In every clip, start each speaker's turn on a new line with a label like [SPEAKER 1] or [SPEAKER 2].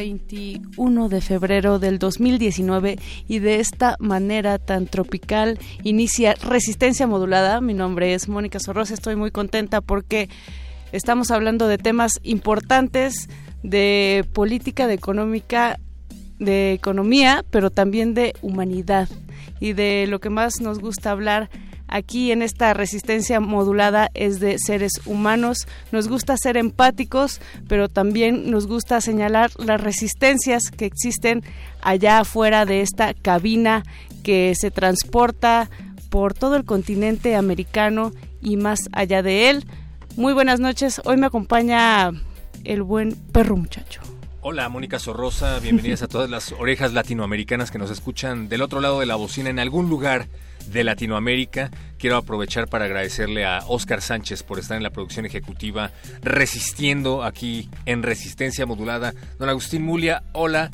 [SPEAKER 1] 21 de febrero del 2019 y de esta manera tan tropical inicia Resistencia Modulada. Mi nombre es Mónica Sorrosa, estoy muy contenta porque estamos hablando de temas importantes de política, de económica, de economía, pero también de humanidad y de lo que más nos gusta hablar aquí en esta resistencia modulada es de seres humanos. Nos gusta ser empáticos, pero también nos gusta señalar las resistencias que existen allá afuera de esta cabina que se transporta por todo el continente americano y más allá de él. Muy buenas noches. Hoy me acompaña el buen perro muchacho.
[SPEAKER 2] Hola, Mónica Sorrosa. Bienvenidas a todas las orejas latinoamericanas que nos escuchan del otro lado de la bocina en algún lugar de Latinoamérica. Quiero aprovechar para agradecerle a Oscar Sánchez por estar en la producción ejecutiva, resistiendo aquí en Resistencia Modulada. Don Agustín Mulia, hola.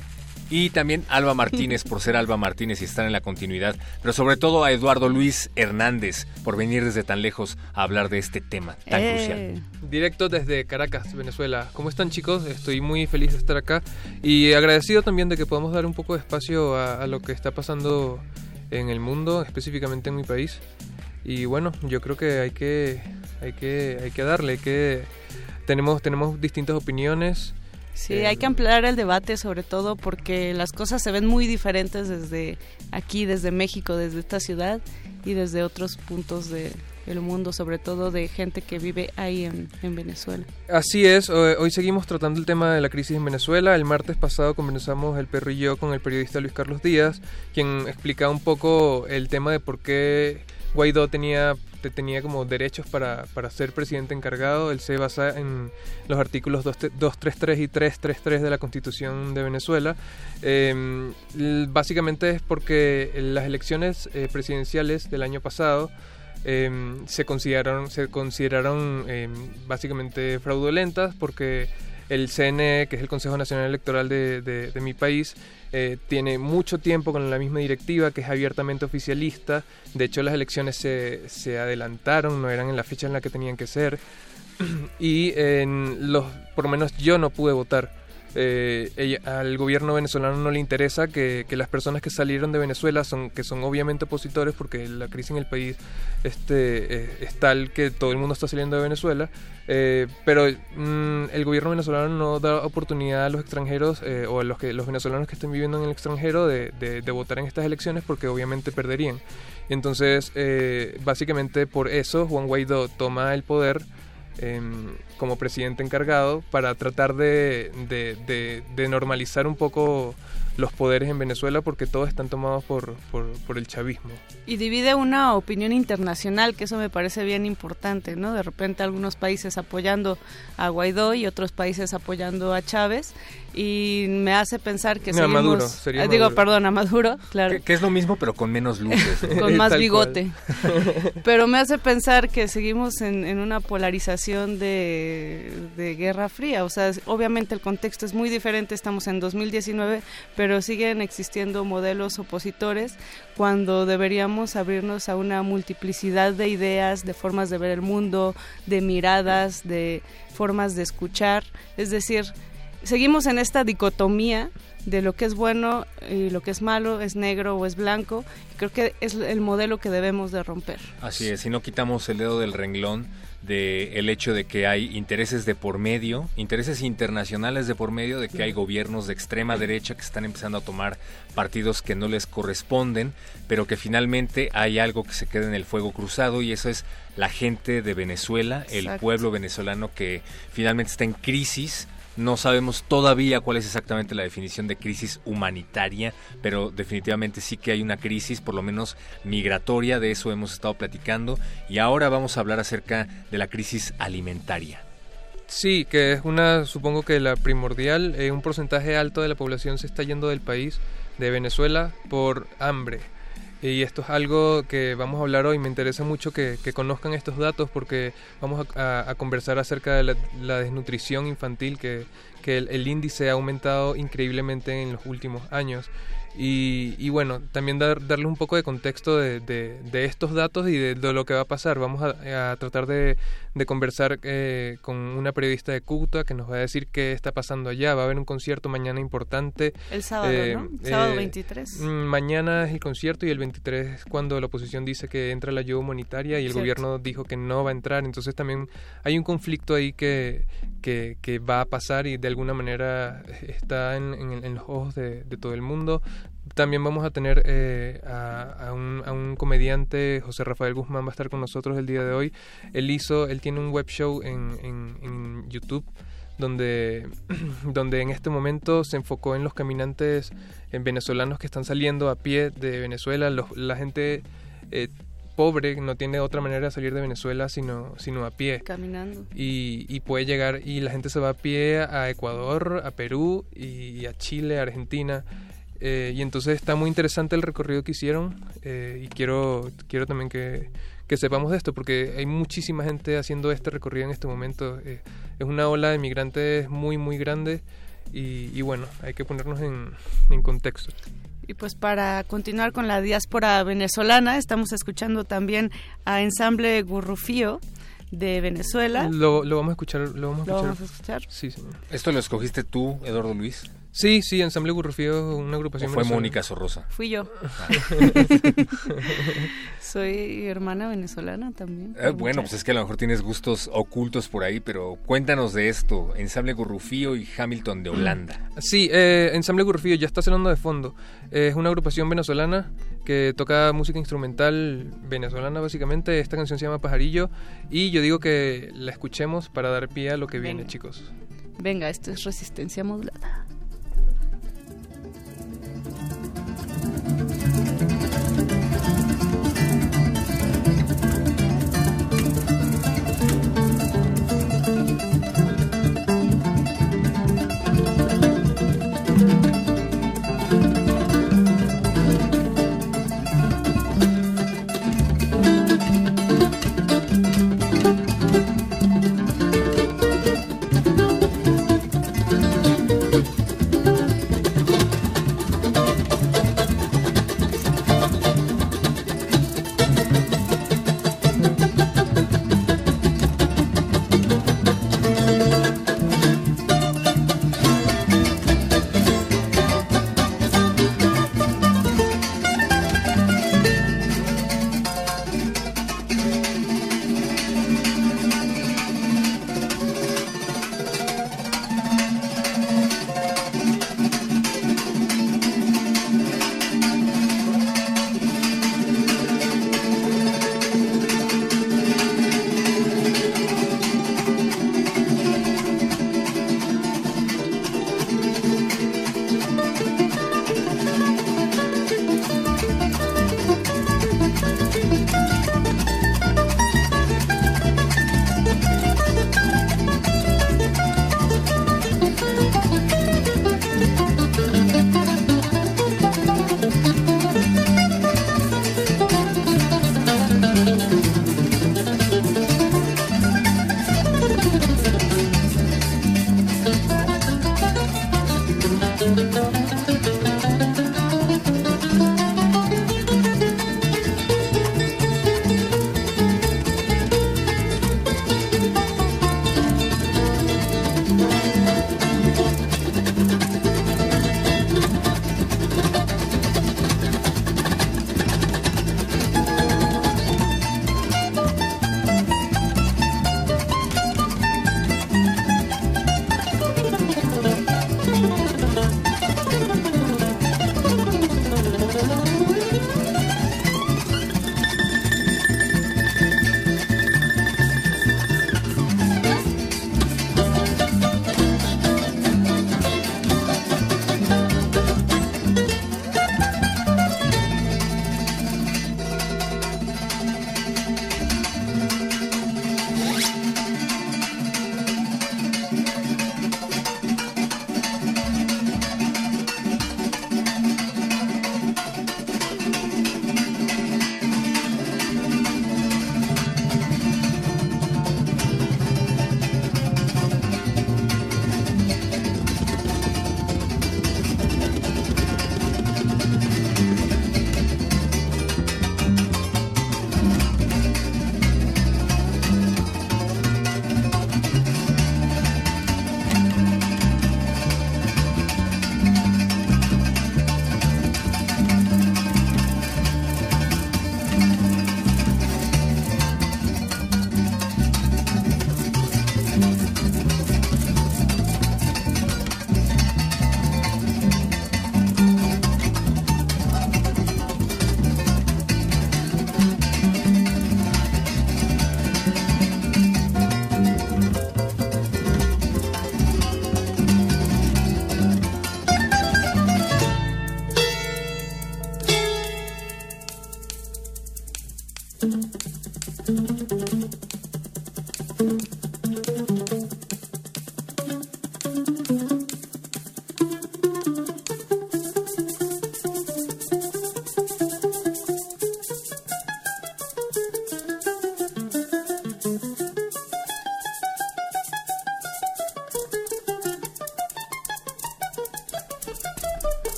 [SPEAKER 2] Y también Alba Martínez por ser Alba Martínez y estar en la continuidad. Pero sobre todo a Eduardo Luis Hernández por venir desde tan lejos a hablar de este tema tan eh. crucial.
[SPEAKER 3] Directo desde Caracas, Venezuela. ¿Cómo están chicos? Estoy muy feliz de estar acá y agradecido también de que podamos dar un poco de espacio a, a lo que está pasando en el mundo, específicamente en mi país. Y bueno, yo creo que hay que, hay que, hay que darle, que tenemos, tenemos distintas opiniones.
[SPEAKER 1] Sí, hay eh, que ampliar el debate sobre todo porque las cosas se ven muy diferentes desde aquí, desde México, desde esta ciudad y desde otros puntos de, el mundo, sobre todo de gente que vive ahí en, Venezuela.
[SPEAKER 3] Así es, hoy seguimos tratando el tema de la crisis en Venezuela. El martes pasado conversamos el perro y yo con el periodista Luis Carlos Díaz, quien explicaba un poco el tema de por qué Guaidó tenía tenía como derechos para, para, ser presidente encargado. Él se basa en los artículos 233 y 333 de la Constitución de Venezuela. Em, básicamente es porque las elecciones eh, presidenciales del año pasado Em, se consideraron, se consideraron em, básicamente fraudulentas porque el CNE, que es el Consejo Nacional Electoral de, mi país, eh, tiene mucho tiempo con la misma directiva, que es abiertamente oficialista. De hecho, las elecciones se, se adelantaron, no eran en la fecha en la que tenían que ser. Y los, por lo menos yo no pude votar eh, al gobierno venezolano no le interesa que, las personas que salieron de Venezuela, son que son obviamente opositores porque la crisis en el país este, eh, es tal que todo el mundo está saliendo de Venezuela, eh, pero mm, el gobierno venezolano no da oportunidad a los extranjeros o a los, que, los venezolanos que estén viviendo en el extranjero de, de votar en estas elecciones porque obviamente perderían. Entonces, básicamente por eso Juan Guaidó toma el poder Em, como presidente encargado para tratar de, normalizar un poco los poderes en Venezuela porque todos están tomados por, por, el chavismo.
[SPEAKER 1] Y divide una opinión internacional, que eso me parece bien importante, ¿no? De repente algunos países apoyando a Guaidó y otros países apoyando a Chávez y me hace pensar que
[SPEAKER 3] no, Maduro,
[SPEAKER 1] eh, digo, perdón, a Maduro, claro.
[SPEAKER 2] Que, es lo mismo pero con menos luces.
[SPEAKER 1] con más bigote. pero me hace pensar que seguimos en, en una polarización de, de, Guerra Fría. O sea, obviamente el contexto es muy diferente, estamos en 2019, pero pero siguen existiendo modelos opositores cuando deberíamos abrirnos a una multiplicidad de ideas, de formas de ver el mundo, de miradas, de formas de escuchar. Es decir, seguimos en esta dicotomía de lo que es bueno y lo que es malo, es negro o es blanco. Creo que es el modelo que debemos de romper.
[SPEAKER 2] Así es, si no quitamos el dedo del renglón de el hecho de que hay intereses de por medio, intereses internacionales de por medio, de que hay gobiernos de extrema derecha que están empezando a tomar partidos que no les corresponden, pero que finalmente hay algo que se queda en el fuego cruzado y eso es la gente de Venezuela, el pueblo venezolano que finalmente está en crisis no sabemos todavía cuál es exactamente la definición de crisis humanitaria, pero definitivamente sí que hay una crisis, por lo menos migratoria, de eso hemos estado platicando, y ahora vamos a hablar acerca de la crisis alimentaria.
[SPEAKER 3] Sí, que es una, supongo que la primordial, eh, un porcentaje alto de la población se está yendo del país, de Venezuela, por hambre. Y esto es algo que vamos a hablar hoy. Me interesa mucho que, conozcan estos datos porque vamos a, conversar acerca de la, desnutrición infantil, que, el, índice ha aumentado increíblemente en los últimos años. Y, bueno, también darle un poco de contexto de, estos datos y de, lo que va a pasar. Vamos a, tratar de, conversar eh, con una periodista de Cúcuta que nos va a decir qué está pasando allá. Va a haber un concierto mañana importante.
[SPEAKER 1] El sábado, eh, ¿no? Sábado 23.
[SPEAKER 3] Eh, mm, mañana es el concierto y el 23 es cuando la oposición dice que entra la ayuda humanitaria y el gobierno dijo que no va a entrar. Entonces también hay un conflicto ahí que, que, va a pasar y de alguna manera está en, en los ojos de todo el mundo. También vamos a tener eh, a, un, a, un, comediante, José Rafael Guzmán va a estar con nosotros el día de hoy. Él hizo, él tiene un web show en, en, YouTube donde, donde en este momento se enfocó en los caminantes en venezolanos que están saliendo a pie de Venezuela, la gente eh, pobre no tiene otra manera de salir de Venezuela sino, sino a pie.
[SPEAKER 1] Caminando.
[SPEAKER 3] Y, y puede llegar, y la gente se va a pie a Ecuador, a Perú y a Chile, a Argentina. Eh, y entonces está muy interesante el recorrido que hicieron eh, y quiero, quiero también que, sepamos de esto porque hay muchísima gente haciendo este recorrido en este momento. Eh, es una ola de migrantes muy, muy grande y, bueno, hay que ponernos en, en contexto.
[SPEAKER 1] Y pues para continuar con la diáspora venezolana, estamos escuchando también a Ensamble Gurrufío de Venezuela.
[SPEAKER 3] Lo, lo, vamos a escuchar. Lo vamos a escuchar.
[SPEAKER 1] vamos a escuchar?
[SPEAKER 3] Sí, señor.
[SPEAKER 2] ¿Esto lo escogiste tú, Eduardo Luis?
[SPEAKER 3] Sí, sí, Ensamble Gurrufío, una agrupación.
[SPEAKER 2] ¿O fue Mónica Sorrosa.
[SPEAKER 1] Fui yo. Ah. Soy hermana venezolana también.
[SPEAKER 2] Eh, bueno, pues es que a lo mejor tienes gustos ocultos por ahí, pero cuéntanos de esto. Ensamble Gurrufío y Hamilton de Holanda.
[SPEAKER 3] Sí, eh, Ensamble Gurrufío ya está sonando de fondo. es una agrupación venezolana que toca música instrumental venezolana básicamente. Esta canción se llama Pajarillo y yo digo que la escuchemos para dar pie a lo que viene, chicos.
[SPEAKER 1] Venga, esto es resistencia modulada.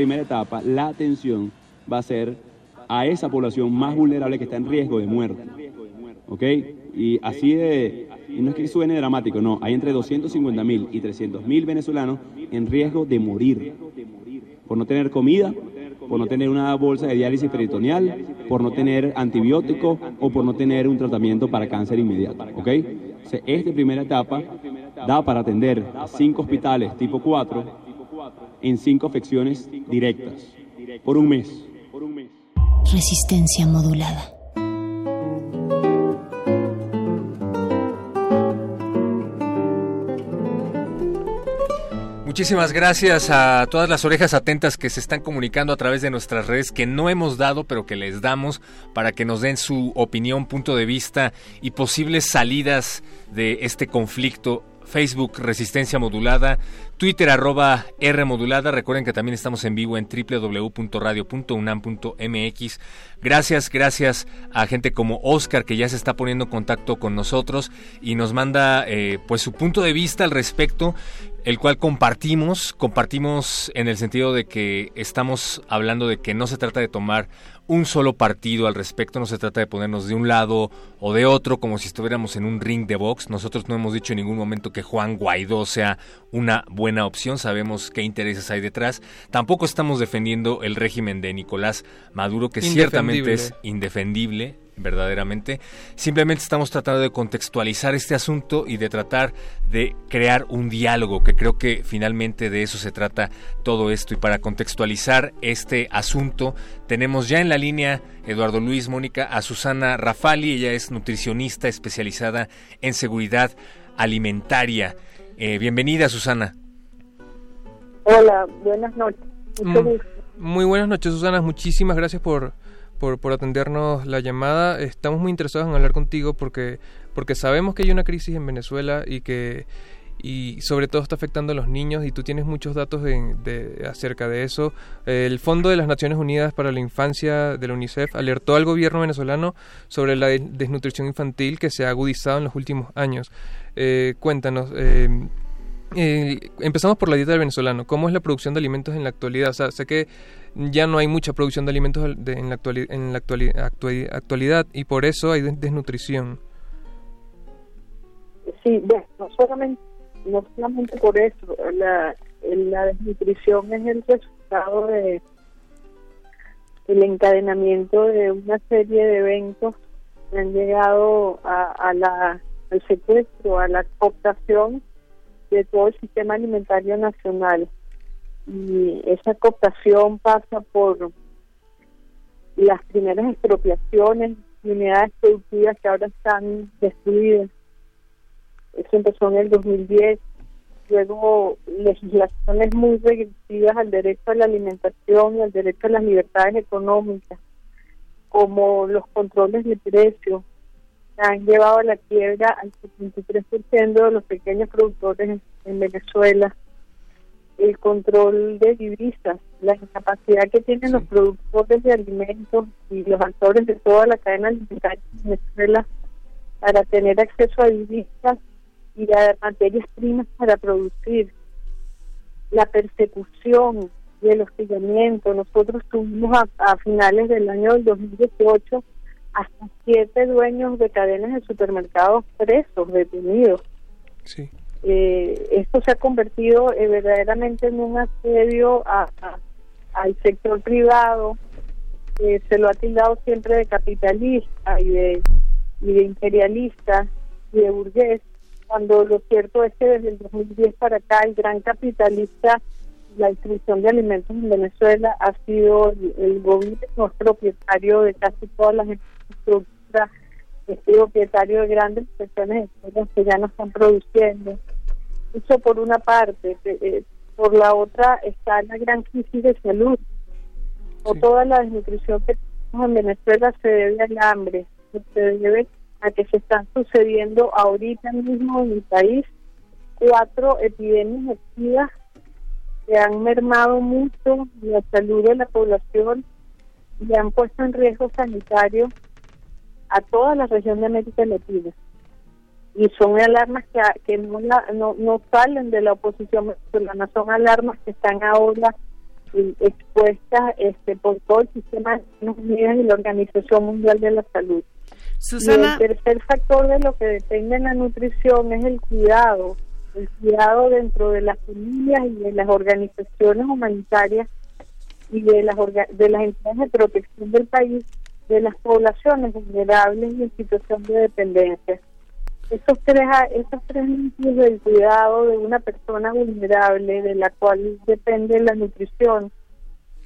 [SPEAKER 4] Primera etapa, la atención va a ser a esa población más vulnerable que está en riesgo de muerte. ¿Ok? Y así de, y no es que suene dramático, no, hay entre 250 mil y 300 mil venezolanos en riesgo de morir por no tener comida, por no tener una bolsa de diálisis peritoneal, por no tener antibióticos o por no tener un tratamiento para cáncer inmediato. ¿Ok? esta primera etapa da para atender a cinco hospitales tipo 4 en cinco afecciones directas por un mes.
[SPEAKER 5] Resistencia modulada.
[SPEAKER 2] Muchísimas gracias a todas las orejas atentas que se están comunicando a través de nuestras redes que no hemos dado pero que les damos para que nos den su opinión, punto de vista y posibles salidas de este conflicto Facebook Resistencia Modulada, Twitter arroba R Modulada. Recuerden que también estamos en vivo en www.radio.unam.mx. Gracias, gracias a gente como Oscar que ya se está poniendo en contacto con nosotros y nos manda eh, pues su punto de vista al respecto el cual compartimos, compartimos en el sentido de que estamos hablando de que no se trata de tomar un solo partido al respecto, no se trata de ponernos de un lado o de otro como si estuviéramos en un ring de box. Nosotros no hemos dicho en ningún momento que Juan Guaidó sea una buena opción, sabemos qué intereses hay detrás. Tampoco estamos defendiendo el régimen de Nicolás Maduro, que ciertamente es indefendible, verdaderamente. Simplemente estamos tratando de contextualizar este asunto y de tratar de crear un diálogo, que creo que finalmente de eso se trata todo esto. Y para contextualizar este asunto, tenemos ya en la línea, Eduardo Luis Mónica, a Susana Rafali, ella es nutricionista especializada en seguridad alimentaria. Eh, bienvenida, Susana.
[SPEAKER 6] Hola, buenas noches.
[SPEAKER 3] Mm, muy buenas noches, Susana. Muchísimas gracias por, por, por atendernos la llamada. Estamos muy interesados en hablar contigo porque, porque sabemos que hay una crisis en Venezuela y que y sobre todo está afectando a los niños y tú tienes muchos datos de, acerca de eso. El Fondo de las Naciones Unidas para la Infancia de la UNICEF alertó al gobierno venezolano sobre la desnutrición infantil que se ha agudizado en los últimos años. Eh, cuéntanos, eh, eh, empezamos por la dieta del venezolano. ¿Cómo es la producción de alimentos en la actualidad? O sea, sé que ya no hay mucha producción de alimentos en la, la actualidad y por eso hay desnutrición.
[SPEAKER 6] Sí, no solamente, no solamente por eso. La, la desnutrición es el resultado de el encadenamiento de una serie de eventos que han llegado a, a la, al secuestro, a la cooptación de todo el sistema alimentario nacional. Y esa cooptación pasa por las primeras expropiaciones de unidades productivas que ahora están destruidas. Eso empezó en el 2010. Luego legislaciones muy regresivas al derecho a la alimentación y al derecho a las libertades económicas, como los controles de precios, han llevado a la quiebra al 73% de los pequeños productores en Venezuela. El control de divisas, la incapacidad que tienen los productores de alimentos y los actores de toda la cadena alimentaria en Venezuela para tener acceso a divisas y a materias primas para producir. La persecución y el hostigamiento. Nosotros tuvimos a, a finales del año del 2018 hasta siete dueños de cadenas de supermercados presos, detenidos, Eh, esto se ha convertido eh, verdaderamente en un asedio al sector privado, se lo ha tildado siempre de capitalista y de, y de imperialista y de burgués, cuando lo cierto es que desde el 2010 para acá el gran capitalista la distribución de alimentos en Venezuela ha sido el, gobierno propietario de casi todas las infraestructuras, es propietario de grandes secciones que ya no están produciendo. Eso por una parte. Eh, por la otra está la gran crisis de salud. O toda la desnutrición que tenemos en Venezuela se debe al hambre, se debe a que se están sucediendo ahorita mismo en el país cuatro epidemias activas que han mermado mucho la salud de la población y han puesto en riesgo sanitario a toda la región de América Latina. Y son alarmas que, que no, no, no salen de la oposición venezolana, son alarmas que están ahora expuestas este, por todo el sistema de Naciones Unidas y la Organización Mundial de la Salud.
[SPEAKER 1] Susana...
[SPEAKER 6] Y el tercer factor de lo que depende de la nutrición es el cuidado el cuidado dentro de las familias y de las organizaciones humanitarias y de las de las entidades de protección del país de las poblaciones vulnerables y en situación de dependencia. Esos tres, esos tres núcleos del cuidado de una persona vulnerable de la cual depende la nutrición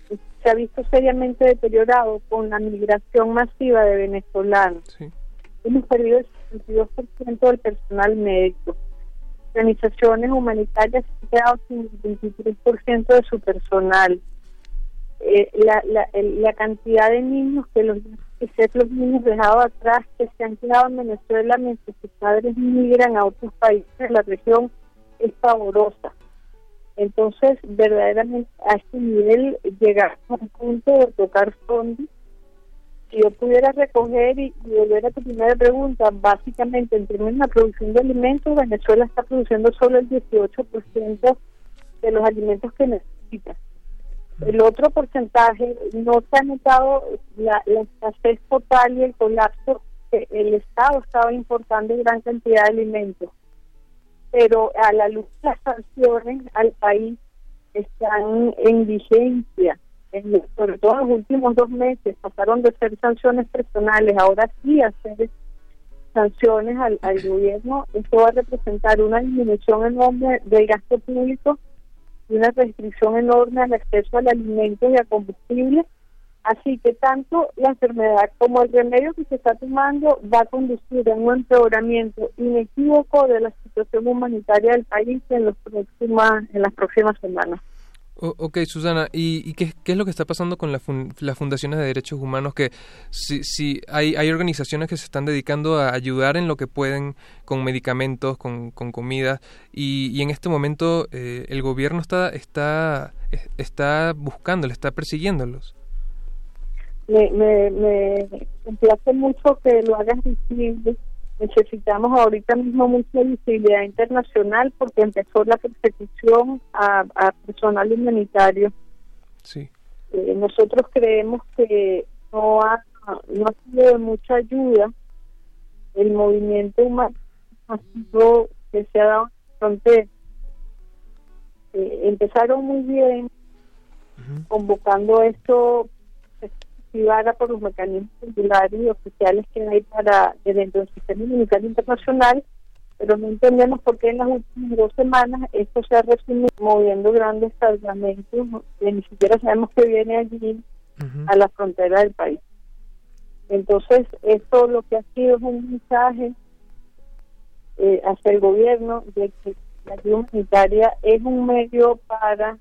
[SPEAKER 6] se ha visto seriamente deteriorado con la migración masiva de venezolanos. Hemos perdido el 62% del personal médico organizaciones humanitarias han quedado sin el 23% de su personal. Eh, la, la, la, cantidad de niños que los que los niños dejados atrás que se han quedado en Venezuela mientras sus padres migran a otros países de la región es pavorosa. Entonces, verdaderamente a este nivel llegar a un punto de tocar fondo si yo pudiera recoger y, volver a tu primera pregunta, básicamente en términos de la producción de alimentos, Venezuela está produciendo solo el 18% de los alimentos que necesita. El otro porcentaje no se ha notado la, escasez total y el colapso que el Estado estaba importando gran cantidad de alimentos. Pero a la luz de las sanciones al país están en vigencia sobre todo en los últimos dos meses, pasaron de ser sanciones personales, ahora sí a ser sanciones al, gobierno, esto va a representar una disminución enorme del gasto público y una restricción enorme al acceso al alimento y a combustible. Así que tanto la enfermedad como el remedio que se está tomando va a conducir a un empeoramiento inequívoco de la situación humanitaria del país en, los próximas, en las próximas semanas
[SPEAKER 3] ok, Susana, ¿y, qué, es lo que está pasando con las fundaciones de derechos humanos? Que si, si hay, hay organizaciones que se están dedicando a ayudar en lo que pueden con medicamentos, con, comida, y, en este momento eh, el gobierno está, está, está buscándolos, está persiguiéndolos.
[SPEAKER 6] Me, me, me mucho que lo hagas visible necesitamos ahorita mismo mucha visibilidad internacional porque empezó la persecución a, personal humanitario.
[SPEAKER 3] Sí.
[SPEAKER 6] Eh, nosotros creemos que no ha, no ha sido de mucha ayuda el movimiento humano que se ha dado en frontera. Eh, empezaron muy bien convocando esto activada por los mecanismos regulares y oficiales que hay para dentro del sistema inmunitario internacional, pero no entendemos por qué en las últimas dos semanas esto se ha resumido moviendo grandes cargamentos que ni siquiera sabemos que viene allí a la frontera del país. Entonces, esto lo que ha sido es un mensaje eh, hacia el gobierno de que la ayuda humanitaria es un medio para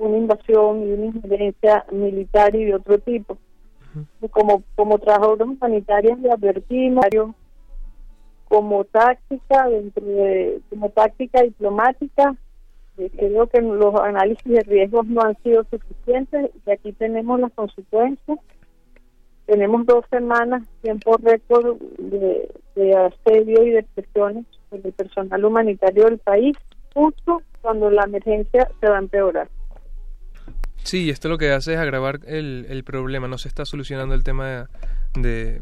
[SPEAKER 6] una invasión y una injerencia militar y de otro tipo. Como, como trabajadores humanitarios le advertimos como táctica dentro de como táctica diplomática eh, creo que los análisis de riesgos no han sido suficientes y aquí tenemos las consecuencias. Tenemos dos semanas tiempo récord de, de asedio y de presiones sobre el personal humanitario del país justo cuando la emergencia se va a empeorar
[SPEAKER 3] Sí, esto lo que hace es agravar el, el problema, no se está solucionando el tema de,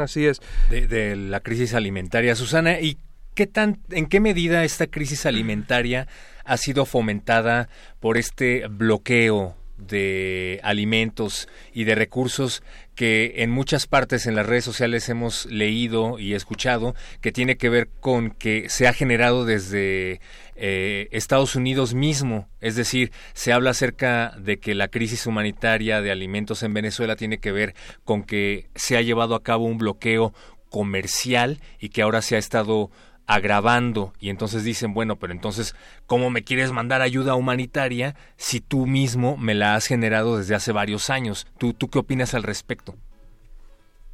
[SPEAKER 3] Así es.
[SPEAKER 2] De, la crisis alimentaria. Susana, ¿y qué tan, en qué medida esta crisis alimentaria ha sido fomentada por este bloqueo de alimentos y de recursos que en muchas partes en las redes sociales hemos leído y escuchado que tiene que ver con que se ha generado desde eh, Estados Unidos mismo. Es decir, se habla acerca de que la crisis humanitaria de alimentos en Venezuela tiene que ver con que se ha llevado a cabo un bloqueo comercial y que ahora se ha estado agravando y entonces dicen, bueno, pero entonces, ¿cómo me quieres mandar ayuda humanitaria si tú mismo me la has generado desde hace varios años? ¿Tú, tú qué opinas al respecto?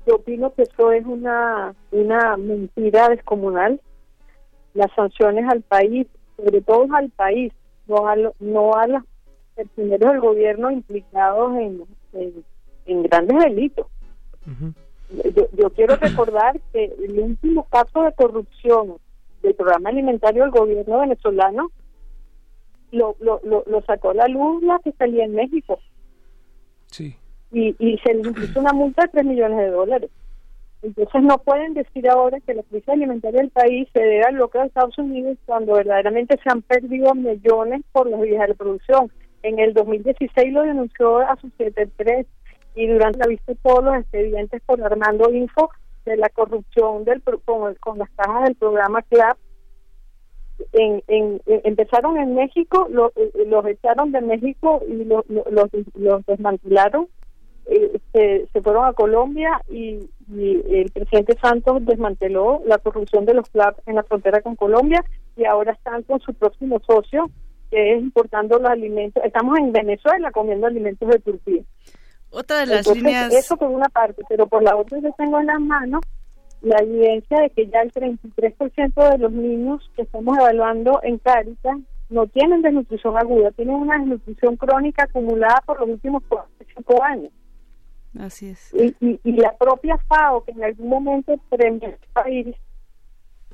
[SPEAKER 6] Yo opino que esto es una, una mentira descomunal. Las sanciones al país, sobre todo al país, no a, no a los personeros del gobierno implicados en, en, grandes delitos. yo, yo quiero recordar que el último caso de corrupción del programa alimentario del gobierno venezolano lo, lo, lo, sacó la luz la que salía en México.
[SPEAKER 3] Sí.
[SPEAKER 6] Y, y se le impuso una multa de 3 millones de dólares. Entonces no pueden decir ahora que la crisis alimentaria del país se debe al bloqueo de Estados Unidos cuando verdaderamente se han perdido millones por las vías de producción. En el 2016 lo denunció a su 73 y durante la vista todos los expedientes por Armando Info de la corrupción del con, las cajas del programa CLAP en, empezaron en México, eh, los echaron de México y los, desmantelaron, eh, se, se, fueron a Colombia y, el presidente Santos desmanteló la corrupción de los CLAP en la frontera con Colombia y ahora están con su próximo socio, que es importando los alimentos. Estamos en Venezuela comiendo alimentos de Turquía.
[SPEAKER 1] Otra de las líneas...
[SPEAKER 6] Eso por una parte, pero por la otra yo tengo en las manos la evidencia de que ya el 33% de los niños que estamos evaluando en Caritas no tienen desnutrición aguda, tienen una desnutrición crónica acumulada por los últimos 5 años.
[SPEAKER 1] Así es.
[SPEAKER 6] Y, y, la propia FAO, que en algún momento premió el país,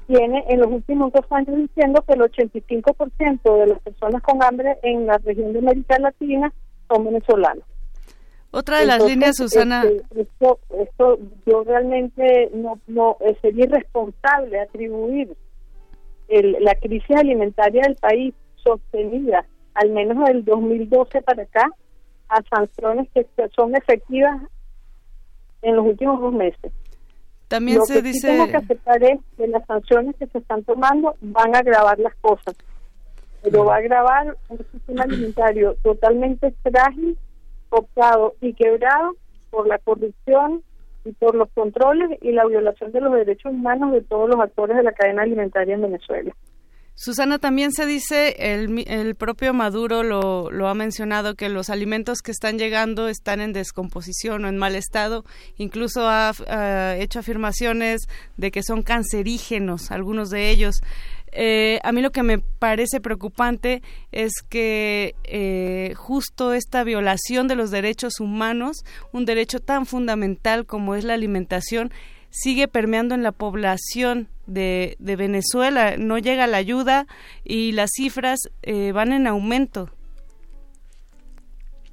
[SPEAKER 6] tiene en los últimos dos años diciendo que el 85% de las personas con hambre en la región de América Latina son venezolanos.
[SPEAKER 1] Otra de las líneas, Susana.
[SPEAKER 6] Este, esto, yo realmente no, no eh, sería irresponsable atribuir la crisis alimentaria del país sostenida, al menos del 2012 para acá, a sanciones que son efectivas en los últimos dos meses.
[SPEAKER 1] También
[SPEAKER 6] Lo
[SPEAKER 1] se
[SPEAKER 6] que
[SPEAKER 1] dice.
[SPEAKER 6] tengo que aceptar es que las sanciones que se están tomando van a agravar las cosas, pero va a agravar un sistema alimentario totalmente frágil optado y quebrado por la corrupción y por los controles y la violación de los derechos humanos de todos los actores de la cadena alimentaria en Venezuela.
[SPEAKER 1] Susana, también se dice, el, el propio Maduro lo, lo, ha mencionado, que los alimentos que están llegando están en descomposición o en mal estado. Incluso ha hecho afirmaciones de que son cancerígenos, algunos de ellos. Eh, a mí lo que me parece preocupante es que eh, justo esta violación de los derechos humanos, un derecho tan fundamental como es la alimentación, sigue permeando en la población de, Venezuela. No llega la ayuda y las cifras eh, van en aumento.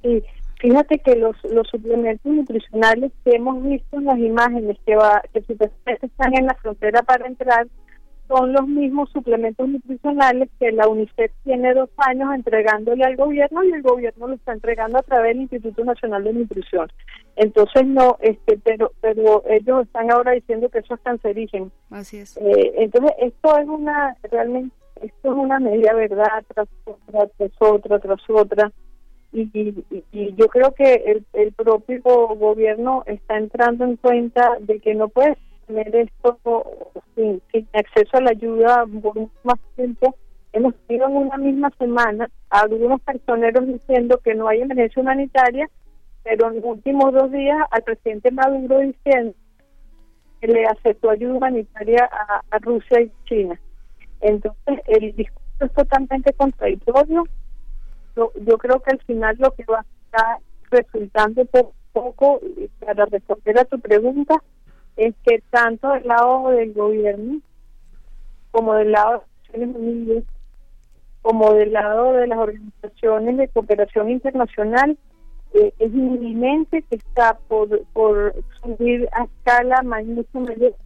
[SPEAKER 6] Sí, fíjate que los, los suplementos nutricionales que hemos visto en las imágenes que, va, que están en la frontera para entrar son los mismos suplementos nutricionales que la UNICEF tiene dos años entregándole al gobierno y el gobierno lo está entregando a través del Instituto Nacional de Nutrición. Entonces no, este, pero, pero ellos están ahora diciendo que eso es cancerígeno.
[SPEAKER 1] Así es.
[SPEAKER 6] Eh, entonces esto es una realmente esto es una media verdad tras otra tras otra tras otra y, y, yo creo que el, el propio gobierno está entrando en cuenta de que no puede tener esto sin, acceso a la ayuda por más tiempo. Hemos tenido en una misma semana a algunos personeros diciendo que no hay emergencia humanitaria, pero en los últimos dos días al presidente Maduro diciendo que le aceptó ayuda humanitaria a, Rusia y China. Entonces, el discurso es totalmente contradictorio. Yo, yo creo que al final lo que va a estar resultando poco, poco para responder a tu pregunta es que tanto del lado del gobierno como del lado de las como del lado de las organizaciones de cooperación internacional, eh, es inminente que está por, por subir a escala mayor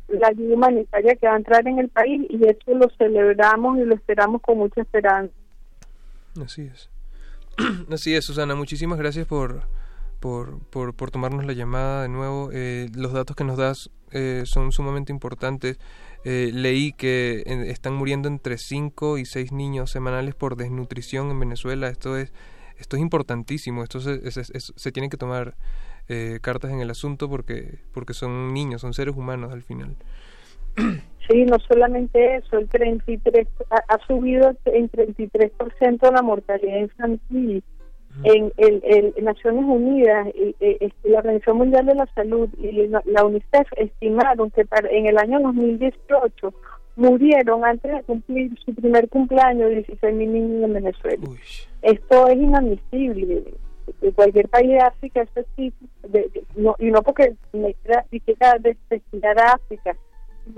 [SPEAKER 6] la ayuda humanitaria que va a entrar en el país y eso lo celebramos y lo esperamos con mucha esperanza.
[SPEAKER 3] Así es. Así es, Susana. Muchísimas gracias por, por, por, por tomarnos la llamada de nuevo. Eh, los datos que nos das eh, son sumamente importantes. Eh, leí que están muriendo entre 5 y 6 niños semanales por desnutrición en Venezuela. Esto es esto es importantísimo, esto se, se, tiene que tomar eh, cartas en el asunto porque, porque son niños, son seres humanos al final.
[SPEAKER 6] Sí, no solamente eso, el 33 ha, subido en 33% la mortalidad infantil. En, el, Naciones Unidas, este, la Organización Mundial de la Salud y la, UNICEF estimaron que para, en el año 2018 murieron antes de cumplir su primer cumpleaños 16 mil niños en Venezuela. Esto es inadmisible. De cualquier país de África, esto sí, no, y no porque me quiera desprestigiar a África,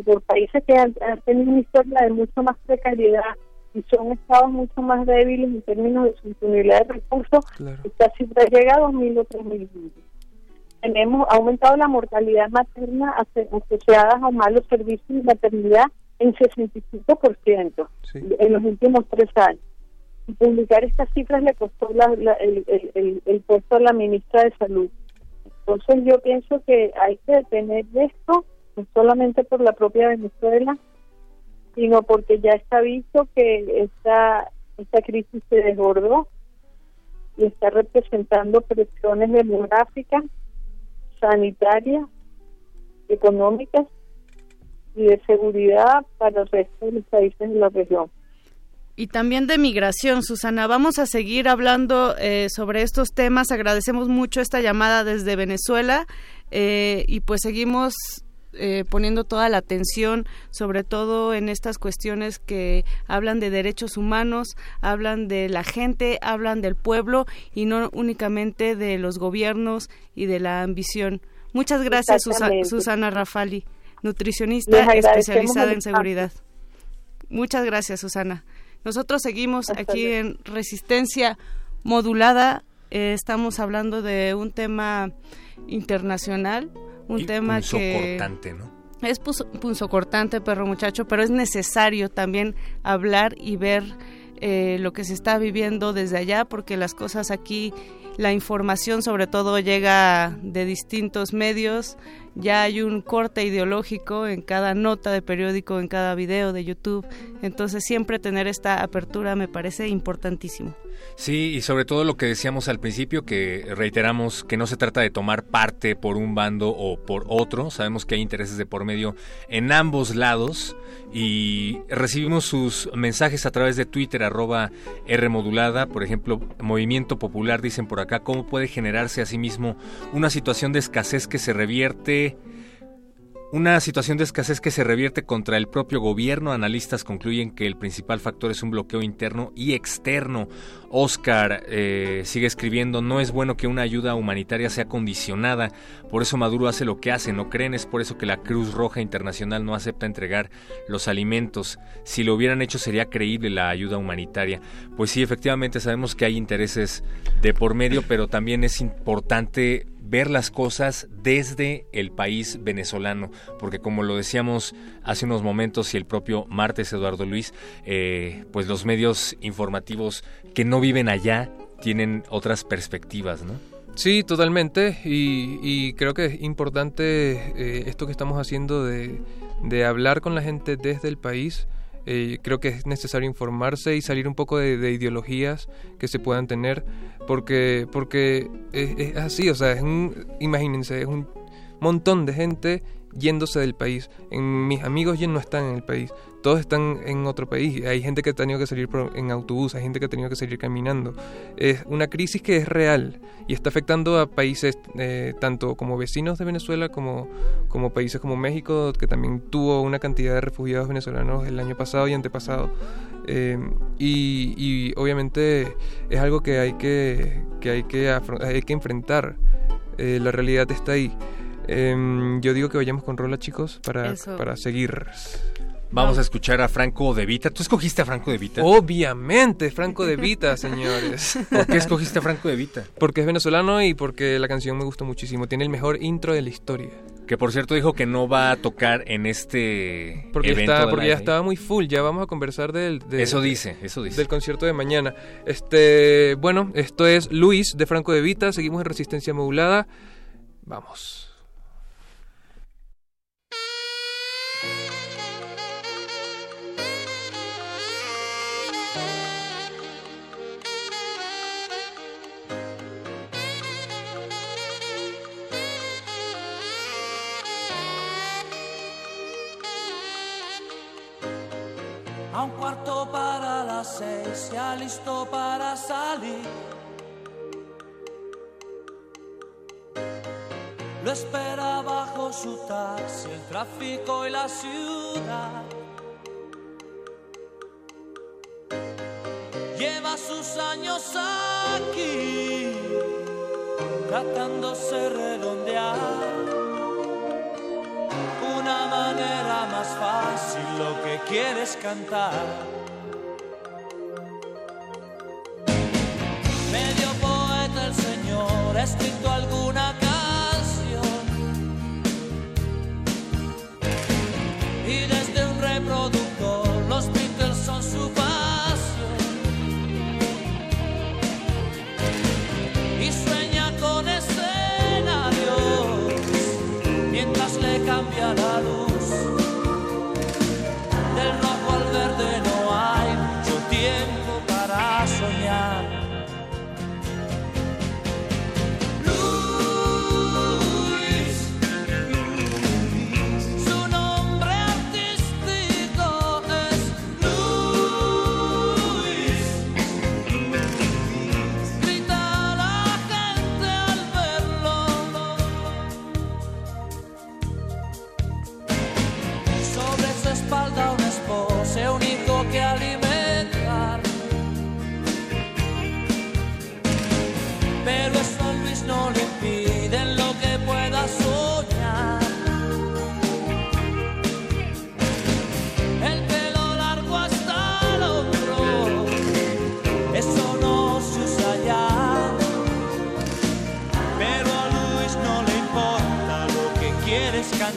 [SPEAKER 6] por países que han, tenido una historia de mucho más precariedad y son estados mucho más débiles en términos de su disponibilidad de recursos, esta cifra llega a 2.000 o 3.000 Tenemos aumentado la mortalidad materna asociada a malos servicios de maternidad en 65% en los últimos tres años. Y publicar estas cifras le costó el, puesto a la ministra de Salud. Entonces yo pienso que hay que detener esto, no solamente por la propia Venezuela, sino porque ya está visto que esta, esta crisis se desbordó y está representando presiones demográficas, sanitarias, económicas y de seguridad para el resto de los países de la región.
[SPEAKER 1] Y también de migración, Susana. Vamos a seguir hablando eh, sobre estos temas. Agradecemos mucho esta llamada desde Venezuela eh, y pues seguimos eh, poniendo toda la atención, sobre todo en estas cuestiones que hablan de derechos humanos, hablan de la gente, hablan del pueblo y no únicamente de los gobiernos y de la ambición. Muchas gracias, Susana Rafali nutricionista especializada en seguridad. Muchas gracias, Susana. Nosotros seguimos aquí en Resistencia Modulada. Eh, estamos hablando de un tema internacional, un tema que...
[SPEAKER 2] ¿no?
[SPEAKER 1] Es punzocortante, perro muchacho, pero es necesario también hablar y ver eh, lo que se está viviendo desde allá, porque las cosas aquí la información sobre todo llega de distintos medios, ya hay un corte ideológico en cada nota de periódico, en cada video de YouTube, entonces siempre tener esta apertura me parece importantísimo.
[SPEAKER 2] Sí, y sobre todo lo que decíamos al principio, que reiteramos que no se trata de tomar parte por un bando o por otro, sabemos que hay intereses de por medio en ambos lados y recibimos sus mensajes a través de Twitter, arroba Rmodulada, por ejemplo, Movimiento Popular, dicen por acá, cómo puede generarse a sí mismo una situación de escasez que se revierte una situación de escasez que se revierte contra el propio gobierno. Analistas concluyen que el principal factor es un bloqueo interno y externo. Oscar eh, sigue escribiendo, no es bueno que una ayuda humanitaria sea condicionada. Por eso Maduro hace lo que hace, ¿no creen? Es por eso que la Cruz Roja Internacional no acepta entregar los alimentos. Si lo hubieran hecho sería creíble la ayuda humanitaria. Pues sí, efectivamente sabemos que hay intereses de por medio, pero también es importante ver las cosas desde el país venezolano, porque como lo decíamos hace unos momentos y el propio martes Eduardo Luis, eh, pues los medios informativos que no viven allá tienen otras perspectivas, ¿no?
[SPEAKER 3] Sí, totalmente, y, creo que es importante eh, esto que estamos haciendo de, de hablar con la gente desde el país, eh, creo que es necesario informarse y salir un poco de, ideologías que se puedan tener, porque, porque es, así, o sea, es un, imagínense, es un montón de gente yéndose del país. En, mis amigos ya no están en el país todos están en otro país. Hay gente que ha tenido que salir en autobús, hay gente que ha tenido que salir caminando. Es una crisis que es real y está afectando a países eh, tanto como vecinos de Venezuela como, como países como México, que también tuvo una cantidad de refugiados venezolanos el año pasado y antepasado. Eh, y, obviamente es algo que hay que, que, hay que, hay que enfrentar. Eh, la realidad está ahí. Em, yo digo que vayamos con Rola, chicos, para, para seguir.
[SPEAKER 2] Vamos a escuchar a Franco De Vita. ¿Tú escogiste a Franco De Vita?
[SPEAKER 3] Obviamente, Franco De Vita, señores.
[SPEAKER 2] ¿Por qué escogiste a Franco De Vita?
[SPEAKER 3] Porque es venezolano y porque la canción me gustó muchísimo. Tiene el mejor intro de la historia.
[SPEAKER 2] Que por cierto dijo que no va a tocar en este
[SPEAKER 3] porque
[SPEAKER 2] evento
[SPEAKER 3] está, porque ya estaba muy full. Ya vamos a conversar del, de-
[SPEAKER 2] Eso dice, eso dice.
[SPEAKER 3] del concierto de mañana. Este, bueno, esto es Luis de Franco De Vita. Seguimos en Resistencia Modulada. Vamos.
[SPEAKER 7] Las seis, listo para salir. Lo espera bajo su taxi, el tráfico y la ciudad. Lleva sus años aquí, tratándose redondear una manera más fácil lo que quieres cantar.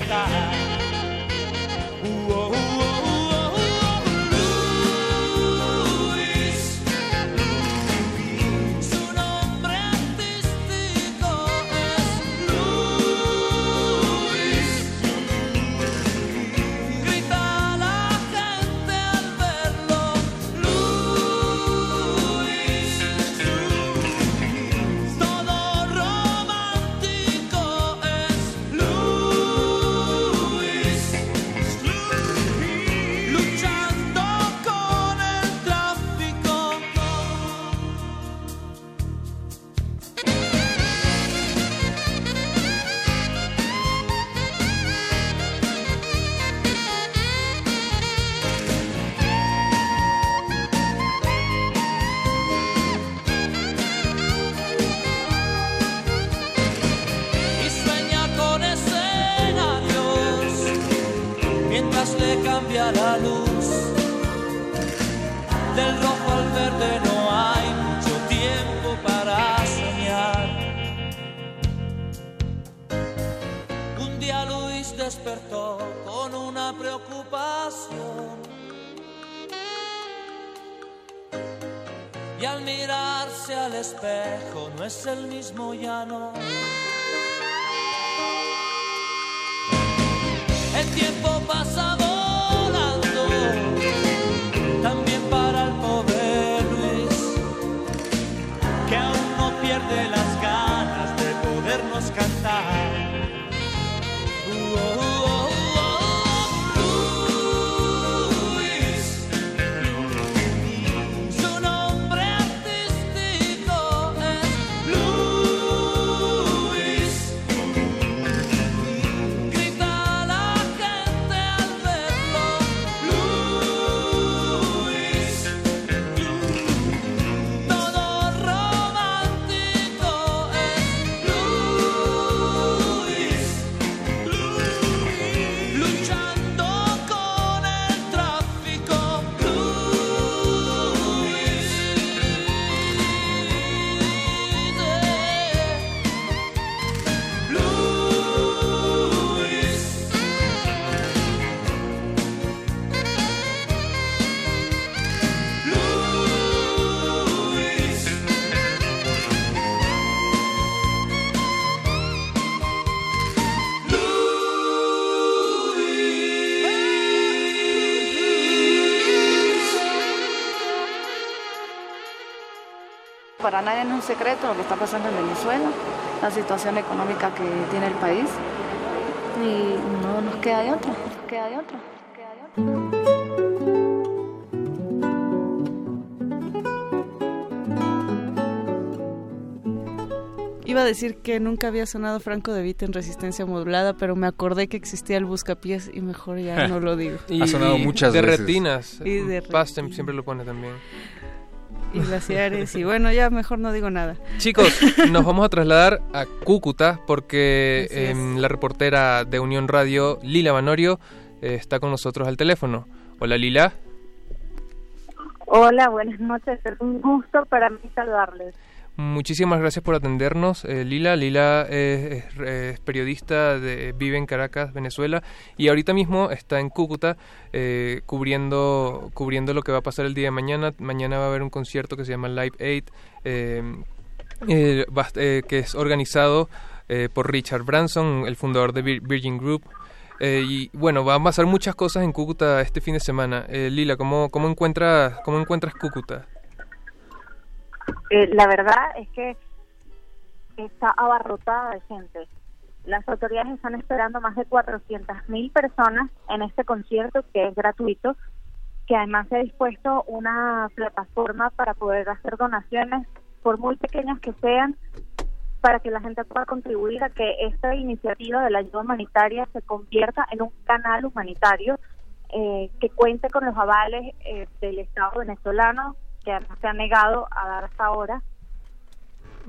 [SPEAKER 7] Quieres espejo no
[SPEAKER 8] un secreto lo que está pasando en Venezuela, la situación económica que tiene el país y no nos queda de otra, nos queda de otra, nos queda de otra.
[SPEAKER 1] Iba a decir que nunca había sonado Franco de Vita en resistencia modulada, pero me acordé que existía el buscapiés y mejor ya no lo digo.
[SPEAKER 3] Y,
[SPEAKER 2] Ha sonado muchas
[SPEAKER 3] de
[SPEAKER 2] veces.
[SPEAKER 3] retinas.
[SPEAKER 1] Y de
[SPEAKER 3] Pastem siempre lo pone también.
[SPEAKER 1] Y glaciares, y bueno, ya mejor no digo nada.
[SPEAKER 3] Chicos, nos vamos a trasladar a Cúcuta porque em, la reportera de Unión Radio, Lila Banorio, eh, está con nosotros al teléfono. Hola Lila.
[SPEAKER 9] Hola, buenas noches. Es un gusto para mí saludarles.
[SPEAKER 3] Muchísimas gracias por atendernos, eh, Lila. Lila es, periodista, de, vive en Caracas, Venezuela, y ahorita mismo está en Cúcuta eh, cubriendo, cubriendo lo que va a pasar el día de mañana. Mañana va a haber un concierto que se llama Live Aid, eh, eh, eh, que es organizado eh, por Richard Branson, el fundador de Vir- Virgin Group. Y bueno, van a pasar muchas cosas en Cúcuta este fin de semana. Lila, ¿cómo, cómo, encuentras, ¿cómo encuentras Cúcuta?
[SPEAKER 9] Eh, la verdad es que está abarrotada de gente. Las autoridades están esperando más de 400.000 personas en este concierto que es gratuito, que además se ha dispuesto una plataforma para poder hacer donaciones, por muy pequeñas que sean, para que la gente pueda contribuir a que esta iniciativa de la ayuda humanitaria se convierta en un canal humanitario eh, que cuente con los avales eh, del Estado venezolano, que se ha negado a dar hasta ahora.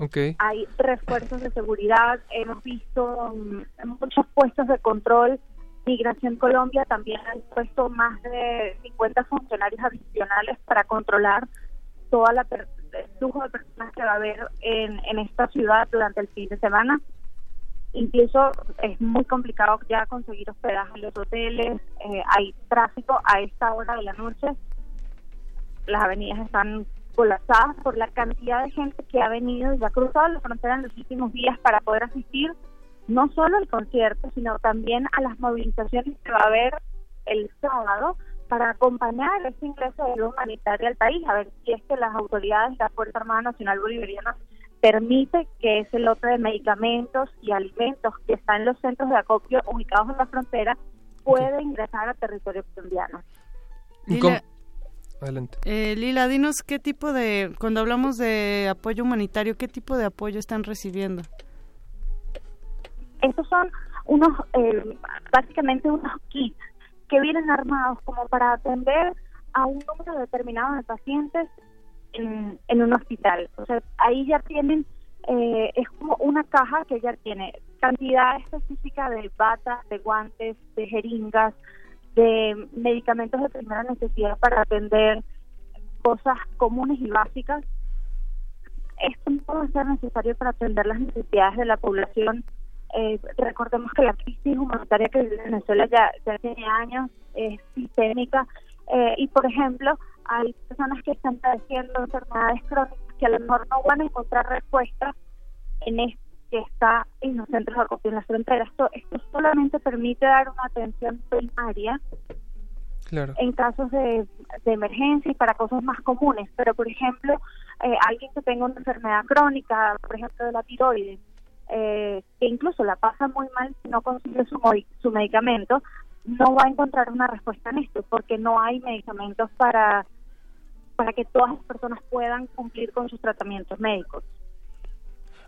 [SPEAKER 3] Okay.
[SPEAKER 9] Hay refuerzos de seguridad, hemos visto mm, muchos puestos de control. Migración Colombia también ha puesto más de 50 funcionarios adicionales para controlar toda la per- el flujo de personas que va a haber en, en esta ciudad durante el fin de semana. Incluso es muy complicado ya conseguir hospedaje en los hoteles, eh, hay tráfico a esta hora de la noche, las avenidas están colapsadas por la cantidad de gente que ha venido y ha cruzado la frontera en los últimos días para poder asistir no solo al concierto, sino también a las movilizaciones que va a haber el sábado para acompañar este ingreso de ayuda humanitaria al país, a ver si es que las autoridades de la Fuerza Armada Nacional Bolivariana permite que ese lote de medicamentos y alimentos que está en los centros de acopio ubicados en la frontera puede ingresar a territorio colombiano.
[SPEAKER 3] ¿Y cómo- Adelante.
[SPEAKER 1] eh, Lila, dinos qué tipo de, cuando hablamos de apoyo humanitario, qué tipo de apoyo están recibiendo.
[SPEAKER 9] Estos son unos, eh, básicamente unos kits que vienen armados como para atender a un número determinado de pacientes en, en un hospital. O sea, ahí ya tienen, eh, es como una caja que ya tiene cantidad específica de batas, de guantes, de jeringas, de medicamentos de primera necesidad para atender cosas comunes y básicas. Esto no puede ser necesario para atender las necesidades de la población eh, recordemos que la crisis humanitaria que vive Venezuela ya, ya tiene años, es sistémica eh, y, por ejemplo, hay personas que están padeciendo enfermedades crónicas que a lo mejor no van a encontrar respuesta en esto que está en los centros de acopio en las fronteras. Esto, esto solamente permite dar una atención primaria
[SPEAKER 3] Claro.
[SPEAKER 9] en casos de, de emergencia y para cosas más comunes. Pero, por ejemplo, eh, alguien que tenga una enfermedad crónica, por ejemplo, de la tiroides, eh, que incluso la pasa muy mal si no consigue su, su medicamento, no va a encontrar una respuesta en esto, porque no hay medicamentos para, para que todas las personas puedan cumplir con sus tratamientos médicos.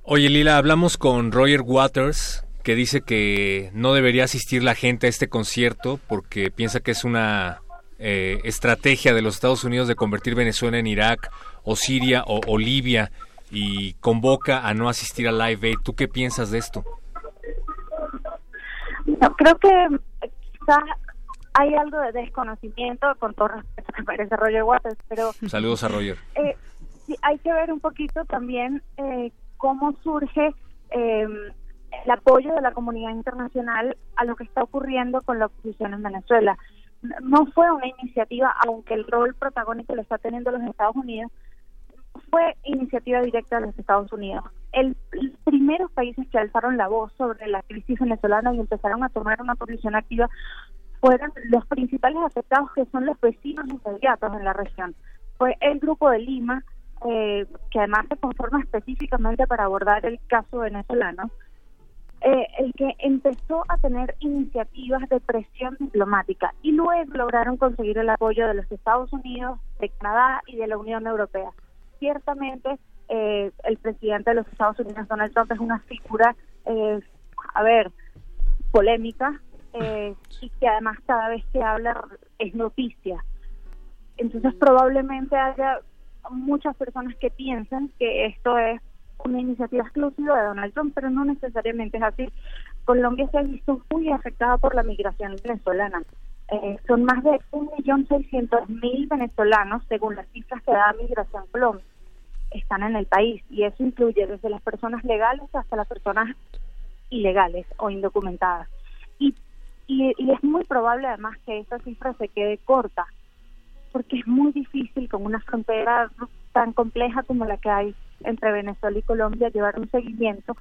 [SPEAKER 2] Oye, Lila, hablamos con Roger Waters, que dice que no debería asistir la gente a este concierto porque piensa que es una eh, estrategia de los Estados Unidos de convertir Venezuela en Irak o Siria o, o Libia y convoca a no asistir a Live Aid. ¿Tú qué piensas de esto?
[SPEAKER 9] No, creo que quizás hay algo de desconocimiento, con todo respeto me parece Roger Waters, pero
[SPEAKER 2] Saludos a Roger.
[SPEAKER 9] eh, sí, hay que ver un poquito también eh, cómo surge eh, el apoyo de la comunidad internacional a lo que está ocurriendo con la oposición en Venezuela. No fue una iniciativa, aunque el rol protagónico lo está teniendo los Estados Unidos, fue iniciativa directa de los Estados Unidos. El, los primeros países que alzaron la voz sobre la crisis venezolana y empezaron a tomar una posición activa fueron los principales afectados que son los vecinos inmediatos en la región. Fue el grupo de Lima, eh, que además se conforma específicamente para abordar el caso venezolano, eh, el que empezó a tener iniciativas de presión diplomática y luego lograron conseguir el apoyo de los Estados Unidos, de Canadá y de la Unión Europea. Ciertamente, eh, el presidente de los Estados Unidos, Donald Trump, es una figura, eh, a ver, polémica eh, y que además cada vez que habla es noticia. Entonces probablemente haya muchas personas que piensan que esto es una iniciativa exclusiva de Donald Trump, pero no necesariamente es así. Colombia se ha visto muy afectada por la migración venezolana. Eh, son más de 1.600.000 venezolanos, según las cifras que da Migración Colombia, están en el país. Y eso incluye desde las personas legales hasta las personas ilegales o indocumentadas. Y, y, y es muy probable además que esa cifra se quede corta, porque es muy difícil con una frontera tan compleja como la que hay entre Venezuela y Colombia llevar un seguimiento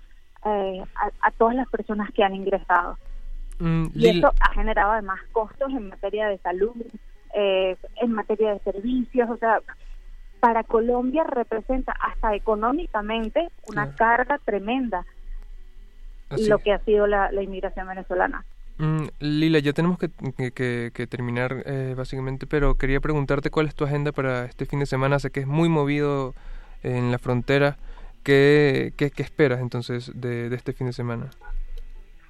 [SPEAKER 9] eh, a, a, todas las personas que han ingresado.
[SPEAKER 3] Mm,
[SPEAKER 9] y eso ha generado además costos en materia de salud, eh, en materia de servicios, o sea, para Colombia representa hasta económicamente una carga tremenda
[SPEAKER 3] Así.
[SPEAKER 9] lo que ha sido la, la inmigración venezolana.
[SPEAKER 3] Mm, Lila, ya tenemos que, terminar eh, básicamente, pero quería preguntarte cuál es tu agenda para este fin de semana. Sé que es muy movido en la frontera. ¿Qué, qué, qué esperas entonces de, de, este fin de semana?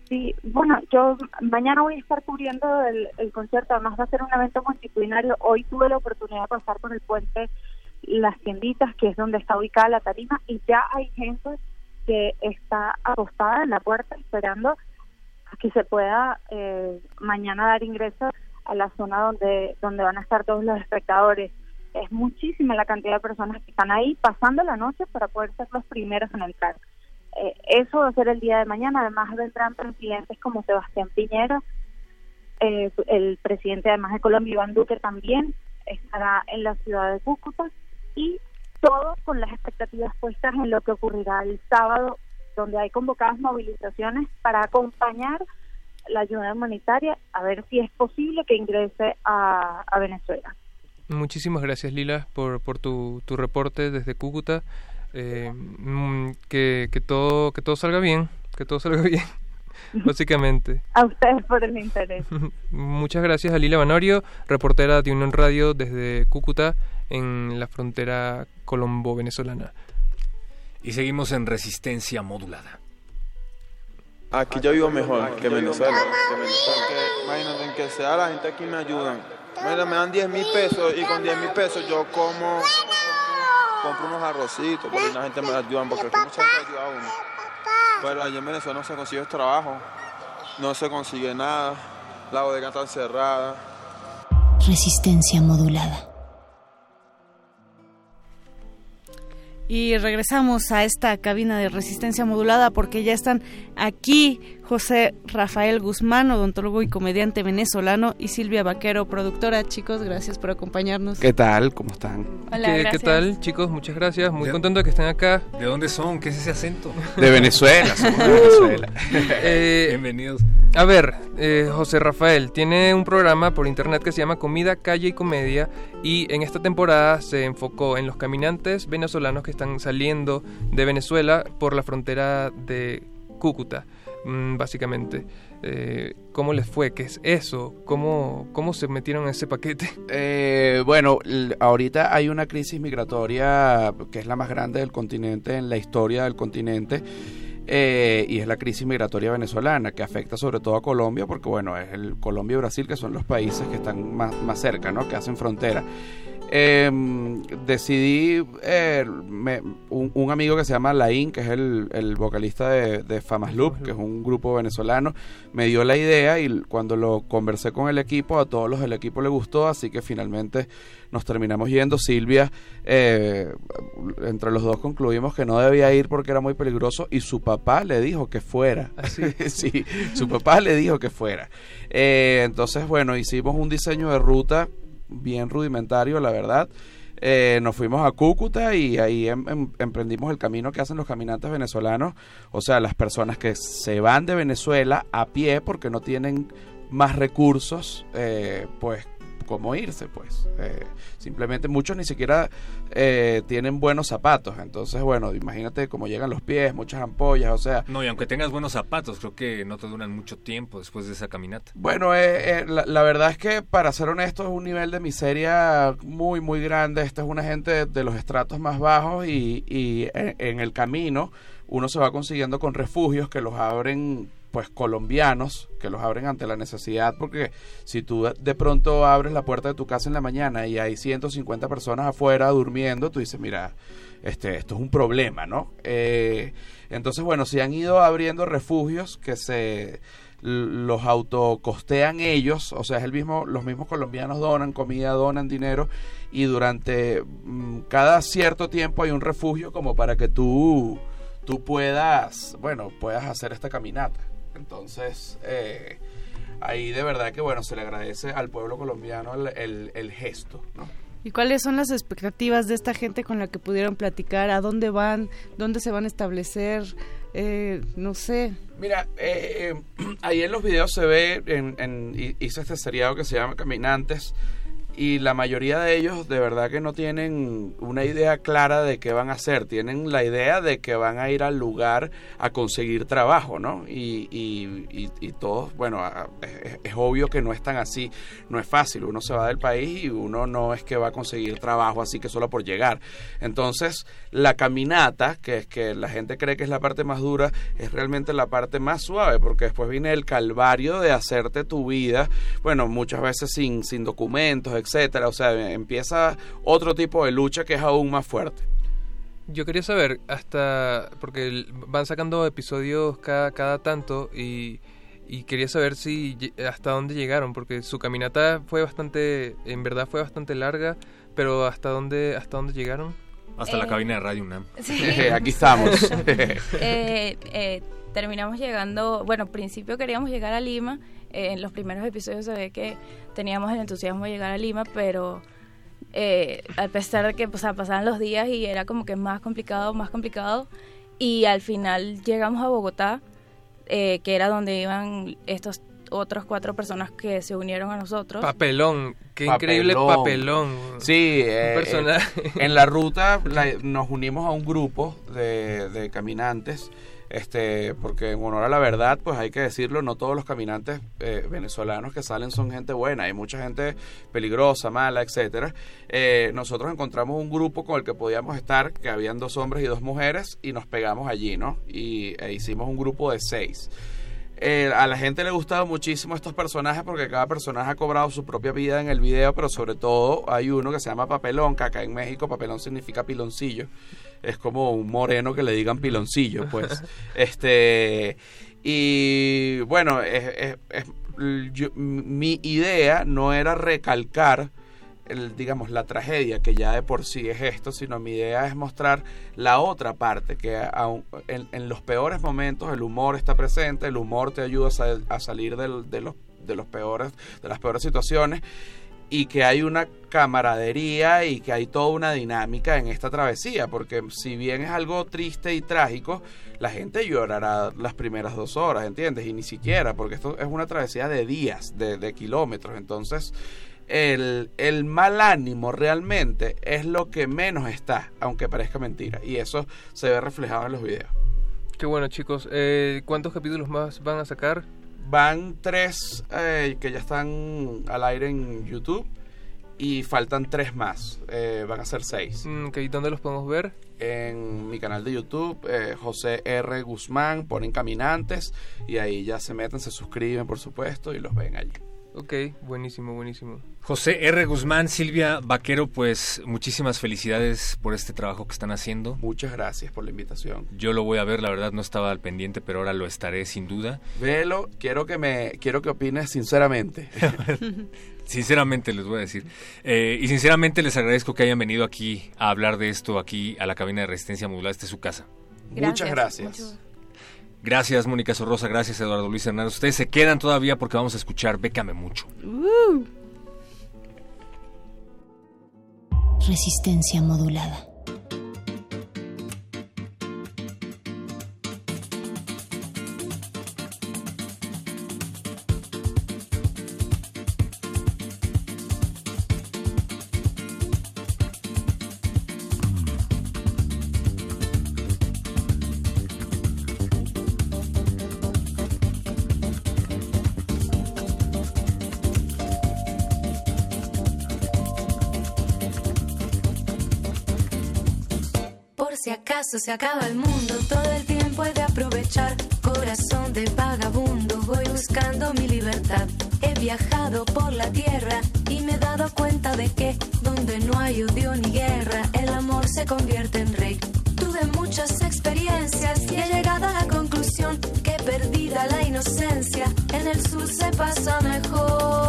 [SPEAKER 9] Sí, bueno, yo mañana voy a estar cubriendo el, el, concierto, además va a ser un evento multitudinario. Hoy tuve la oportunidad de pasar por el puente Las Tienditas, que es donde está ubicada la tarima, y ya hay gente que está acostada en la puerta esperando que se pueda eh, mañana dar ingreso a la zona donde, donde van a estar todos los espectadores es muchísima la cantidad de personas que están ahí pasando la noche para poder ser los primeros en entrar. Eh, eso va a ser el día de mañana. Además vendrán presidentes como Sebastián Piñera, eh, el presidente además de Colombia, Iván Duque, también estará en la ciudad de Cúcuta y todo con las expectativas puestas en lo que ocurrirá el sábado, donde hay convocadas movilizaciones para acompañar la ayuda humanitaria, a ver si es posible que ingrese a, a Venezuela.
[SPEAKER 3] Muchísimas gracias Lila por, por tu, tu reporte desde Cúcuta. Eh, que, que, todo, que todo salga bien, que todo salga bien, básicamente.
[SPEAKER 9] A ustedes por el interés.
[SPEAKER 3] Muchas gracias a Lila Banorio, reportera de Unión Radio desde Cúcuta en la frontera colombo-venezolana.
[SPEAKER 2] Y seguimos en resistencia modulada.
[SPEAKER 10] Aquí yo vivo mejor que Venezuela. Que Venezuela. Que, imagínate, en que sea la gente aquí me ayudan. Mira, me dan 10 mil pesos y con 10 mil pesos yo como, compro unos arrocitos porque la gente me ayuda porque aquí mucha gente ayuda a uno. Pero allá en Venezuela no se consigue trabajo, no se consigue nada, la bodega está cerrada.
[SPEAKER 5] Resistencia modulada.
[SPEAKER 1] Y regresamos a esta cabina de resistencia modulada porque ya están aquí José Rafael Guzmán, odontólogo y comediante venezolano, y Silvia Vaquero, productora. Chicos, gracias por acompañarnos.
[SPEAKER 11] ¿Qué tal? ¿Cómo están?
[SPEAKER 1] Hola,
[SPEAKER 3] ¿Qué,
[SPEAKER 1] gracias.
[SPEAKER 3] ¿Qué tal, chicos? Muchas gracias. Muy contento de que estén acá.
[SPEAKER 2] ¿De dónde son? ¿Qué es ese acento?
[SPEAKER 11] De Venezuela, somos de Venezuela.
[SPEAKER 3] Eh,
[SPEAKER 2] Bienvenidos.
[SPEAKER 3] A ver, eh, José Rafael tiene un programa por internet que se llama Comida, Calle y Comedia y en esta temporada se enfocó en los caminantes venezolanos que están saliendo de Venezuela por la frontera de Cúcuta, básicamente. Eh, ¿Cómo les fue? ¿Qué es eso? ¿Cómo, cómo se metieron en ese paquete?
[SPEAKER 11] Eh, bueno, ahorita hay una crisis migratoria que es la más grande del continente en la historia del continente. eh, y es la crisis migratoria venezolana que afecta sobre todo a Colombia porque bueno es el Colombia y Brasil que son los países que están más, más cerca no que hacen frontera eh, decidí eh, me- un, un amigo que se llama Laín que es el, el vocalista de, de Famas Loop que es un grupo venezolano me dio la idea y cuando lo conversé con el equipo a todos los del equipo le gustó así que finalmente nos terminamos yendo. Silvia eh, entre los dos concluimos que no debía ir porque era muy peligroso y su papá le dijo que fuera. Sí su papá le dijo que fuera. Eh, entonces bueno hicimos un diseño de ruta bien rudimentario la verdad. Eh, nos fuimos a Cúcuta y ahí em- em- emprendimos el camino que hacen los caminantes venezolanos, o sea, las personas que se van de Venezuela a pie porque no tienen más recursos, eh, pues cómo irse, pues. Eh, simplemente muchos ni siquiera eh, tienen buenos zapatos. Entonces, bueno, imagínate cómo llegan los pies, muchas ampollas, o sea...
[SPEAKER 2] No, y aunque tengas buenos zapatos, creo que no te duran mucho tiempo después de esa caminata.
[SPEAKER 11] Bueno, eh, la, la, verdad es que, para ser honesto, es un nivel de miseria muy, muy grande. Esta es una gente de, los estratos más bajos y, y en el camino uno se va consiguiendo con refugios que los abren pues colombianos que los abren ante la necesidad porque si tú de pronto abres la puerta de tu casa en la mañana y hay 150 personas afuera durmiendo tú dices mira este esto es un problema no eh, entonces bueno se han ido abriendo refugios que se los autocostean ellos o sea es el mismo los mismos colombianos donan comida donan dinero y durante mm, cada cierto tiempo hay un refugio como para que tú tú puedas, bueno, puedas hacer esta caminata. Entonces, eh, ahí de verdad que, bueno, se le agradece al pueblo colombiano el, el, gesto, ¿no?
[SPEAKER 1] ¿Y cuáles son las expectativas de esta gente con la que pudieron platicar? ¿A dónde van? ¿Dónde se van a establecer? Eh, no sé.
[SPEAKER 11] Mira, eh, ahí en los videos se ve, en, en, hice este seriado que se llama Caminantes, y la mayoría de ellos de verdad que no tienen una idea clara de qué van a hacer, tienen la idea de que van a ir al lugar a conseguir trabajo, ¿no? Y, y, y, todos, bueno, es, obvio que no es tan así, no es fácil, uno se va del país y uno no es que va a conseguir trabajo así que solo por llegar. Entonces, la caminata, que es que la gente cree que es la parte más dura, es realmente la parte más suave, porque después viene el calvario de hacerte tu vida, bueno, muchas veces sin, sin documentos, etcétera. O sea, empieza otro tipo de lucha que es aún más fuerte.
[SPEAKER 3] Yo quería saber, hasta. porque van sacando episodios cada, cada tanto y, y quería saber si hasta dónde llegaron, porque su caminata fue bastante. en verdad fue bastante larga, pero hasta dónde, hasta dónde llegaron.
[SPEAKER 2] Hasta la eh, cabina de Radio UNAM.
[SPEAKER 11] Sí. Aquí estamos.
[SPEAKER 8] Eh, eh, terminamos llegando, bueno, al principio queríamos llegar a Lima eh, en los primeros episodios se ve que teníamos el entusiasmo de llegar a Lima, pero eh, a pesar de que o pasaban los días y era como que más complicado, más complicado, y al final llegamos a Bogotá, eh, que era donde iban estos otros cuatro personas que se unieron a nosotros.
[SPEAKER 3] Papelón, qué increíble papelón.
[SPEAKER 11] Sí, en la ruta nos unimos a un grupo de, de caminantes este porque en honor a la verdad pues hay que decirlo no todos los caminantes eh, venezolanos que salen son gente buena hay mucha gente peligrosa mala etcétera. Eh, nosotros encontramos un grupo con el que podíamos estar que habían dos hombres y dos mujeres y nos pegamos allí no y e hicimos un grupo de seis eh, a la gente le ha gustado muchísimo estos personajes porque cada personaje ha cobrado su propia vida en el video, pero sobre todo hay uno que se llama Papelón, que acá en México Papelón significa piloncillo es como un moreno que le digan piloncillo, pues. este y bueno, es, mi idea no era recalcar digamos la tragedia que ya de por sí es esto, sino mi idea es mostrar la otra parte, que en, los peores momentos el humor está presente, el humor te ayuda a, salir de, los, de los peores, de las peores situaciones y que hay una camaradería y que hay toda una dinámica en esta travesía, porque si bien es algo triste y trágico, la gente llorará las primeras dos horas, ¿entiendes? Y ni siquiera, porque esto es una travesía de días, de, kilómetros, entonces el, el, mal ánimo realmente es lo que menos está, aunque parezca mentira, y eso se ve reflejado en los videos.
[SPEAKER 3] Qué bueno chicos, eh, ¿cuántos capítulos más van a sacar?
[SPEAKER 11] Van tres eh, que ya están al aire en YouTube y faltan tres más. Eh, van a ser seis.
[SPEAKER 3] Mm, ¿Y dónde los podemos ver?
[SPEAKER 11] En mi canal de YouTube, José R. Guzmán, ponen caminantes y ahí ya se meten, se suscriben por supuesto y los ven allí.
[SPEAKER 3] Ok, buenísimo, buenísimo.
[SPEAKER 2] José R. Guzmán, Silvia Vaquero, pues muchísimas felicidades por este trabajo que están haciendo.
[SPEAKER 11] Muchas gracias por la invitación.
[SPEAKER 2] Yo lo voy a ver, la verdad no estaba al pendiente, pero ahora lo estaré sin duda.
[SPEAKER 11] Velo, quiero que me, quiero que opines sinceramente.
[SPEAKER 2] sinceramente les voy a decir. Eh, y sinceramente les agradezco que hayan venido aquí a hablar de esto, aquí a la cabina de resistencia modular, esta es su casa.
[SPEAKER 11] Muchas gracias.
[SPEAKER 2] Gracias, Mónica Sorrosa. Gracias, Eduardo Luis Hernández. Ustedes se quedan todavía porque vamos a escuchar Bécame mucho. Uh.
[SPEAKER 5] Resistencia modulada.
[SPEAKER 12] Se acaba el mundo, todo el tiempo he de aprovechar. Corazón de vagabundo, voy buscando mi libertad. He viajado por la tierra y me he dado cuenta de que donde no hay odio ni guerra, el amor se convierte en rey. Tuve muchas experiencias y he llegado a la conclusión que perdida la inocencia, en el sur se pasa mejor.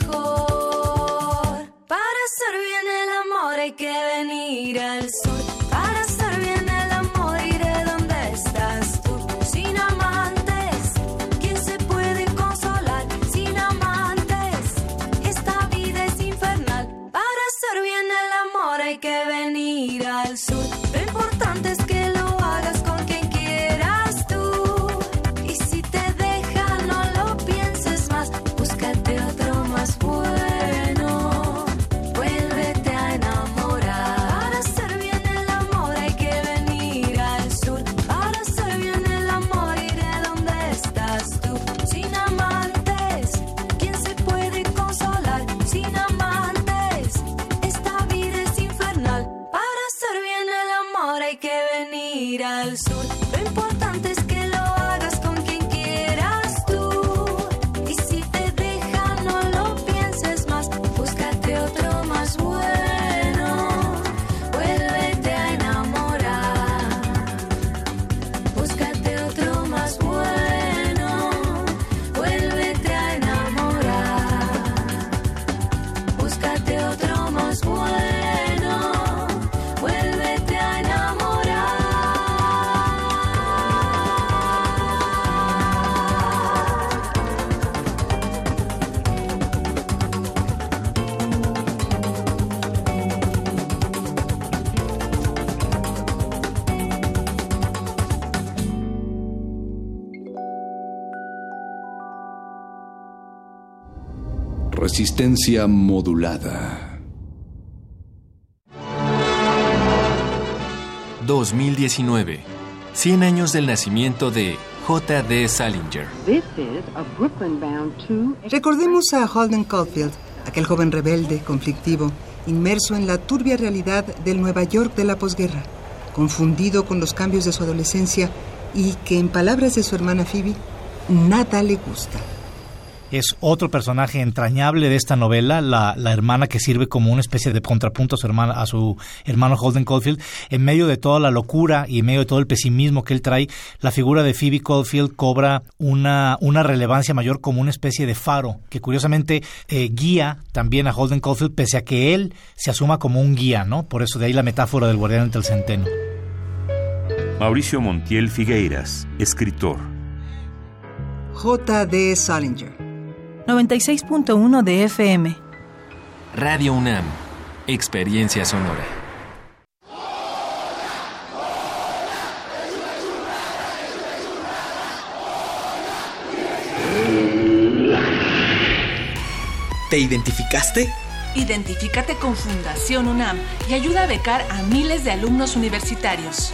[SPEAKER 13] Resistencia modulada.
[SPEAKER 14] 2019. 100 años del nacimiento de J.D. Salinger.
[SPEAKER 15] Recordemos a Holden Caulfield, aquel joven rebelde, conflictivo, inmerso en la turbia realidad del Nueva York de la posguerra, confundido con los cambios de su adolescencia y que, en palabras de su hermana Phoebe, nada le gusta.
[SPEAKER 16] Es otro personaje entrañable de esta novela, la, la hermana que sirve como una especie de contrapunto a su, hermana, a su hermano Holden Caulfield. En medio de toda la locura y en medio de todo el pesimismo que él trae, la figura de Phoebe Caulfield cobra una, una relevancia mayor como una especie de faro que curiosamente eh, guía también a Holden Caulfield pese a que él se asuma como un guía, ¿no? Por eso de ahí la metáfora del guardián entre el centeno.
[SPEAKER 17] Mauricio Montiel Figueiras, escritor.
[SPEAKER 15] J.D. Salinger.
[SPEAKER 18] 96.1 de FM.
[SPEAKER 14] Radio UNAM. Experiencia sonora.
[SPEAKER 19] ¿Te identificaste?
[SPEAKER 20] Identifícate con Fundación UNAM y ayuda a becar a miles de alumnos universitarios.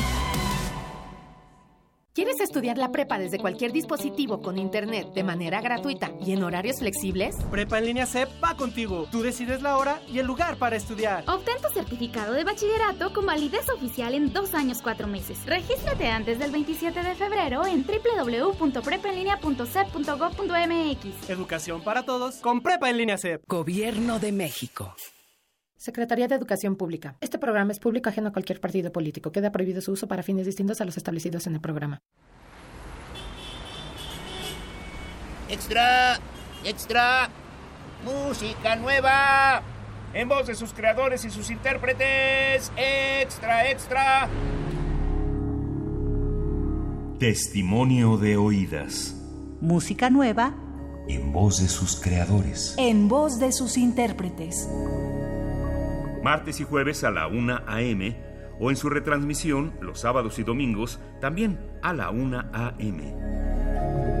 [SPEAKER 21] ¿Quieres estudiar la prepa desde cualquier dispositivo con internet de manera gratuita y en horarios flexibles?
[SPEAKER 22] Prepa en línea CEP va contigo. Tú decides la hora y el lugar para estudiar.
[SPEAKER 23] Obtén tu certificado de bachillerato con validez oficial en dos años cuatro meses. Regístrate antes del 27 de febrero en www.prepaenlinea.cep.gov.mx.
[SPEAKER 22] Educación para todos con Prepa en línea CEP.
[SPEAKER 24] Gobierno de México.
[SPEAKER 21] Secretaría de Educación Pública. Este programa es público ajeno a cualquier partido político. Queda prohibido su uso para fines distintos a los establecidos en el programa.
[SPEAKER 25] Extra, extra, música nueva. En voz de sus creadores y sus intérpretes. Extra, extra.
[SPEAKER 17] Testimonio de oídas.
[SPEAKER 26] Música nueva.
[SPEAKER 17] En voz de sus creadores.
[SPEAKER 26] En voz de sus intérpretes
[SPEAKER 17] martes y jueves a la 1 a.m. o en su retransmisión los sábados y domingos también a la 1 a.m.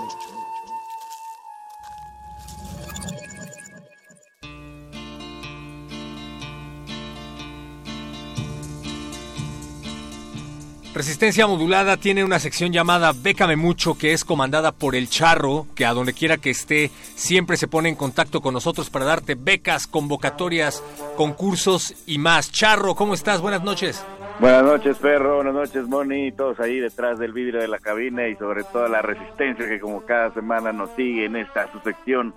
[SPEAKER 2] Resistencia Modulada tiene una sección llamada Bécame Mucho, que es comandada por el Charro, que a donde quiera que esté siempre se pone en contacto con nosotros para darte becas, convocatorias, concursos y más. Charro, ¿cómo estás? Buenas noches.
[SPEAKER 27] Buenas noches, perro. Buenas noches, Moni. Todos ahí detrás del vidrio de la cabina y sobre todo la resistencia que como cada semana nos sigue en esta su sección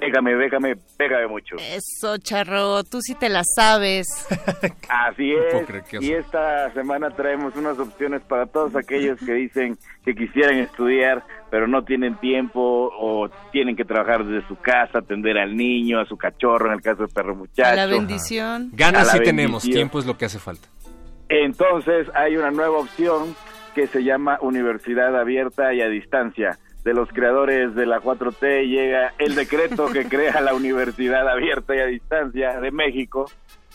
[SPEAKER 27] Pégame, pégame, pégame mucho.
[SPEAKER 1] Eso, charro, tú sí te la sabes.
[SPEAKER 27] Así es. y esta semana traemos unas opciones para todos aquellos que dicen que quisieran estudiar, pero no tienen tiempo o tienen que trabajar desde su casa, atender al niño, a su cachorro, en el caso de perro muchacho.
[SPEAKER 1] la bendición.
[SPEAKER 2] Ganas sí tenemos, tiempo es lo que hace falta.
[SPEAKER 27] Entonces, hay una nueva opción que se llama Universidad Abierta y a Distancia de los creadores de la 4T llega el decreto que crea la Universidad Abierta y a Distancia de México,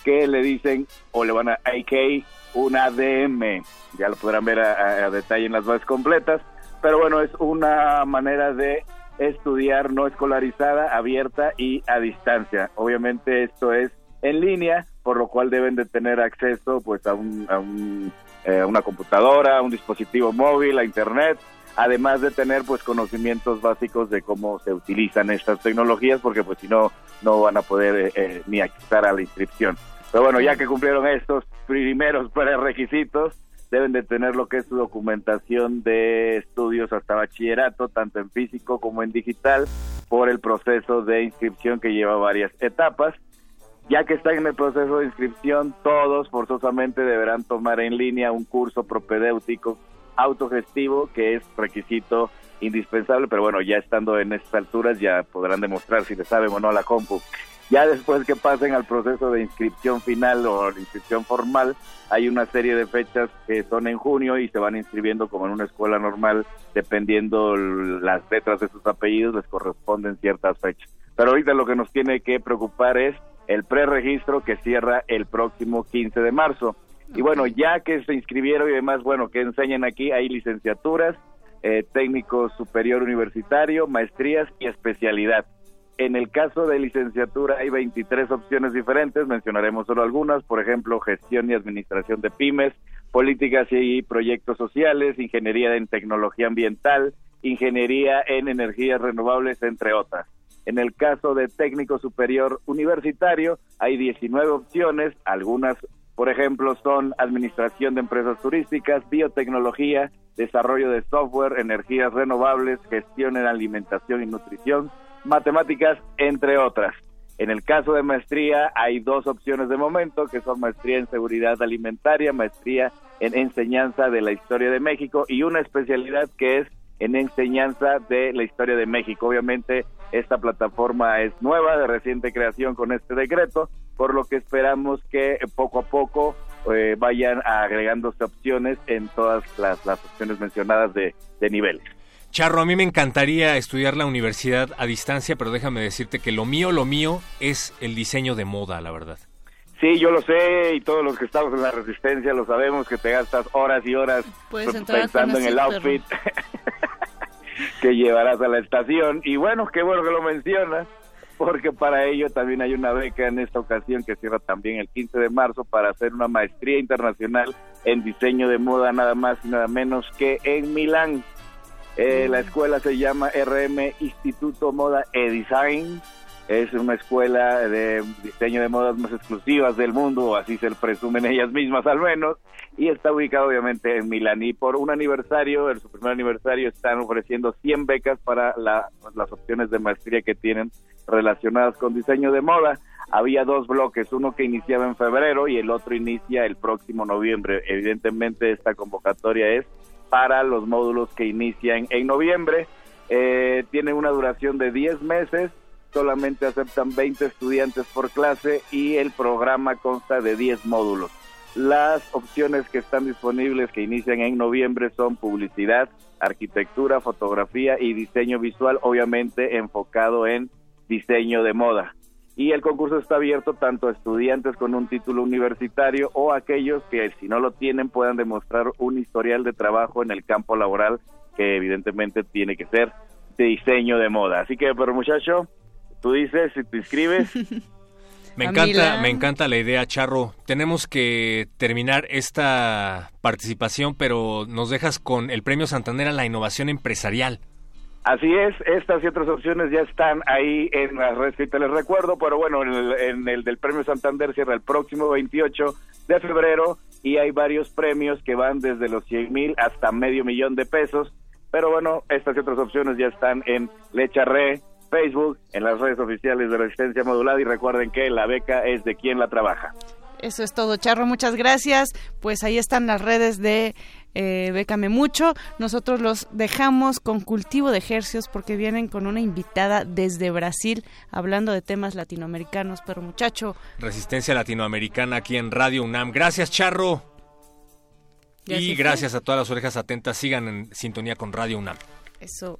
[SPEAKER 27] que le dicen o le van a IK un ADM. Ya lo podrán ver a, detalle en las bases completas, pero bueno, es una manera de estudiar no escolarizada, abierta y a distancia. Obviamente esto es en línea, por lo cual deben de tener acceso pues a, un, a un, eh, una computadora, a un dispositivo móvil, a internet, además de tener pues conocimientos básicos de cómo se utilizan estas tecnologías, porque pues si no, no van a poder eh, eh, ni acceder a la inscripción. Pero bueno, ya que cumplieron estos primeros requisitos, deben de tener lo que es su documentación de estudios hasta bachillerato, tanto en físico como en digital, por el proceso de inscripción que lleva varias etapas. Ya que están en el proceso de inscripción, todos forzosamente deberán tomar en línea un curso propedéutico autogestivo, que es requisito indispensable, pero bueno, ya estando en estas alturas ya podrán demostrar si le saben o no a la compu. Ya después que pasen al proceso de inscripción final o inscripción formal, hay una serie de fechas que son en junio y se van inscribiendo como en una escuela normal, dependiendo las letras de sus apellidos, les corresponden ciertas fechas. Pero ahorita lo que nos tiene que preocupar es el preregistro que cierra el próximo 15 de marzo. Y bueno, ya que se inscribieron y demás, bueno, que enseñan aquí, hay licenciaturas, eh, técnico superior universitario, maestrías y especialidad. En el caso de licenciatura hay 23 opciones diferentes, mencionaremos solo algunas, por ejemplo, gestión y administración de pymes, políticas y proyectos sociales, ingeniería en tecnología ambiental, ingeniería en energías renovables, entre otras. En el caso de técnico superior universitario hay 19 opciones, algunas Por ejemplo, son administración de empresas turísticas, biotecnología, desarrollo de software, energías renovables, gestión en alimentación y nutrición, matemáticas, entre otras. En el caso de maestría hay dos opciones de momento, que son maestría en seguridad alimentaria, maestría en enseñanza de la historia de México y una especialidad que es en enseñanza de la historia de México. Obviamente esta plataforma es nueva, de reciente creación con este decreto, por lo que esperamos que poco a poco eh, vayan agregándose opciones en todas las, opciones mencionadas de, de niveles.
[SPEAKER 2] Charro, a mí me encantaría estudiar la universidad a distancia, pero déjame decirte que lo mío, lo mío es el diseño de moda, la verdad.
[SPEAKER 27] Sí, yo lo sé y todos los que estamos en la resistencia lo sabemos que te gastas horas y horas pensando en el outfit que llevarás a la estación. Y bueno, qué bueno que lo mencionas, porque para ello también hay una beca en esta ocasión que cierra también el 15 de marzo para hacer una maestría internacional en diseño de moda nada más y nada menos que en Milán. Eh, la escuela se llama RM Instituto Moda e Design es una escuela de diseño de modas más exclusivas del mundo, así se presumen ellas mismas al menos, y está ubicado obviamente en Milán. Y por un aniversario, en su primer aniversario, están ofreciendo 100 becas para las opciones de maestría que tienen relacionadas con diseño de moda. Había dos bloques, uno que iniciaba en febrero y el otro inicia el próximo noviembre. Evidentemente esta convocatoria es para los módulos que inician en noviembre. Eh, tiene una duración de 10 meses solamente aceptan 20 estudiantes por clase y el programa consta de 10 módulos. Las opciones que están disponibles que inician en noviembre son publicidad, arquitectura, fotografía y diseño visual, obviamente enfocado en diseño de moda. Y el concurso está abierto tanto a estudiantes con un título universitario o a aquellos que si no lo tienen puedan demostrar un historial de trabajo en el campo laboral que evidentemente tiene que ser de diseño de moda. Así que, pero muchacho, Tú dices si te inscribes.
[SPEAKER 2] Me encanta, me encanta la idea, Charro. Tenemos que terminar esta participación, pero nos dejas con el Premio Santander a la Innovación Empresarial.
[SPEAKER 27] Así es, estas y otras opciones ya están ahí en las redes que te les recuerdo, pero bueno, en el, del Premio Santander cierra el próximo 28 de febrero y hay varios premios que van desde los 100 mil hasta medio millón de pesos, pero bueno, estas y otras opciones ya están en Lecharre, Facebook, en las redes oficiales de Resistencia Modulada y recuerden que la beca es de quien la trabaja.
[SPEAKER 1] Eso es todo, Charro, muchas gracias. Pues ahí están las redes de eh, Bécame Mucho. Nosotros los dejamos con cultivo de ejercios porque vienen con una invitada desde Brasil hablando de temas latinoamericanos. Pero muchacho.
[SPEAKER 2] Resistencia Latinoamericana aquí en Radio UNAM. Gracias, Charro. y gracias a todas las orejas atentas. Sigan en sintonía con Radio UNAM.
[SPEAKER 1] Eso.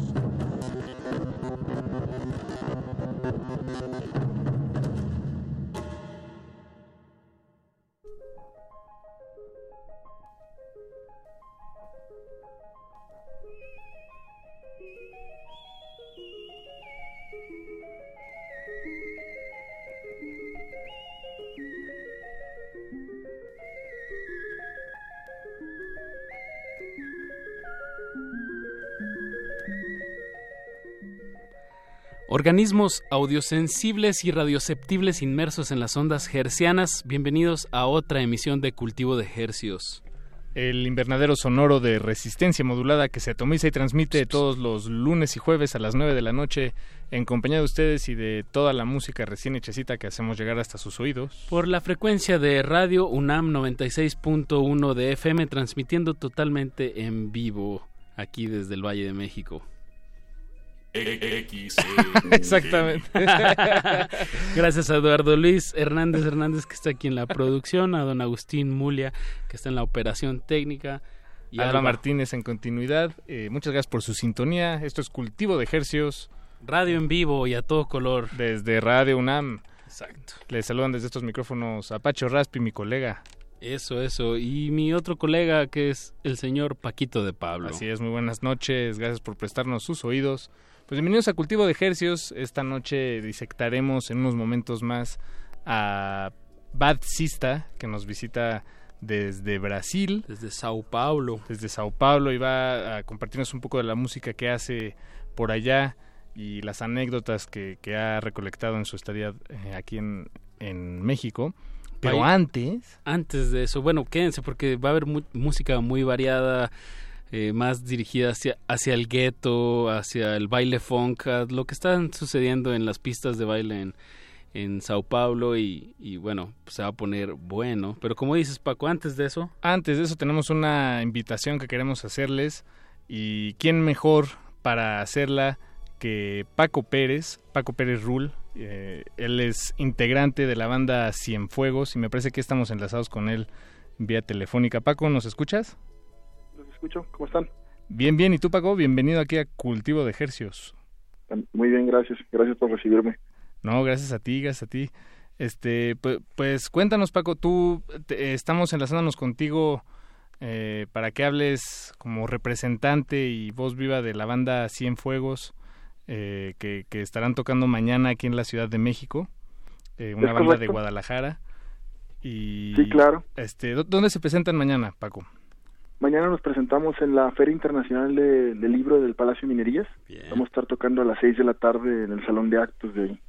[SPEAKER 28] Organismos audiosensibles y radioceptibles inmersos en las ondas hercianas, bienvenidos a otra emisión de Cultivo de Hercios.
[SPEAKER 29] El invernadero sonoro de resistencia modulada que se atomiza y transmite todos los lunes y jueves a las 9 de la noche en compañía de ustedes y de toda la música recién hechecita que hacemos llegar hasta sus oídos.
[SPEAKER 28] Por la frecuencia de radio UNAM 96.1 de FM transmitiendo totalmente en vivo aquí desde el Valle de México.
[SPEAKER 29] X. Exactamente.
[SPEAKER 28] Gracias a Eduardo Luis Hernández Hernández que está aquí en la producción, a don Agustín Mulia que está en la operación técnica.
[SPEAKER 29] Y a Alba Martínez en continuidad. Eh, muchas gracias por su sintonía. Esto es Cultivo de Ejercios.
[SPEAKER 28] Radio en vivo y a todo color.
[SPEAKER 29] Desde Radio UNAM.
[SPEAKER 28] Exacto.
[SPEAKER 29] Les saludan desde estos micrófonos Apacho Raspi, mi colega.
[SPEAKER 28] Eso, eso. Y mi otro colega que es el señor Paquito de Pablo.
[SPEAKER 29] Así es, muy buenas noches. Gracias por prestarnos sus oídos. Pues bienvenidos a Cultivo de Ejercios. Esta noche disectaremos en unos momentos más a Bad Sista, que nos visita desde Brasil.
[SPEAKER 28] Desde Sao Paulo.
[SPEAKER 29] Desde Sao Paulo y va a compartirnos un poco de la música que hace por allá y las anécdotas que, que ha recolectado en su estadía eh, aquí en, en México. Pero antes...
[SPEAKER 28] Antes de eso, bueno, quédense porque va a haber música muy variada, eh, más dirigida hacia, hacia el gueto, hacia el baile funk, lo que está sucediendo en las pistas de baile en, Sao Paulo y, bueno, pues se va a poner bueno. Pero como dices Paco, antes de eso...
[SPEAKER 29] Antes de eso tenemos una invitación que queremos hacerles y quién mejor para hacerla que Paco Pérez, Paco Pérez Rule, eh, él es integrante de la banda Cienfuegos y me parece que estamos enlazados con él vía telefónica. Paco, ¿nos escuchas?
[SPEAKER 30] Escucho, ¿cómo están?
[SPEAKER 29] Bien, bien. ¿Y tú, Paco? Bienvenido aquí a Cultivo de Ejercios.
[SPEAKER 30] Muy bien, gracias. Gracias por recibirme.
[SPEAKER 29] No, gracias a ti, gracias a ti. Este, pues, pues cuéntanos, Paco, tú estamos enlazándonos contigo eh, para que hables como representante y voz viva de la banda Cienfuegos. Eh, que, estarán tocando mañana aquí en la Ciudad de México, eh, una banda de Guadalajara. Y,
[SPEAKER 30] sí, claro.
[SPEAKER 29] Este, ¿Dónde se presentan mañana, Paco?
[SPEAKER 30] Mañana nos presentamos en la Feria Internacional de, del Libro del Palacio de Minerías. Vamos a estar tocando a las 6 de la tarde en el Salón de Actos de ahí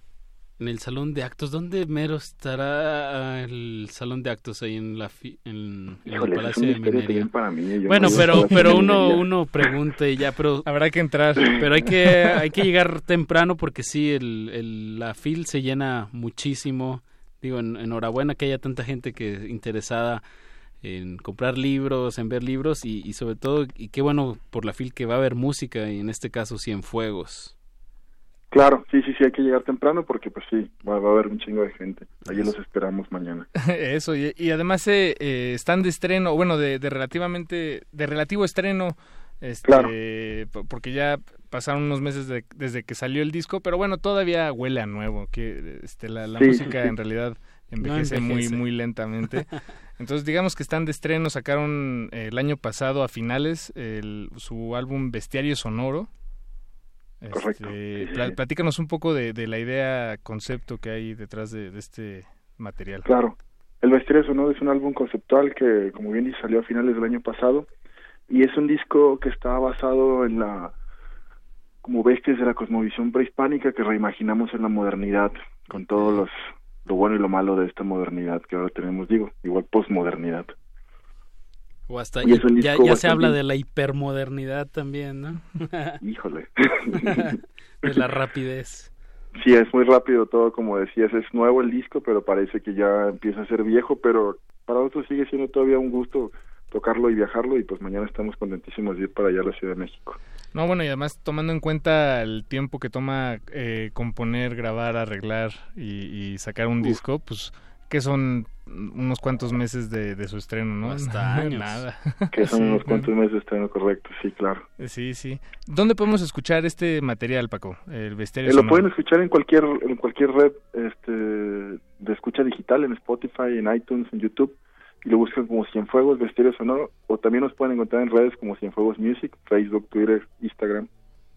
[SPEAKER 28] en el salón de actos. ¿Dónde mero estará el salón de actos ahí en la en, el Palacio de Minería? bueno, pero pero uno uno pregunta y ya, pero
[SPEAKER 29] habrá que entrar.
[SPEAKER 28] Pero hay que hay que llegar temprano porque sí el, el la fil se llena muchísimo. Digo, en, enhorabuena que haya tanta gente que interesada en comprar libros, en ver libros y, y sobre todo y qué bueno por la fil que va a haber música y en este caso Cienfuegos.
[SPEAKER 30] Claro, sí, sí, sí, hay que llegar temprano porque pues sí, va, a haber un chingo de gente. Allí los esperamos mañana.
[SPEAKER 29] Eso, y, además eh, eh, están de estreno, bueno, de, relativamente, de relativo estreno, este, porque ya pasaron unos meses desde que salió el disco, pero bueno, todavía huele a nuevo, que este, la, música en realidad envejece, muy, muy lentamente. Entonces, digamos que están de estreno, sacaron eh, el año pasado a finales su álbum Bestiario Sonoro,
[SPEAKER 30] Correcto.
[SPEAKER 29] Este, platícanos un poco de, la idea, concepto que hay detrás de, este material.
[SPEAKER 30] Claro. El Bestiario Sonoro es un álbum conceptual que, como bien dice, salió a finales del año pasado y es un disco que está basado en la como bestias de la cosmovisión prehispánica que reimaginamos en la modernidad con todos los lo bueno y lo malo de esta modernidad que ahora tenemos, digo, igual posmodernidad.
[SPEAKER 28] O hasta ya, se habla de la hipermodernidad también, ¿no?
[SPEAKER 30] Híjole.
[SPEAKER 28] de la rapidez.
[SPEAKER 30] Sí, es muy rápido todo, como decías, es nuevo el disco, pero parece que ya empieza a ser viejo, pero para nosotros sigue siendo todavía un gusto tocarlo y viajarlo y pues mañana estamos contentísimos de ir para allá a la Ciudad de México.
[SPEAKER 29] No, bueno, y además tomando en cuenta el tiempo que toma eh, componer, grabar, arreglar y, sacar un disco, pues que son unos cuantos meses de, su estreno, ¿no?
[SPEAKER 28] Hasta años.
[SPEAKER 29] Nada.
[SPEAKER 30] Que son unos cuantos meses de estreno, correcto, sí, claro.
[SPEAKER 29] Sí, sí. ¿Dónde podemos escuchar este material, Paco? El bestiario
[SPEAKER 30] eh, Lo pueden escuchar en cualquier en cualquier red este, de escucha digital, en Spotify, en iTunes, en YouTube, y lo buscan como Cienfuegos, Bestiario Sonoro, o también nos pueden encontrar en redes como Cienfuegos Music, Facebook, Twitter, Instagram.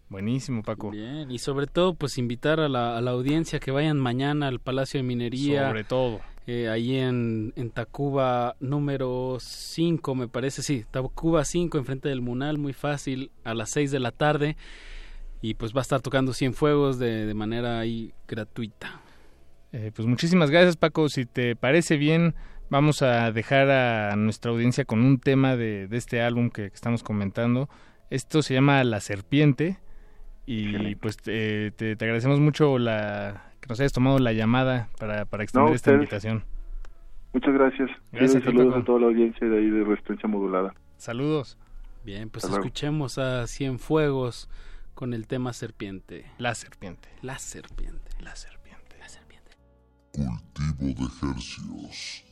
[SPEAKER 29] Buenísimo, Paco.
[SPEAKER 28] Bien, y sobre todo, pues invitar a la, a la audiencia que vayan mañana al Palacio de Minería.
[SPEAKER 29] Sobre todo
[SPEAKER 28] eh, ahí en, en Tacuba número 5, me parece, sí, Tacuba 5, enfrente del Munal, muy fácil, a las 6 de la tarde. Y pues va a estar tocando Cienfuegos de, de manera ahí gratuita.
[SPEAKER 29] Eh, pues muchísimas gracias, Paco. Si te parece bien, vamos a dejar a nuestra audiencia con un tema de, de este álbum que, estamos comentando. Esto se llama La Serpiente. Y pues te, te, agradecemos mucho la, que nos hayas tomado la llamada para, para extender esta invitación.
[SPEAKER 30] Muchas gracias.
[SPEAKER 29] Gracias.
[SPEAKER 30] saludos a toda la audiencia de ahí de Resistencia Modulada.
[SPEAKER 29] Saludos.
[SPEAKER 28] Bien, pues escuchemos a Cienfuegos con el tema serpiente.
[SPEAKER 29] La serpiente.
[SPEAKER 28] La serpiente.
[SPEAKER 29] La serpiente. La serpiente.
[SPEAKER 13] Cultivo de ejercicios.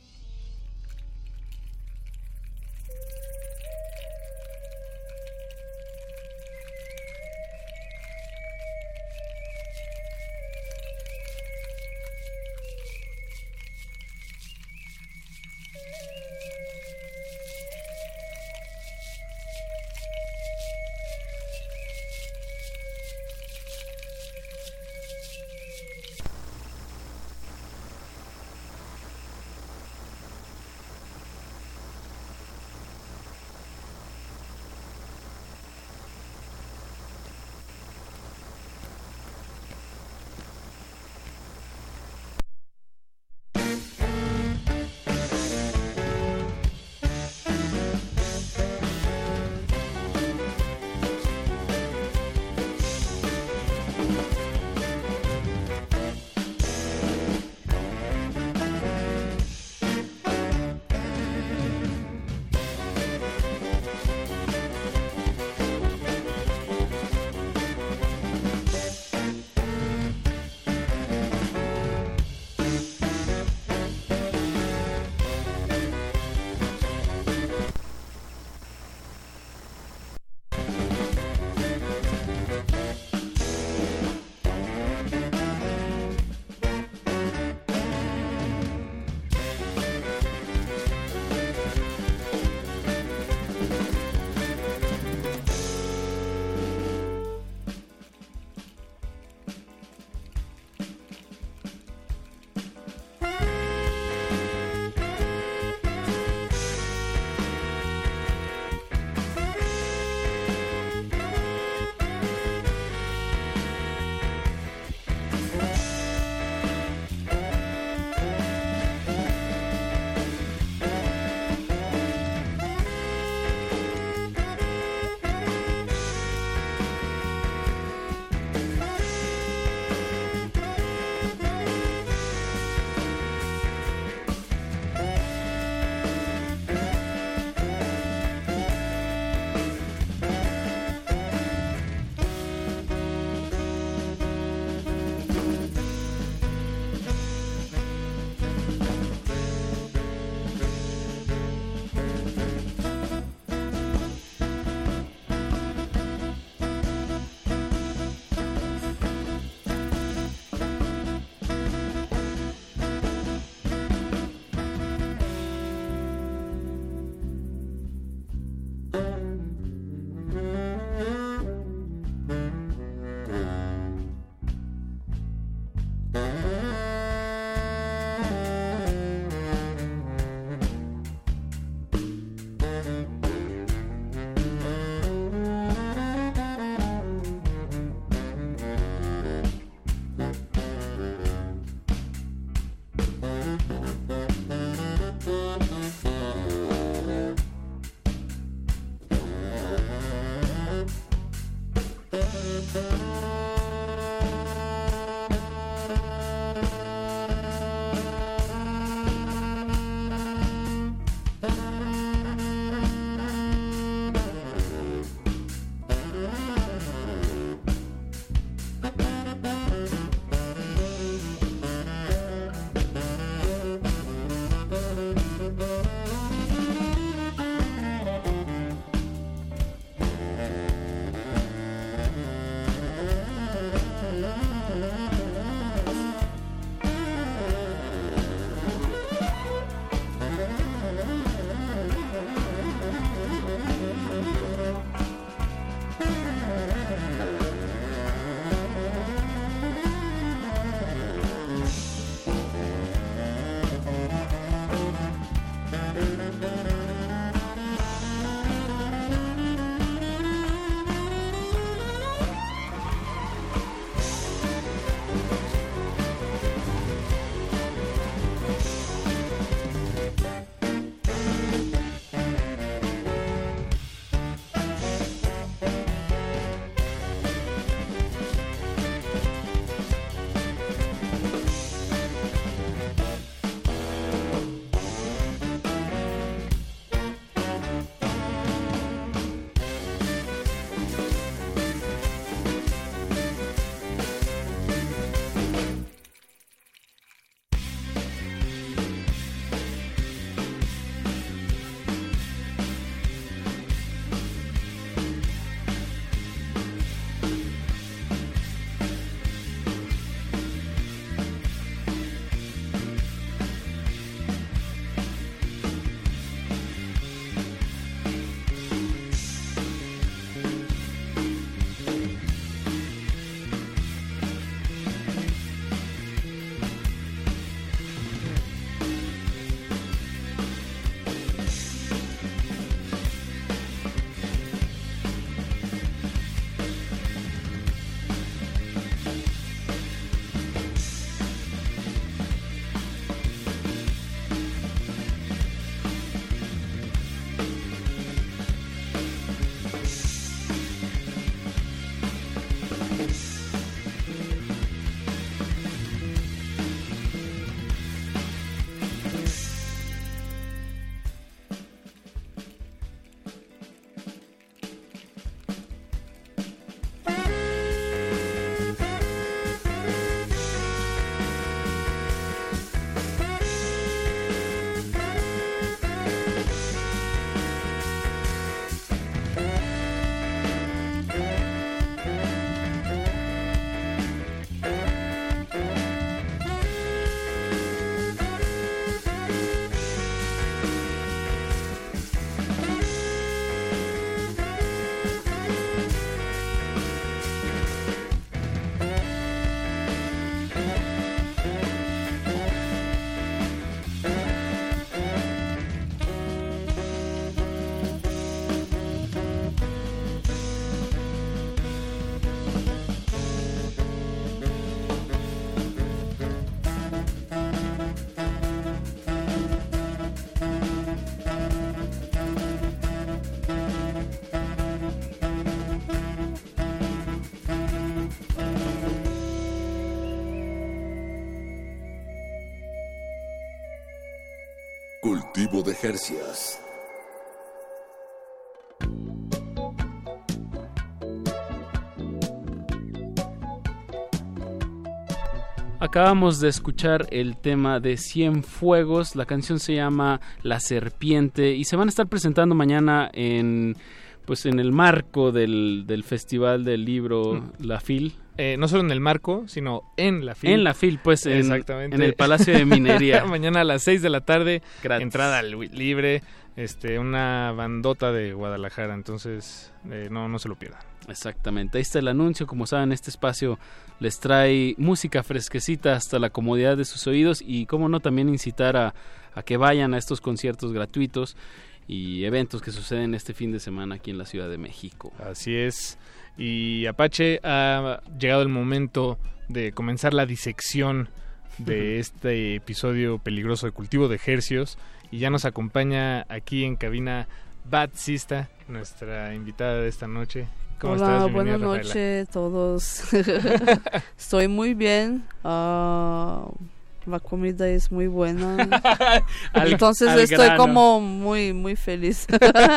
[SPEAKER 13] De Jercias.
[SPEAKER 28] Acabamos de escuchar el tema de Cien Fuegos, la canción se llama La Serpiente y se van a estar presentando mañana en pues en el marco del, del Festival del Libro
[SPEAKER 29] Mm.
[SPEAKER 28] La Fil.
[SPEAKER 29] Eh, no solo en el marco, sino en la FIL.
[SPEAKER 28] En la FIL, pues, en-
[SPEAKER 29] Exactamente.
[SPEAKER 28] en el Palacio de Minería.
[SPEAKER 29] Mañana a las 6 de la tarde,
[SPEAKER 28] Gratis.
[SPEAKER 29] entrada li- libre, este, una bandota de Guadalajara, entonces eh, no, no se lo pierdan.
[SPEAKER 28] Exactamente, ahí está el anuncio. Como saben, este espacio les trae música fresquecita hasta la comodidad de sus oídos y, como no, también incitar a, a que vayan a estos conciertos gratuitos y eventos que suceden este fin de semana aquí en la Ciudad de México.
[SPEAKER 29] Así es. Y Apache, ha llegado el momento de comenzar la disección de este episodio peligroso de cultivo de hercios. Y ya nos acompaña aquí en cabina Bat Sista, nuestra invitada de esta noche. ¿Cómo
[SPEAKER 31] Hola,
[SPEAKER 29] estás?
[SPEAKER 31] Buenas noches a todos. Estoy muy bien. Ah, la comida es muy buena.
[SPEAKER 28] Al-
[SPEAKER 31] Entonces
[SPEAKER 28] al
[SPEAKER 31] estoy
[SPEAKER 28] grano.
[SPEAKER 31] como muy, muy feliz.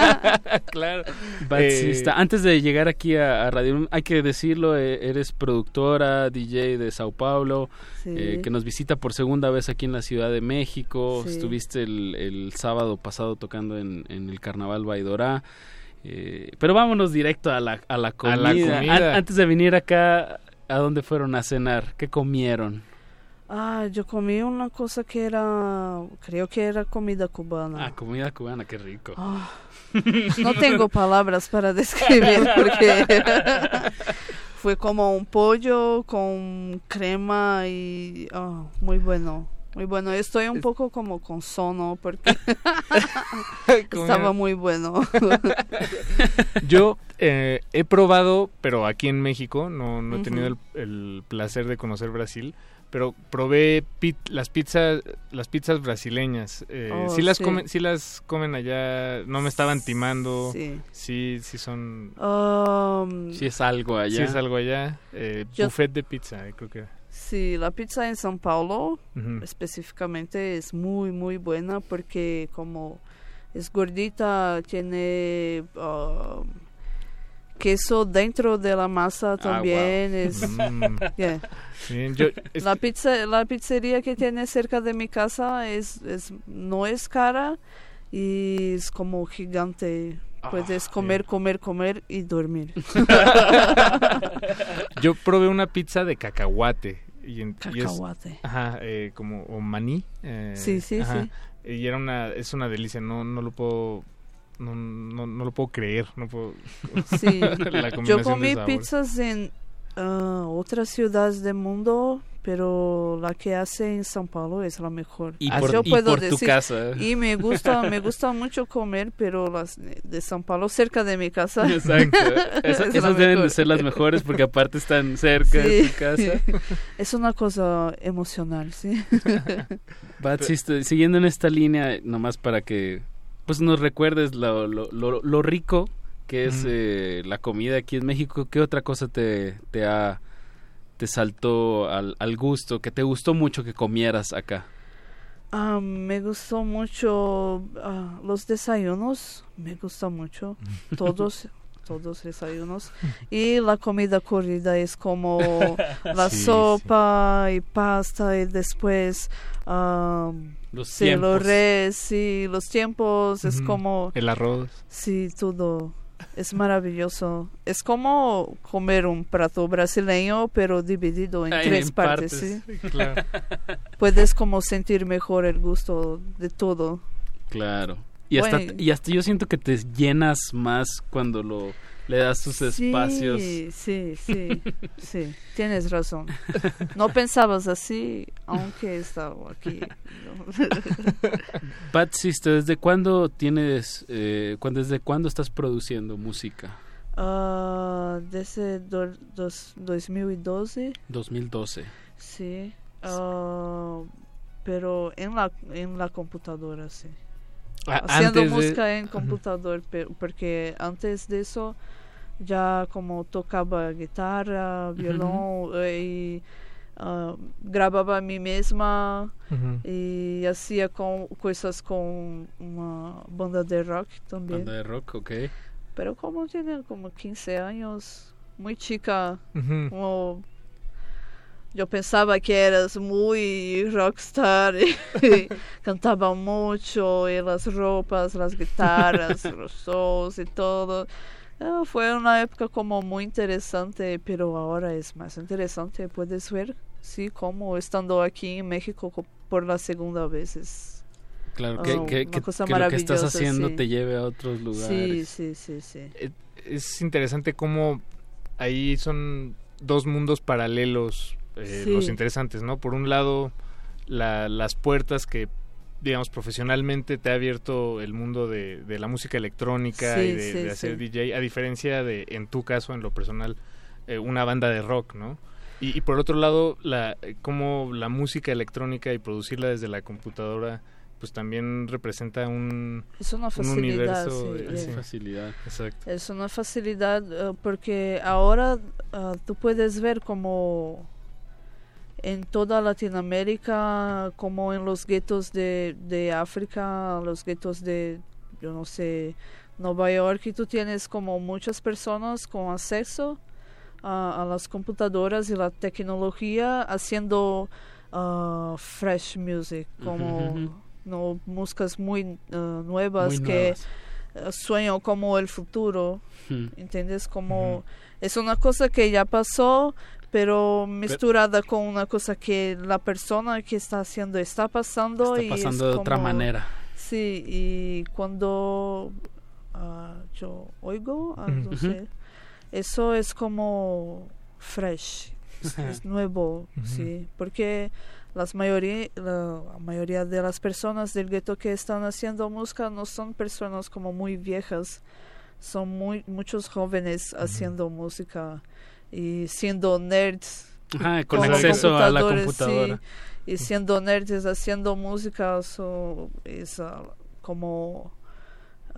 [SPEAKER 29] claro.
[SPEAKER 28] Batsista,
[SPEAKER 29] Eh,
[SPEAKER 28] antes de llegar aquí a, a Radio hay que decirlo, eh, eres productora, DJ de Sao Paulo,
[SPEAKER 31] Sí.
[SPEAKER 28] eh, que nos visita por segunda vez aquí en la Ciudad de México.
[SPEAKER 31] Sí.
[SPEAKER 28] Estuviste el, el sábado pasado tocando en, en el Carnaval Baidorá. Eh, pero vámonos directo a la, a la comida.
[SPEAKER 29] la comida.
[SPEAKER 28] Antes de venir acá, ¿a dónde fueron a cenar? ¿Qué comieron?
[SPEAKER 31] Ah, yo comí una cosa que era, creo que era comida cubana.
[SPEAKER 28] Ah, comida cubana, qué rico.
[SPEAKER 31] Ah, no tengo palabras para describir porque fue como un pollo con crema y ah, muy bueno. Muy bueno, estoy un poco como con sono porque estaba muy bueno.
[SPEAKER 29] Yo eh, he probado, pero aquí en México, no, no he tenido el, placer de conocer Brasil, pero probé pit- las pizzas las pizzas brasileñas. Eh,
[SPEAKER 31] Oh,
[SPEAKER 29] sí, las
[SPEAKER 31] sí.
[SPEAKER 29] Comen, sí las comen allá, no me estaban timando.
[SPEAKER 31] Sí.
[SPEAKER 29] Sí, sí son...
[SPEAKER 31] Um,
[SPEAKER 28] Si es algo allá.
[SPEAKER 29] Sí es algo allá. Eh,
[SPEAKER 31] Yo-
[SPEAKER 29] buffet de pizza, eh, creo que.
[SPEAKER 31] Sí, la pizza en São Paulo específicamente es muy muy buena porque como es gordita tiene ah, queso dentro de la masa también es
[SPEAKER 29] Mm.
[SPEAKER 31] yeah.
[SPEAKER 29] Bien, yo- es-
[SPEAKER 31] la pizza la pizzería que tiene cerca de mi casa es, es no es cara y es como gigante puedes comer comer comer y dormir
[SPEAKER 29] Yo probé una pizza de cacahuate. Y en- y es-
[SPEAKER 31] Cacahuate.
[SPEAKER 29] ajá, eh, como o maní. eh,
[SPEAKER 31] Sí, sí,
[SPEAKER 29] ajá,
[SPEAKER 31] sí.
[SPEAKER 29] Y era una, es una delicia, no, no lo puedo, no, no, no lo puedo creer, no puedo.
[SPEAKER 31] Sí,
[SPEAKER 29] la
[SPEAKER 31] yo comí pizzas en ah, otras ciudades del mundo, pero la que hace en São Paulo es la mejor.
[SPEAKER 28] Y
[SPEAKER 31] Así
[SPEAKER 28] por-
[SPEAKER 31] yo
[SPEAKER 28] y
[SPEAKER 31] puedo
[SPEAKER 28] por tu
[SPEAKER 31] decir.
[SPEAKER 28] casa.
[SPEAKER 31] Y me gusta, me gusta mucho comer, pero las de São Paulo cerca de mi casa.
[SPEAKER 28] Exacto. Esa-
[SPEAKER 31] es la
[SPEAKER 28] esas deben de ser las mejores porque aparte están cerca de tu casa.
[SPEAKER 31] Es una cosa emocional, sí.
[SPEAKER 28] Batsista, siguiendo en esta línea, nomás para que pues nos recuerdes lo, lo, lo, lo rico que es eh, la comida aquí en México, ¿qué otra cosa te, te ha te saltó al, al gusto, que te gustó mucho que comieras acá?
[SPEAKER 31] Ah, me gustó mucho ah, los desayunos, me gusta mucho, todos, todos desayunos. Y la comida corrida es como la
[SPEAKER 28] Sí, sí.
[SPEAKER 31] sopa y pasta y después ah,
[SPEAKER 28] Los
[SPEAKER 31] sí,
[SPEAKER 28] tiempos.
[SPEAKER 31] los res, sí, los tiempos, es como...
[SPEAKER 29] El arroz.
[SPEAKER 31] Sí, todo. Es maravilloso. Es como comer un plato brasileño, pero dividido en tres
[SPEAKER 28] en
[SPEAKER 31] partes,
[SPEAKER 28] partes,
[SPEAKER 31] ¿sí?
[SPEAKER 29] claro.
[SPEAKER 31] Puedes como sentir mejor el gusto de todo.
[SPEAKER 28] Claro. Y hasta,
[SPEAKER 31] Bueno.
[SPEAKER 28] y hasta yo siento que te llenas más cuando lo le das tus espacios.
[SPEAKER 31] Sí, sí, sí, sí, tienes razón. No pensabas así, aunque estaba aquí.
[SPEAKER 28] Bad Sister, ¿desde cuándo tienes, eh, cuán- desde cuándo estás produciendo música?
[SPEAKER 31] Ah, desde do- dos- 2012,
[SPEAKER 28] 2012.
[SPEAKER 31] sí. Ah, pero en la, en la computadora, sí. Haciendo
[SPEAKER 28] de-
[SPEAKER 31] música en computador, pe- porque antes de eso ya como tocaba guitarra, violón eh, y ah, grababa a mí misma y hacía con, cosas con una banda de rock también.
[SPEAKER 28] Banda de rock, ok.
[SPEAKER 31] Pero como tenía como 15 años, muy chica,
[SPEAKER 28] Ujú.
[SPEAKER 31] como yo pensaba que eras muy rockstar y cantaba mucho y las ropas, las guitarras, los shows y todo. Ah, fue una época como muy interesante, pero ahora es más interesante. Puedes ver, sí, como estando aquí en México co- por la segunda vez es
[SPEAKER 28] Claro,
[SPEAKER 31] ah,
[SPEAKER 28] que, que,
[SPEAKER 31] una
[SPEAKER 28] que-
[SPEAKER 31] cosa
[SPEAKER 28] que lo que estás haciendo
[SPEAKER 31] sí.
[SPEAKER 28] te lleve a otros
[SPEAKER 31] Sí,
[SPEAKER 28] lugares.
[SPEAKER 31] sí, sí, sí.
[SPEAKER 29] Eh, Es interesante cómo ahí son dos mundos paralelos eh,
[SPEAKER 31] Sí.
[SPEAKER 29] los interesantes, ¿no? Por un lado, la- las puertas que, digamos, profesionalmente te ha abierto el mundo de, de la música electrónica
[SPEAKER 31] Sí,
[SPEAKER 29] y de,
[SPEAKER 31] sí,
[SPEAKER 29] de hacer
[SPEAKER 31] sí.
[SPEAKER 29] DJ, a diferencia de, en tu caso, en lo personal, eh, una banda de rock, ¿no? Y, y por otro lado, la, eh, cómo la música electrónica y producirla desde la computadora, pues también representa un,
[SPEAKER 31] Es una
[SPEAKER 29] un
[SPEAKER 31] facilidad,
[SPEAKER 29] universo.
[SPEAKER 31] sí,
[SPEAKER 29] eh,
[SPEAKER 31] de-
[SPEAKER 29] sí.
[SPEAKER 28] Facilidad.
[SPEAKER 29] Exacto.
[SPEAKER 31] Es una facilidad porque ahora ah, tú puedes ver como en toda Latinoamérica, como en los guetos de, de África, los guetos de, yo no sé, Nueva York, y tú tienes como muchas personas con acceso a, a las computadoras y la tecnología haciendo ah, fresh music, como no músicas muy ah, nuevas
[SPEAKER 28] Muy
[SPEAKER 31] que
[SPEAKER 28] nuevas.
[SPEAKER 31] eh, sueño como el futuro,
[SPEAKER 28] Hmm.
[SPEAKER 31] ¿entiendes? Como es una cosa que ya pasó, pero misturada con una cosa que la persona que está haciendo está pasando
[SPEAKER 28] Está
[SPEAKER 31] y
[SPEAKER 28] pasando
[SPEAKER 31] es
[SPEAKER 28] de otra manera.
[SPEAKER 31] Sí, y cuando ah, yo oigo, no
[SPEAKER 28] Ujú.
[SPEAKER 31] sé, eso es como fresh, es, nuevo, sí, porque las mayoría, la mayoría de las personas del gueto que están haciendo música no son personas como muy viejas, son muy muchos jóvenes haciendo música y siendo nerds.
[SPEAKER 28] Ajá, con acceso a la computadora.
[SPEAKER 31] Sí, y siendo nerds haciendo música, so, es ah, como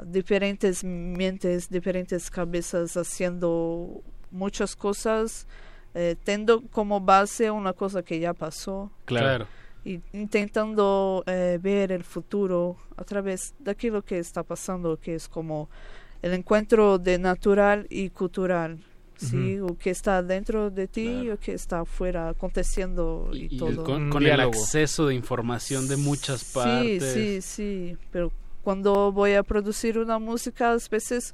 [SPEAKER 31] diferentes mentes, diferentes cabezas haciendo muchas cosas, eh, teniendo como base una cosa que ya pasó.
[SPEAKER 28] Claro.
[SPEAKER 31] Y intentando eh, ver el futuro a través de aquello que está pasando, que es como el encuentro de natural y cultural. ¿Sí? O que está dentro de ti o que está afuera aconteciendo y,
[SPEAKER 28] Y
[SPEAKER 31] todo.
[SPEAKER 28] con, con el acceso de información de muchas partes.
[SPEAKER 31] Sí, sí, sí, pero cuando voy a producir una música, a veces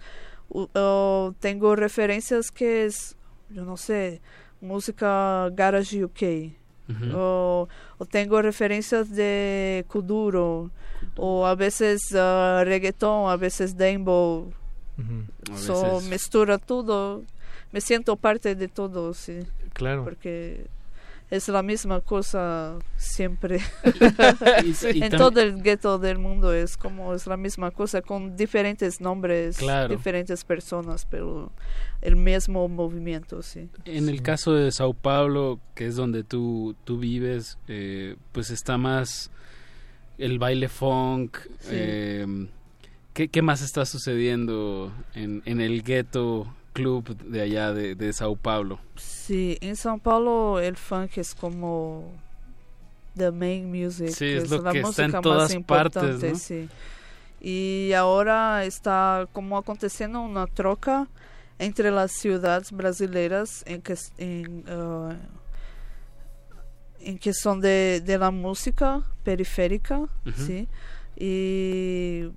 [SPEAKER 31] uh, tengo referencias que es, yo no sé, música garage UK. O, o tengo referencias de Kuduro, o a veces uh, reggaetón, a veces dembow.
[SPEAKER 28] A
[SPEAKER 31] So,
[SPEAKER 28] veces-
[SPEAKER 31] mistura todo. Me siento parte de todo, sí.
[SPEAKER 29] Claro.
[SPEAKER 31] Porque es la misma cosa siempre.
[SPEAKER 28] Y- y
[SPEAKER 31] en todo el gueto del mundo es como es la misma cosa con diferentes nombres,
[SPEAKER 28] Claro.
[SPEAKER 31] diferentes personas, pero el mismo movimiento, sí.
[SPEAKER 28] En el caso de Sao Paulo, que es donde tú, tú vives, eh, pues está más el baile funk.
[SPEAKER 31] Sí.
[SPEAKER 28] eh, ¿qué, qué más está sucediendo en, en el ghetto club de allá de, de Sao Paulo?
[SPEAKER 31] Sí, en São Paulo el funk es como the main music,
[SPEAKER 28] Sí, es lo
[SPEAKER 31] la
[SPEAKER 28] que está
[SPEAKER 31] música
[SPEAKER 28] en todas partes, ¿no?
[SPEAKER 31] sí. Y ahora está como aconteciendo una troca entre las ciudades brasileiras en que en, en que son de, de la música periférica,
[SPEAKER 28] Ujú.
[SPEAKER 31] sí. Y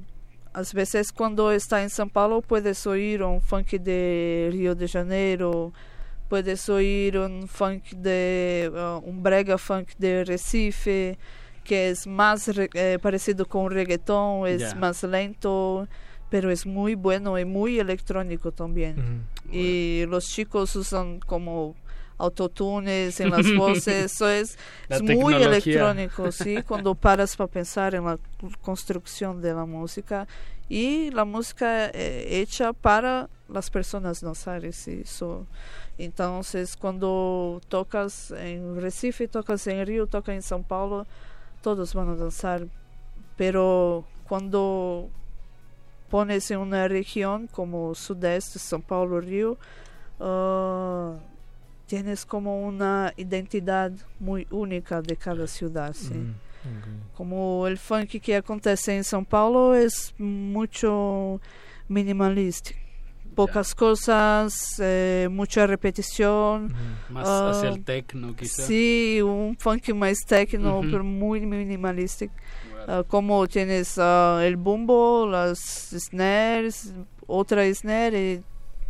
[SPEAKER 31] a veces cuando está en São Paulo puedes oír un funk de Rio de Janeiro, puedes oír un funk de uh, un brega funk de Recife que es más eh, parecido con reggaetón, es más lento, pero es muy bueno y muy electrónico también. Y los chicos usan como autotunes en las voces, eso es, es muy electrónico, sí, cuando paras para pensar en la construcción de la música y la música eh, hecha para las personas danzar, sí, so, entonces cuando tocas en Recife, tocas en Río, tocas en São Paulo, todos van a danzar, pero cuando pones en una región como Sudeste, São Paulo, Río, ah, tienes como una identidad muy única de cada ciudad, ¿sí?
[SPEAKER 29] Mm,
[SPEAKER 31] Como el funk que acontece en São Paulo es mucho minimalista. Pocas cosas, eh, mucha repetición.
[SPEAKER 28] Más
[SPEAKER 31] ah,
[SPEAKER 28] hacia el techno, quizá.
[SPEAKER 31] Sí, un funk más techno, pero muy minimalista. Ah, como tienes ah, el bumbo, las snares, otra snare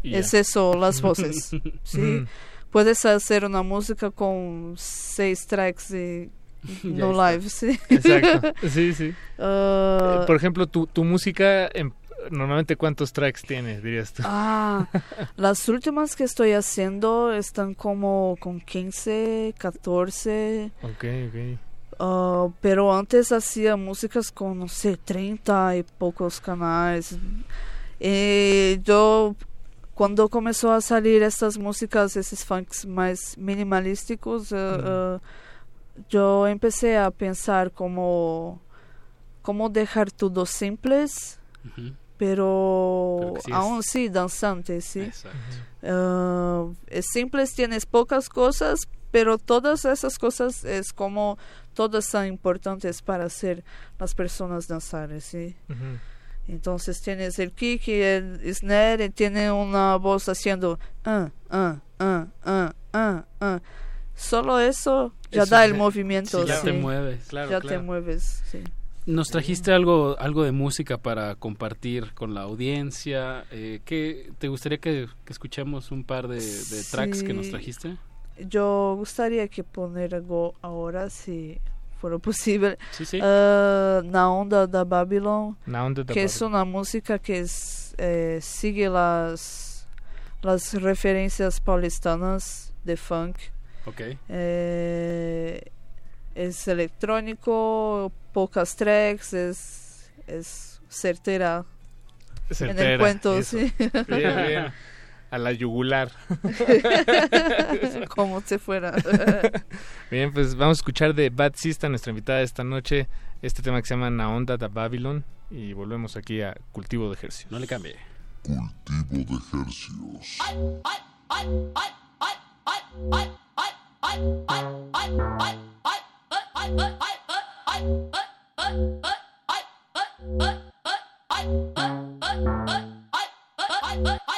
[SPEAKER 31] y
[SPEAKER 28] Y
[SPEAKER 31] es
[SPEAKER 28] ya.
[SPEAKER 31] eso, las voces. ¿sí? Puedes hacer una música con seis tracks y
[SPEAKER 29] Ya
[SPEAKER 31] no live, sí.
[SPEAKER 29] Exacto, sí, sí.
[SPEAKER 31] Ah,
[SPEAKER 29] Eh, Por ejemplo, tu, tu música, em, normalmente, ¿cuántos tracks tiene, dirías tú?
[SPEAKER 31] Ah, las últimas que estoy haciendo están como con 15, 14.
[SPEAKER 29] Ok, ok.
[SPEAKER 31] ah, pero antes hacía músicas con, no sé, 30 y pocos canales. Eh, yo, cuando comenzó a salir estas músicas, esos funks más minimalísticos, eh, eh, yo empecé a pensar como, cómo dejar todo simples, pero, aún sí danzante, ¿sí? Ah, es simples, tienes pocas cosas, pero todas esas cosas es como todas son importantes para hacer las personas danzar, ¿sí? Entonces tienes el kick y el snare y tiene una voz haciendo ah, ah, ah, ah, ah, ah. Solo eso ya
[SPEAKER 28] Eso
[SPEAKER 31] da el
[SPEAKER 28] ya-
[SPEAKER 31] movimiento.
[SPEAKER 28] sí, ya te
[SPEAKER 31] sí.
[SPEAKER 28] mueves. Claro,
[SPEAKER 31] ya te
[SPEAKER 28] claro.
[SPEAKER 31] mueves, sí.
[SPEAKER 28] Nos trajiste algo, algo de música para compartir con la audiencia. Eh, ¿qué, ¿Te gustaría que, que escuchemos un par de, de tracks que nos trajiste?
[SPEAKER 31] Yo gustaría que poner algo ahora, si for possível,
[SPEAKER 28] sim, sim.
[SPEAKER 31] Uh, na onda da Babylon.
[SPEAKER 29] Na onda da
[SPEAKER 31] que
[SPEAKER 29] é
[SPEAKER 31] uma música que é, sigue as, as referências paulistanas de funk.
[SPEAKER 28] Ok.
[SPEAKER 31] Eh, é, é eletrônico,
[SPEAKER 29] poucas
[SPEAKER 31] tracks, é,
[SPEAKER 29] é
[SPEAKER 31] certeira.
[SPEAKER 29] Certeira. En A la yugular.
[SPEAKER 31] Como si fuera.
[SPEAKER 29] Bien, pues vamos a escuchar de Bad Sista, nuestra invitada esta noche, este tema que se llama Na Onda da Babylon y volvemos aquí a Cultivo de Ejercicios.
[SPEAKER 28] No le cambie.
[SPEAKER 13] Cultivo de ejercicios.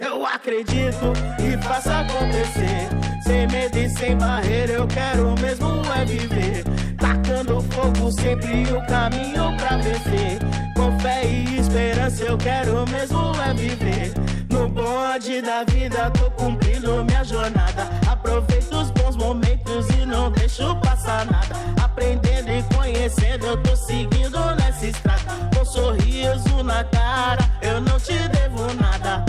[SPEAKER 32] Eu
[SPEAKER 33] acredito e faço acontecer. Sem medo e sem barreira, eu quero mesmo é viver. Tacando fogo, sempre o caminho pra vencer. Esperança, eu quero mesmo é viver. No bonde da vida, tô cumprindo minha jornada. Aproveito os bons momentos e não deixo passar nada. Aprendendo e conhecendo, eu tô seguindo nessa estrada. Com sorriso na cara, eu não te devo nada.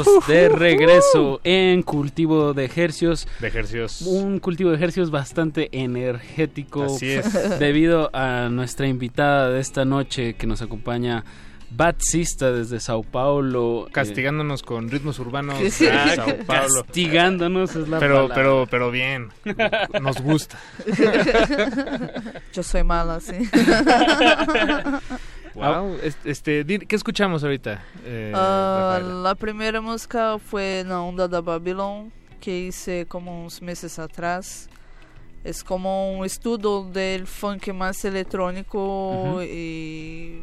[SPEAKER 28] Estamos de regreso en cultivo de ejercios.
[SPEAKER 29] De ejercicios.
[SPEAKER 28] Un cultivo de ejercicios bastante energético.
[SPEAKER 29] Así es.
[SPEAKER 28] Debido a nuestra invitada de esta noche que nos acompaña. Batsista desde Sao Paulo.
[SPEAKER 29] Castigándonos con ritmos urbanos
[SPEAKER 28] Sí.
[SPEAKER 29] de Sao Paulo.
[SPEAKER 28] Castigándonos es la
[SPEAKER 29] pero,
[SPEAKER 28] palabra.
[SPEAKER 29] pero, pero bien. Nos gusta.
[SPEAKER 31] Yo soy mala, sí.
[SPEAKER 29] Este, ¿Qué escuchamos ahorita? eh, Rafaela?
[SPEAKER 31] la primera música fue Na Onda da Babylon, que hice como unos meses atrás. Es como un estudio del funk más electrónico
[SPEAKER 34] Ujú.
[SPEAKER 31] y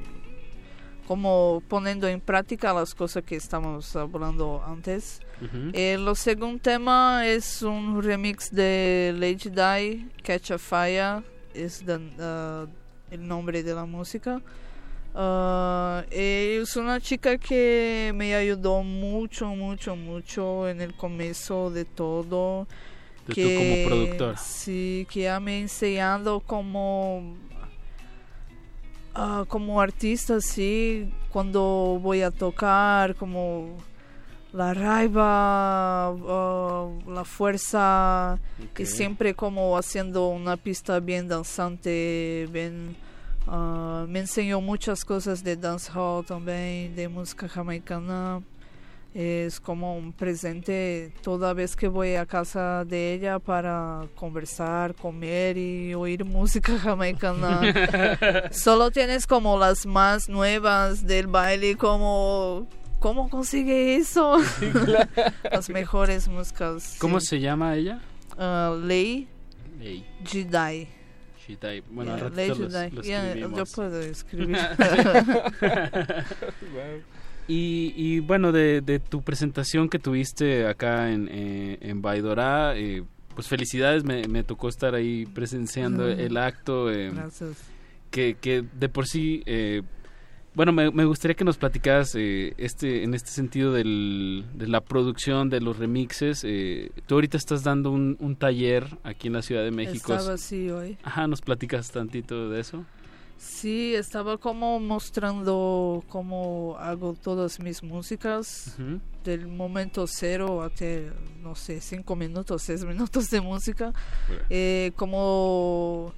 [SPEAKER 31] como poniendo en práctica las cosas que estamos hablando antes.
[SPEAKER 34] Ujú.
[SPEAKER 31] Eh, lo segundo tema es un remix de Lady Di, Catch a Fire, es the- ah, el nombre de la música. Ah, es una chica que me ayudó mucho, mucho, mucho en el comienzo de todo.
[SPEAKER 28] De tú como productora.
[SPEAKER 31] Sí, que ha me enseñado como ah, como artista, sí, cuando voy a tocar, como la raiva, ah, la fuerza, y
[SPEAKER 34] Ok.
[SPEAKER 31] siempre como haciendo una pista bien danzante, bien... ah, me enseñó muchas cosas de dancehall también, de música jamaicana. Es como un presente toda vez que voy a casa de ella para conversar, comer y oír música jamaicana. Solo tienes como las más nuevas del baile, como ¿cómo consigue eso? las mejores músicas.
[SPEAKER 28] ¿Cómo
[SPEAKER 31] sí.
[SPEAKER 28] se llama ella?
[SPEAKER 31] Ah, Lei
[SPEAKER 28] Lei.
[SPEAKER 31] Jidai.
[SPEAKER 28] Shitai. Bueno, al
[SPEAKER 31] Yeah,
[SPEAKER 28] ratito
[SPEAKER 31] Lei
[SPEAKER 28] los- lo
[SPEAKER 31] Yeah,
[SPEAKER 28] escribimos.
[SPEAKER 31] yo puedo escribir.
[SPEAKER 28] y, y bueno, de, de tu presentación que tuviste acá en, eh, en Baidorá, eh, pues felicidades, me, me tocó estar ahí presenciando
[SPEAKER 31] Mm.
[SPEAKER 28] el acto. eh,
[SPEAKER 31] Gracias.
[SPEAKER 28] que, que de por sí, eh, bueno, me, me gustaría que nos platicaras eh, este, en este sentido del, de la producción, de los remixes. eh, tú ahorita estás dando un, un taller aquí en la Ciudad de México.
[SPEAKER 31] Estaba así hoy.
[SPEAKER 28] Ajá, ¿nos platicas tantito de eso?
[SPEAKER 31] Sí, estaba como mostrando cómo hago todas mis músicas. Del momento cero hasta, no sé, cinco minutos, seis minutos de música. Eh, como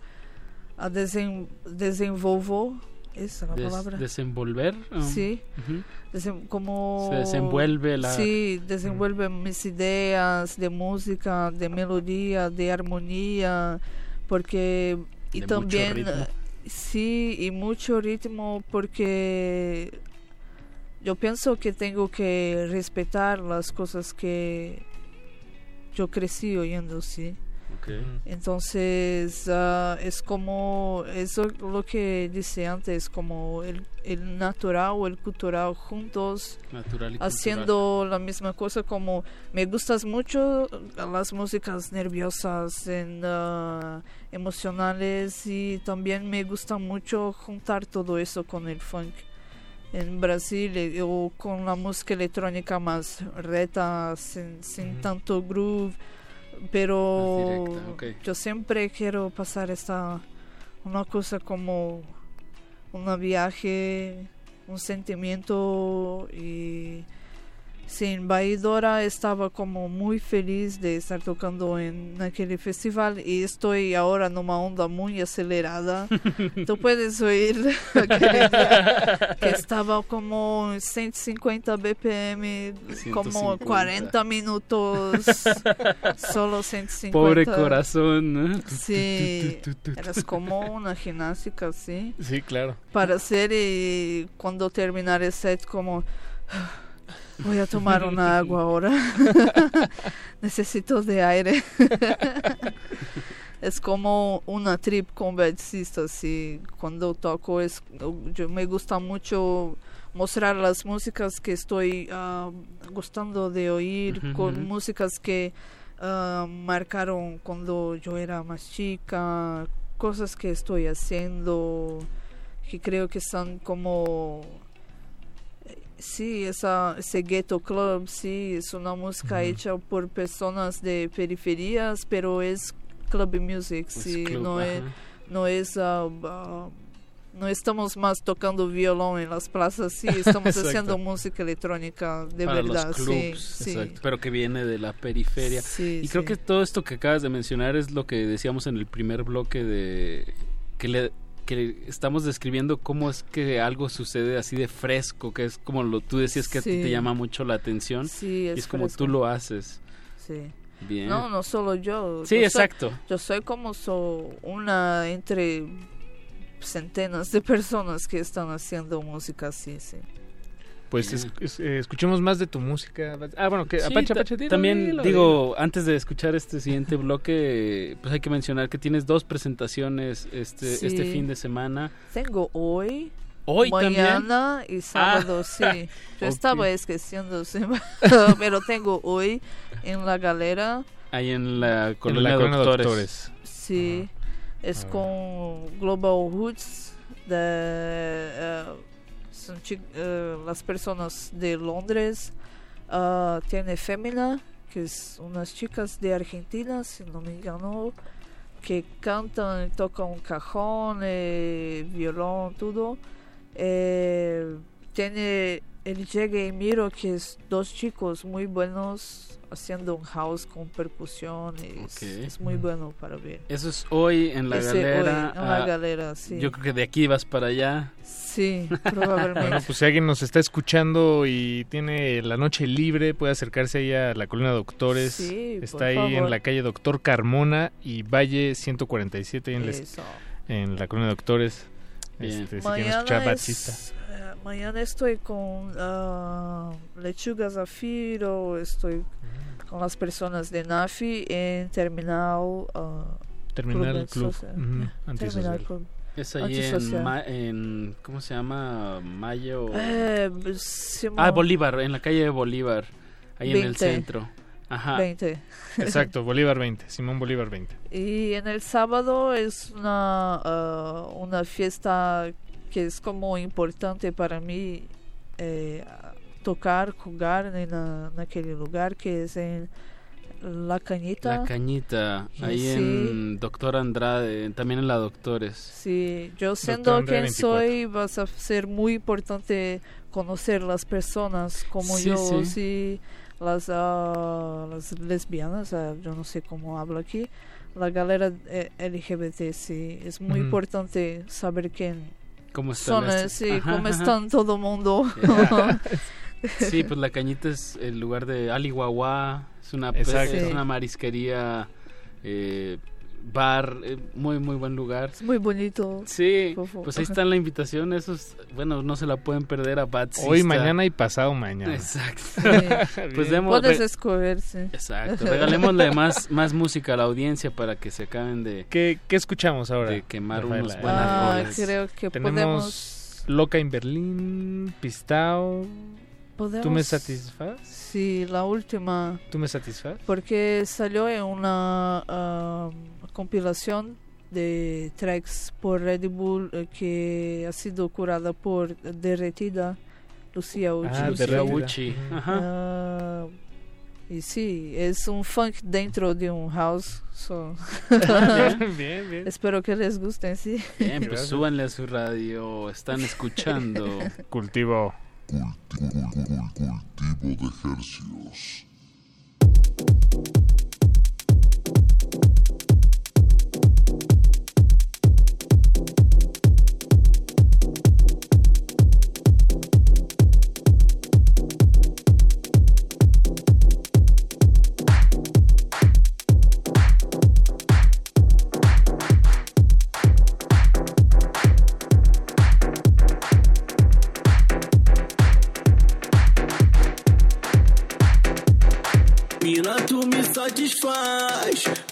[SPEAKER 31] a desen- desenvolvo, esa es la
[SPEAKER 28] Des-
[SPEAKER 31] palabra.
[SPEAKER 28] desenvolver. um,
[SPEAKER 31] Sí.
[SPEAKER 28] ujú.
[SPEAKER 31] Desem- como
[SPEAKER 28] Se desenvuelve la-
[SPEAKER 31] sí desenvuelve mis ideas de música de melodía de armonía porque y
[SPEAKER 28] De mucho
[SPEAKER 31] también
[SPEAKER 28] ritmo.
[SPEAKER 31] eh, sí y mucho ritmo porque yo pienso que tengo que respetar las cosas que yo crecí oyendo sí entonces ah, es como eso lo que dice antes como el, el natural o el cultural juntos
[SPEAKER 28] Natural
[SPEAKER 31] haciendo la misma cosa como me gustas mucho las músicas nerviosas en, ah, emocionales y también me gusta mucho juntar todo eso con el funk. En Brasil eh, o con la música electrónica más reta sin, sin tanto groove pero
[SPEAKER 28] directa, ok.
[SPEAKER 31] yo siempre quiero pasar esta una cosa como un viaje un sentimiento y sí, en Baidora estaba como muy feliz de estar tocando en aquel festival y estoy ahora en una onda muy acelerada. Tú puedes oír aquel día que estaba como 150 BPM, como
[SPEAKER 28] 150.
[SPEAKER 31] 40 minutos, solo 150.
[SPEAKER 28] Pobre corazón. ¿no?
[SPEAKER 31] Sí, eras como una gimnástica, sí
[SPEAKER 29] Sí, claro.
[SPEAKER 31] para hacer y cuando terminar el set como voy a tomar una agua ahora. Necesito de aire. Es como una trip conversista así cuando toco es yo me gusta mucho mostrar las músicas que estoy ah, gustando de oír con músicas que ah, marcaron cuando yo era más chica cosas que estoy haciendo que creo que son como sí esa ese ghetto club sí es una música hecha por personas de periferias pero es club music sí
[SPEAKER 28] club,
[SPEAKER 31] no es no es ah, no estamos más tocando violón en las plazas sí estamos haciendo música electrónica de
[SPEAKER 28] para
[SPEAKER 31] verdad
[SPEAKER 28] los
[SPEAKER 31] sí
[SPEAKER 28] clubs,
[SPEAKER 31] sí.
[SPEAKER 28] exacto, pero que viene de la periferia.
[SPEAKER 31] Sí,
[SPEAKER 28] y creo
[SPEAKER 31] sí.
[SPEAKER 28] que todo esto que acabas de mencionar es lo que decíamos en el primer bloque de que le que estamos describiendo cómo es que algo sucede así de fresco, que es como lo tú decías que a ti te llama mucho la atención
[SPEAKER 31] Sí,
[SPEAKER 28] y
[SPEAKER 31] es
[SPEAKER 28] es como
[SPEAKER 31] fresco.
[SPEAKER 28] tú lo haces.
[SPEAKER 31] sí
[SPEAKER 28] Bien.
[SPEAKER 31] No, no solo yo.
[SPEAKER 28] Sí,
[SPEAKER 31] Yo soy-
[SPEAKER 28] exacto.
[SPEAKER 31] yo soy como so- una entre centenas de personas que están haciendo música así, sí.
[SPEAKER 29] Pues es- es- eh, escuchemos más de tu música. Ah, bueno, que
[SPEAKER 28] Sí,
[SPEAKER 29] Apache, Apache, dilo,
[SPEAKER 28] también
[SPEAKER 29] dilo,
[SPEAKER 28] digo, antes de escuchar este siguiente bloque, pues hay que mencionar que tienes dos presentaciones este
[SPEAKER 31] Sí.
[SPEAKER 28] este fin de semana.
[SPEAKER 31] Tengo hoy,
[SPEAKER 28] Hoy
[SPEAKER 31] mañana y sábado,
[SPEAKER 28] Ah.
[SPEAKER 31] sí. Yo estaba esqueciendo, sí, pero tengo hoy en la galera,
[SPEAKER 28] Ahí en la
[SPEAKER 29] En
[SPEAKER 28] colonia
[SPEAKER 29] la colonia
[SPEAKER 28] Doctores.
[SPEAKER 29] Doctores.
[SPEAKER 31] sí, es
[SPEAKER 29] Ah.
[SPEAKER 31] con Global Roots de eh, eh, las personas de Londres. Ah, tiene Femina, que es unas chicas de Argentina, si no me engano, que cantan, tocan cajón, eh, violón, todo. Eh, tiene él llega y miro que es dos chicos muy buenos haciendo un house con percusión. Es,
[SPEAKER 28] Ok.
[SPEAKER 31] es muy bueno para ver.
[SPEAKER 28] Eso es hoy en la
[SPEAKER 31] Ese
[SPEAKER 28] galera.
[SPEAKER 31] hoy en la
[SPEAKER 28] ah,
[SPEAKER 31] galera, sí.
[SPEAKER 28] Yo creo que de aquí vas para allá.
[SPEAKER 31] Sí, probablemente.
[SPEAKER 29] Bueno, pues si alguien nos está escuchando y tiene la noche libre, puede acercarse ahí a la Colina Doctores.
[SPEAKER 31] Sí,
[SPEAKER 29] está
[SPEAKER 31] por
[SPEAKER 29] ahí en
[SPEAKER 31] favor.
[SPEAKER 29] la calle Doctor Carmona y Valle 147 ahí en, la-
[SPEAKER 31] Eso.
[SPEAKER 29] en la Colina Doctores.
[SPEAKER 28] Bien.
[SPEAKER 29] Este, si quieren escuchar
[SPEAKER 31] es- eh, mañana estoy con ah, Lechuga Zafiro, estoy con las personas de NAFI en Terminal ah,
[SPEAKER 29] Terminal Club,
[SPEAKER 31] Social.
[SPEAKER 29] ujú,
[SPEAKER 31] Terminal
[SPEAKER 29] antisocial.
[SPEAKER 31] Club.
[SPEAKER 28] Es ahí en. Ma- en. ¿Cómo se llama? Mayo.
[SPEAKER 31] Eh,
[SPEAKER 28] ah, Bolívar, en la calle de Bolívar. Ahí en el
[SPEAKER 31] 20.
[SPEAKER 28] centro. Ajá.
[SPEAKER 31] 20.
[SPEAKER 29] Exacto, Bolívar 20, Simón Bolívar 20.
[SPEAKER 31] Y en el sábado es una, ah, una fiesta que es como importante para mí eh, tocar, jugar en, la- en aquel lugar que es en La Cañita.
[SPEAKER 28] La Cañita. Ahí
[SPEAKER 31] Sí.
[SPEAKER 28] en Doctor Andrade. También en la Doctores.
[SPEAKER 31] Sí, yo siendo quien
[SPEAKER 28] 24.
[SPEAKER 31] soy, vas a ser muy importante conocer las personas como
[SPEAKER 28] Sí,
[SPEAKER 31] yo,
[SPEAKER 28] sí.
[SPEAKER 31] sí, las, ah, las lesbianas, ah, yo no sé cómo hablo aquí, la galera eh, LGBT, sí, es muy importante saber quién
[SPEAKER 28] ¿Cómo están
[SPEAKER 31] son,
[SPEAKER 28] las-
[SPEAKER 31] eh, sí,
[SPEAKER 28] Ajá,
[SPEAKER 31] cómo
[SPEAKER 28] ajá.
[SPEAKER 31] están todo el mundo.
[SPEAKER 28] Ya. Sí, pues la cañita es el lugar de Alihuahua, es una, es una marisquería, eh, bar, eh, muy muy buen lugar.
[SPEAKER 31] Es muy bonito.
[SPEAKER 28] Sí,
[SPEAKER 31] Fofo.
[SPEAKER 28] pues ahí está la invitación, esos, bueno, no se la pueden perder a Bad
[SPEAKER 29] Hoy,
[SPEAKER 28] Sista.
[SPEAKER 29] mañana y pasado mañana.
[SPEAKER 28] Exacto.
[SPEAKER 31] Sí.
[SPEAKER 28] pues demos,
[SPEAKER 31] Puedes
[SPEAKER 28] re-
[SPEAKER 31] escoger, sí.
[SPEAKER 28] exacto, regalémosle más, más música a la audiencia para que se acaben de,
[SPEAKER 29] ¿Qué, qué escuchamos ahora?
[SPEAKER 28] de quemar
[SPEAKER 29] Rafaela?
[SPEAKER 28] unos buenas
[SPEAKER 31] Ah, creo que
[SPEAKER 29] Tenemos
[SPEAKER 31] podemos...
[SPEAKER 29] Loca en Berlín, Pistao.
[SPEAKER 31] podemos
[SPEAKER 29] ¿Tú me satisfaz?
[SPEAKER 31] Sí, la última.
[SPEAKER 29] ¿Tú me satisfaz?
[SPEAKER 31] porque salió en una ah, compilación de tracks por Red Bull eh, que ha sido curada por Derretida, Lucía Uchi.
[SPEAKER 29] Ah.
[SPEAKER 28] Uchi, ajá.
[SPEAKER 31] Ah, y sí, es un funk dentro de un house. so-
[SPEAKER 29] bien, bien, bien.
[SPEAKER 31] Espero que les guste, sí.
[SPEAKER 28] Bien, pues
[SPEAKER 29] Gracias.
[SPEAKER 28] súbanle a su radio, están escuchando.
[SPEAKER 29] Cultivo.
[SPEAKER 35] Cultivo de ejercicios.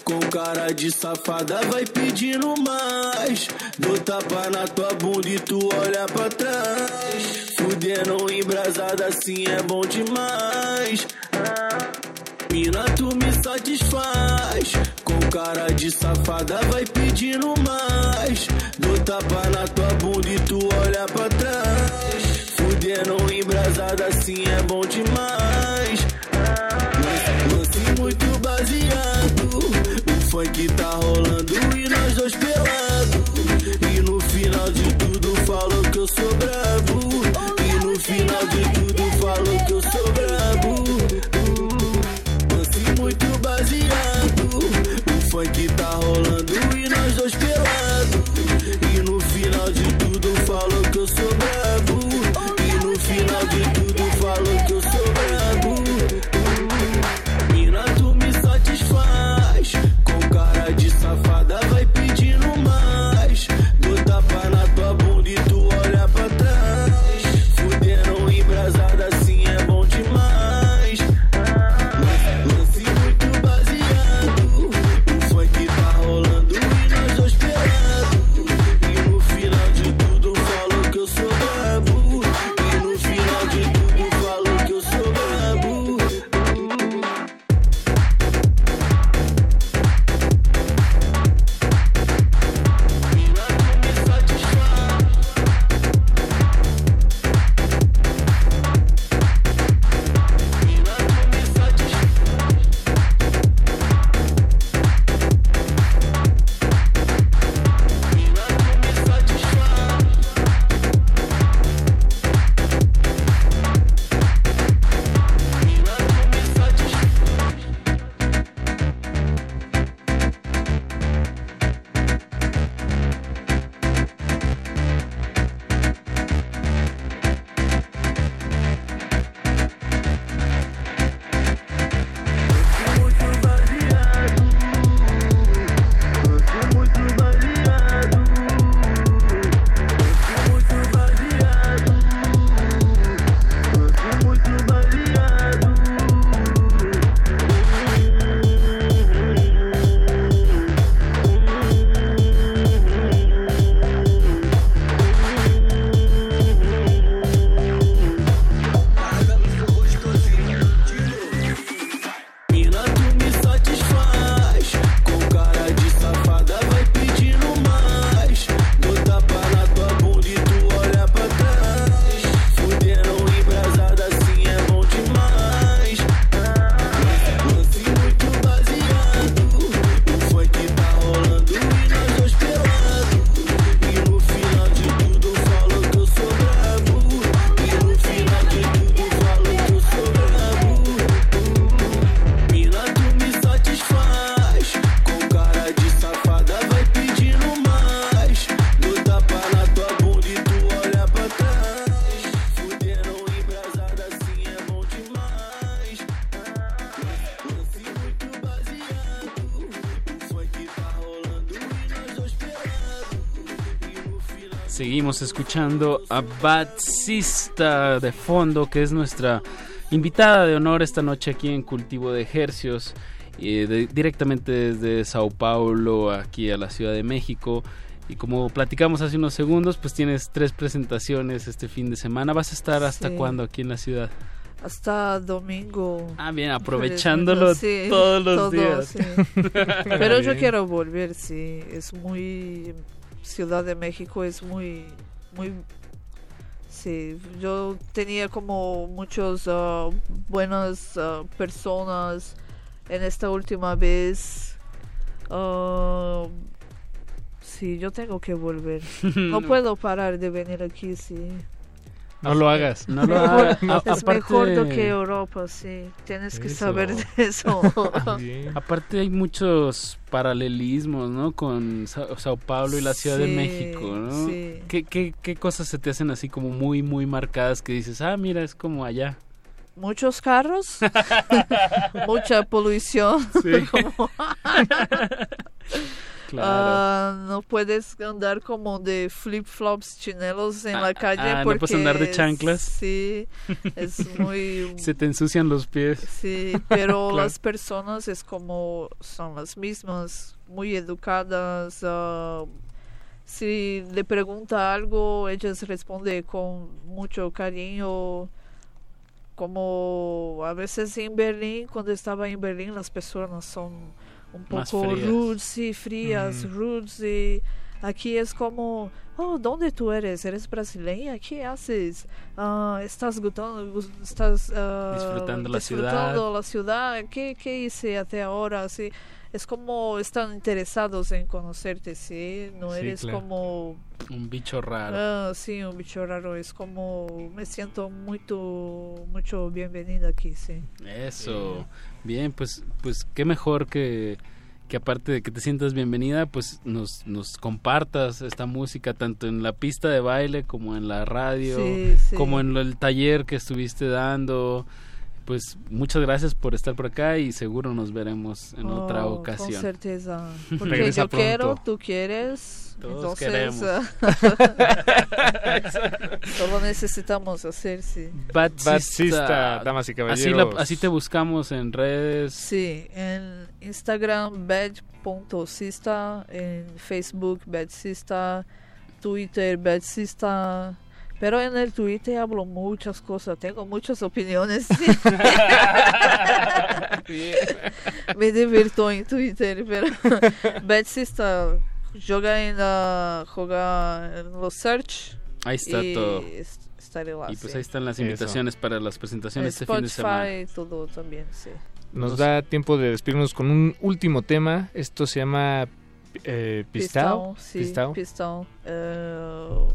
[SPEAKER 36] Com cara de safada, vai pedindo mais. Dou tapa na tua bunda e tu olha pra trás. Fudendo embrasada assim é bom demais. Mina, tu me satisfaz. Com cara de safada, vai pedindo mais. Dou tapa na tua bunda e tu olha pra trás. Fudendo embrasada assim é bom demais. Muito baseado. O funk tá rolando e nós dois pelados. E no final de tudo falou que eu sou brabo. E no final de tudo
[SPEAKER 28] escuchando a Batsista de fondo, que es nuestra invitada de honor esta noche aquí en Cultivo de Ejercios, eh, de- directamente desde Sao Paulo, aquí a la Ciudad de México. Y como platicamos hace unos segundos, pues tienes tres presentaciones este fin de semana. ¿Vas a estar hasta
[SPEAKER 31] Sí.
[SPEAKER 28] cuándo aquí en la ciudad?
[SPEAKER 31] Hasta domingo.
[SPEAKER 28] Ah, bien, aprovechándolo
[SPEAKER 31] Sí,
[SPEAKER 28] todos los
[SPEAKER 31] todo,
[SPEAKER 28] días.
[SPEAKER 31] sí. Pero yo quiero volver, sí. Es muy. Ciudad de México es muy. Muy Sí, yo tenía como muchos ah, buenas ah, personas en esta última vez. Ah, sí, yo tengo que volver. No puedo parar de venir aquí, sí.
[SPEAKER 29] No lo hagas.
[SPEAKER 28] No lo hagas.
[SPEAKER 31] Es
[SPEAKER 28] aparte-
[SPEAKER 31] mejor do que Europa, sí. Tienes que
[SPEAKER 28] Eso.
[SPEAKER 31] saber de eso.
[SPEAKER 28] Aparte hay muchos paralelismos, ¿no? Con Sa- Sao Paulo y la Ciudad de México, ¿no?
[SPEAKER 31] sí.
[SPEAKER 28] ¿Qué, qué, qué cosas se te hacen así como muy, muy marcadas que dices, ah, mira, es como allá?
[SPEAKER 31] Muchos carros, mucha polución.
[SPEAKER 28] Sí. Claro.
[SPEAKER 31] Ah, no puedes andar como de flip-flops chinelos en la calle
[SPEAKER 28] ah, ¿no
[SPEAKER 31] porque
[SPEAKER 28] puedes andar de chanclas?
[SPEAKER 31] Sí, es muy
[SPEAKER 28] Se te ensucian los pies.
[SPEAKER 31] Sí, pero
[SPEAKER 28] Claro.
[SPEAKER 31] las personas es como son las mismas, muy educadas. ah, si le pregunta algo, ellas responden con mucho cariño. Como a veces en Berlín, cuando estaba en Berlín, las personas son un
[SPEAKER 28] Más
[SPEAKER 31] poco
[SPEAKER 28] frías.
[SPEAKER 31] rudes, sí, frías,
[SPEAKER 28] Mm.
[SPEAKER 31] rudes. Y aquí es como, oh, ¿dónde tú eres? ¿Eres brasileña? ¿Qué haces? Ah, ¿Estás gustando, estás ah,
[SPEAKER 28] Disfrutando la
[SPEAKER 31] disfrutando la ciudad? ¿Qué, ¿Qué hice hasta ahora? Sí, es como están interesados en conocerte, ¿sí? No
[SPEAKER 28] Sí,
[SPEAKER 31] eres
[SPEAKER 28] claro.
[SPEAKER 31] como...
[SPEAKER 28] Un bicho raro.
[SPEAKER 31] Ah, sí, un bicho raro. Es como... Me siento mucho, mucho bienvenida aquí, sí.
[SPEAKER 28] Eso. Bien, pues, pues qué mejor que, que aparte de que te sientas bienvenida, pues nos, nos compartas esta música tanto en la pista de baile como en la radio,
[SPEAKER 31] Sí, sí.
[SPEAKER 28] como en el taller que estuviste dando. Pues muchas gracias por estar por acá y seguro nos veremos en otra
[SPEAKER 31] Oh,
[SPEAKER 28] ocasión.
[SPEAKER 31] Con certeza. Porque yo quiero, tú quieres.
[SPEAKER 28] Todos
[SPEAKER 31] entonces,
[SPEAKER 28] queremos.
[SPEAKER 31] solo necesitamos hacer, sí.
[SPEAKER 28] Batsista,
[SPEAKER 29] Batsista, damas y
[SPEAKER 28] Así,
[SPEAKER 29] caballeros.
[SPEAKER 28] la- así te buscamos en redes.
[SPEAKER 31] Sí, en Instagram badge.sista, en Facebook badsista, Twitter badsista. Pero en el Twitter hablo muchas cosas, tengo muchas opiniones. Me divierto en Twitter, pero badsista joga en la joga en los search.
[SPEAKER 28] Ahí está
[SPEAKER 31] y
[SPEAKER 28] todo.
[SPEAKER 31] estaré lá,
[SPEAKER 28] Y pues
[SPEAKER 31] sí.
[SPEAKER 28] ahí están las
[SPEAKER 29] Eso.
[SPEAKER 28] invitaciones para las presentaciones este fin de semana.
[SPEAKER 31] Spotify, todo también, sí.
[SPEAKER 29] Nos da tiempo de despedirnos con un último tema. Esto se llama eh, Pistao.
[SPEAKER 31] Pistão, sí,
[SPEAKER 29] Pistao.
[SPEAKER 31] Pistão. Eh,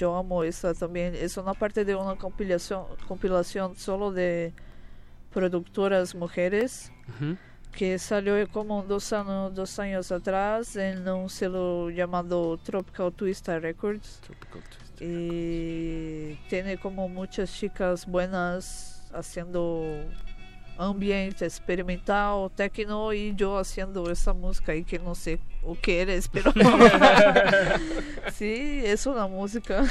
[SPEAKER 31] yo amo esta también. Es una parte de una compilación, compilación solo de productoras mujeres que salió como dos años, dos años atrás en un selo llamado Tropical Twister Records. Y tiene como muchas chicas buenas haciendo ambiente experimental, techno y yo haciendo esa música y que no sé o qué eres, pero sí, es una música.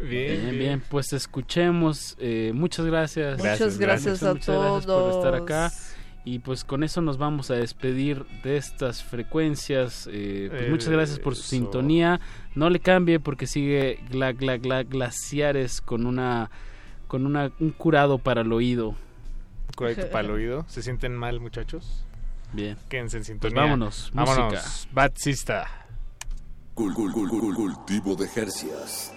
[SPEAKER 28] Bien, bien, pues escuchemos. eh, muchas gracias.
[SPEAKER 31] Muchas gracias a
[SPEAKER 28] muchas gracias por estar acá.
[SPEAKER 31] todos.
[SPEAKER 28] Y pues con eso nos vamos a despedir de estas frecuencias. eh, pues muchas gracias por su
[SPEAKER 29] Eso.
[SPEAKER 28] sintonía. No le cambie porque sigue gla, gla, gla, glaciares con una con una, un curado para el oído.
[SPEAKER 29] Curadito para el oído. ¿Se sienten mal, muchachos?
[SPEAKER 28] Bien.
[SPEAKER 29] Quédense en
[SPEAKER 28] Pues
[SPEAKER 29] sintonía.
[SPEAKER 28] vámonos,
[SPEAKER 29] Vámonos.
[SPEAKER 28] música.
[SPEAKER 29] Batsista.
[SPEAKER 35] Cul- cul- cultivo de Jercias.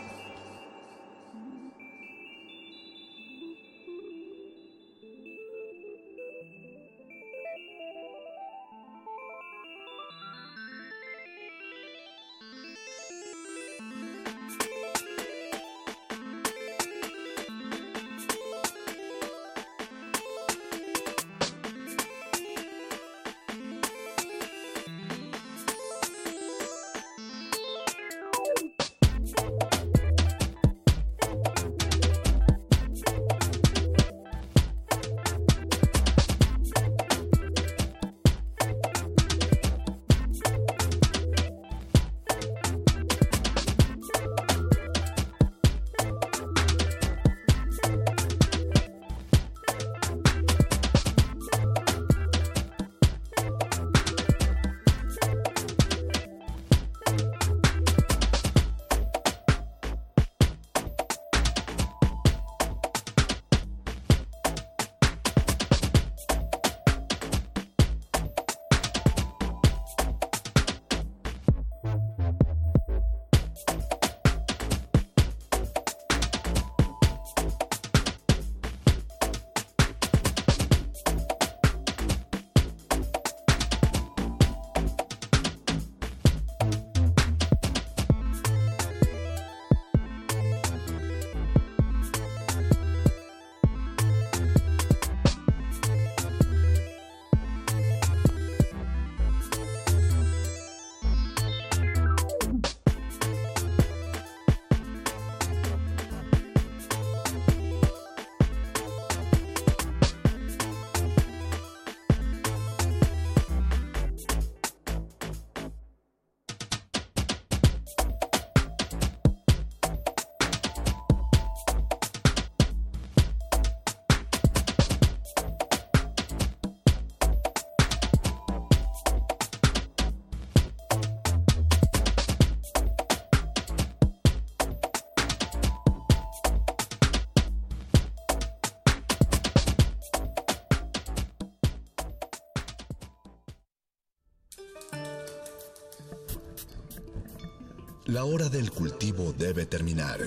[SPEAKER 13] La hora del cultivo debe terminar.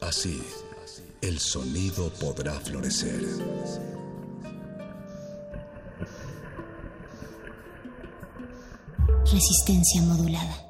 [SPEAKER 13] Así, el sonido podrá florecer.
[SPEAKER 5] Resistencia modulada.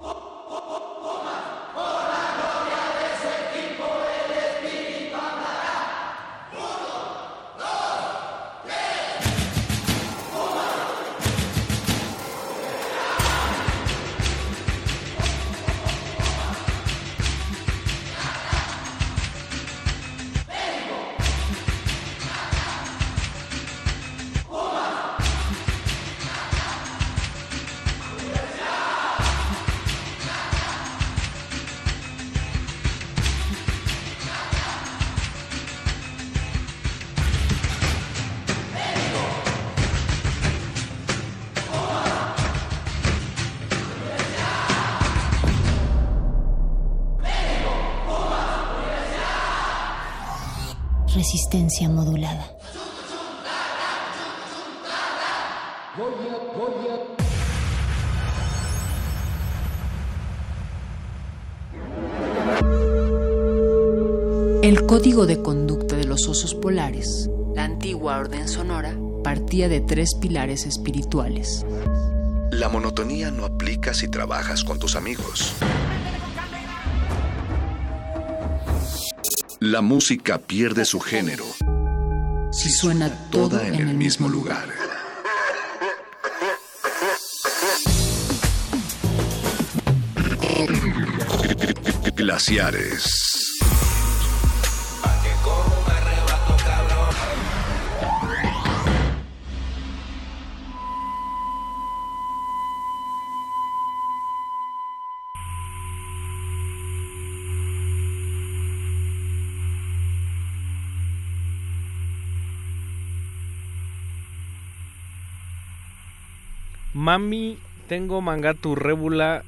[SPEAKER 5] Modulada.
[SPEAKER 37] El código de conducta de los osos polares, la antigua orden sonora, partía de tres pilares espirituales.
[SPEAKER 13] La monotonía no aplica si trabajas con tus amigos. La música pierde su género
[SPEAKER 37] Si suena
[SPEAKER 13] toda en el mismo lugar. Glaciares.
[SPEAKER 38] Mami, tengo manga tu rébula,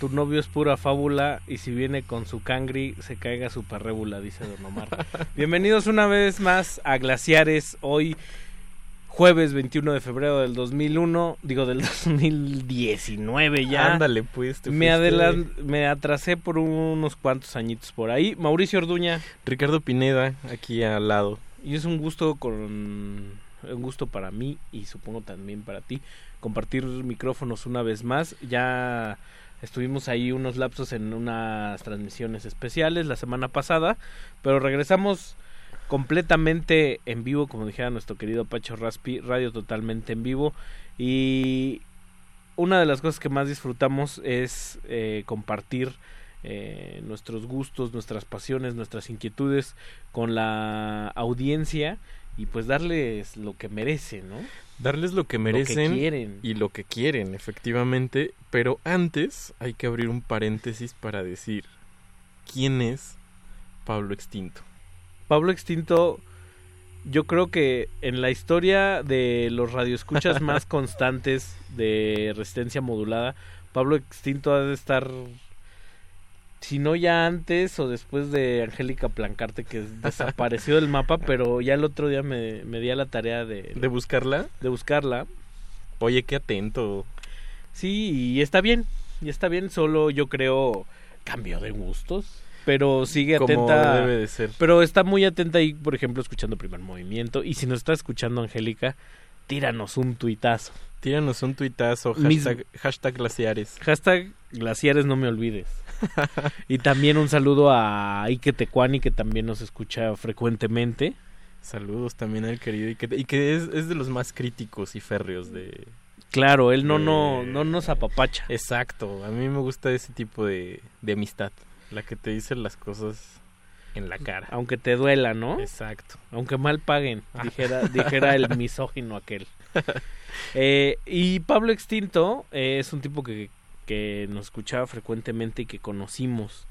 [SPEAKER 38] tu novio es pura fábula y si viene con su cangri se caiga su parrébula, dice Don Omar. Bienvenidos una vez más a Glaciares, hoy jueves 21 de febrero del 2001, digo del 2019 ya.
[SPEAKER 39] Ándale, pues. te
[SPEAKER 38] me atrasé por unos cuantos añitos por ahí. Mauricio Orduña.
[SPEAKER 39] Ricardo Pineda, aquí al lado.
[SPEAKER 38] Y es un gusto con un gusto para mí y supongo también para ti compartir micrófonos una vez más. Ya estuvimos ahí unos lapsos en unas transmisiones especiales la semana pasada, pero regresamos completamente en vivo, como dijera nuestro querido Pacho Raspi, radio totalmente en vivo y una de las cosas que más disfrutamos es eh, compartir eh, nuestros gustos, nuestras pasiones, nuestras inquietudes con la audiencia y pues darles lo que merecen, ¿no?
[SPEAKER 39] Darles lo que
[SPEAKER 38] Lo que
[SPEAKER 39] merecen y lo que quieren, efectivamente. Pero antes hay que abrir un paréntesis para decir quién es Pablo Extinto.
[SPEAKER 38] Pablo Extinto, yo creo que en la historia de los radioescuchas más constantes de resistencia modulada, Pablo Extinto ha de estar, si no ya antes o después de Angélica Plancarte, que desapareció del mapa, pero ya el otro día me, me di a la tarea de...
[SPEAKER 39] ¿De buscarla?
[SPEAKER 38] De buscarla.
[SPEAKER 39] Oye, qué atento.
[SPEAKER 38] Sí, y está bien, y está bien, solo yo creo cambio de gustos. Pero sigue
[SPEAKER 39] Como
[SPEAKER 38] atenta.
[SPEAKER 39] debe de ser.
[SPEAKER 38] Pero está muy atenta ahí, por ejemplo, escuchando Primer Movimiento. Y si nos está escuchando Angélica, tíranos un tuitazo.
[SPEAKER 39] Tíranos un tuitazo,
[SPEAKER 38] Mis-
[SPEAKER 39] hashtag glaciares.
[SPEAKER 38] Hashtag glaciares no me olvides. y también un saludo a Ike Tecuani, que también nos escucha frecuentemente.
[SPEAKER 39] Saludos también al querido que, y que es, es de los más críticos y férreos de...
[SPEAKER 38] Claro, él no,
[SPEAKER 39] de-
[SPEAKER 38] no, no nos apapacha.
[SPEAKER 39] Exacto, a mí me gusta ese tipo de, de amistad, la que te dice las cosas en la cara.
[SPEAKER 38] Aunque te duela, ¿no?
[SPEAKER 39] Exacto.
[SPEAKER 38] Aunque mal paguen, dijera, dijera el misógino aquel. Eh, y Pablo Extinto eh, es un tipo que, que nos escuchaba frecuentemente y que conocimos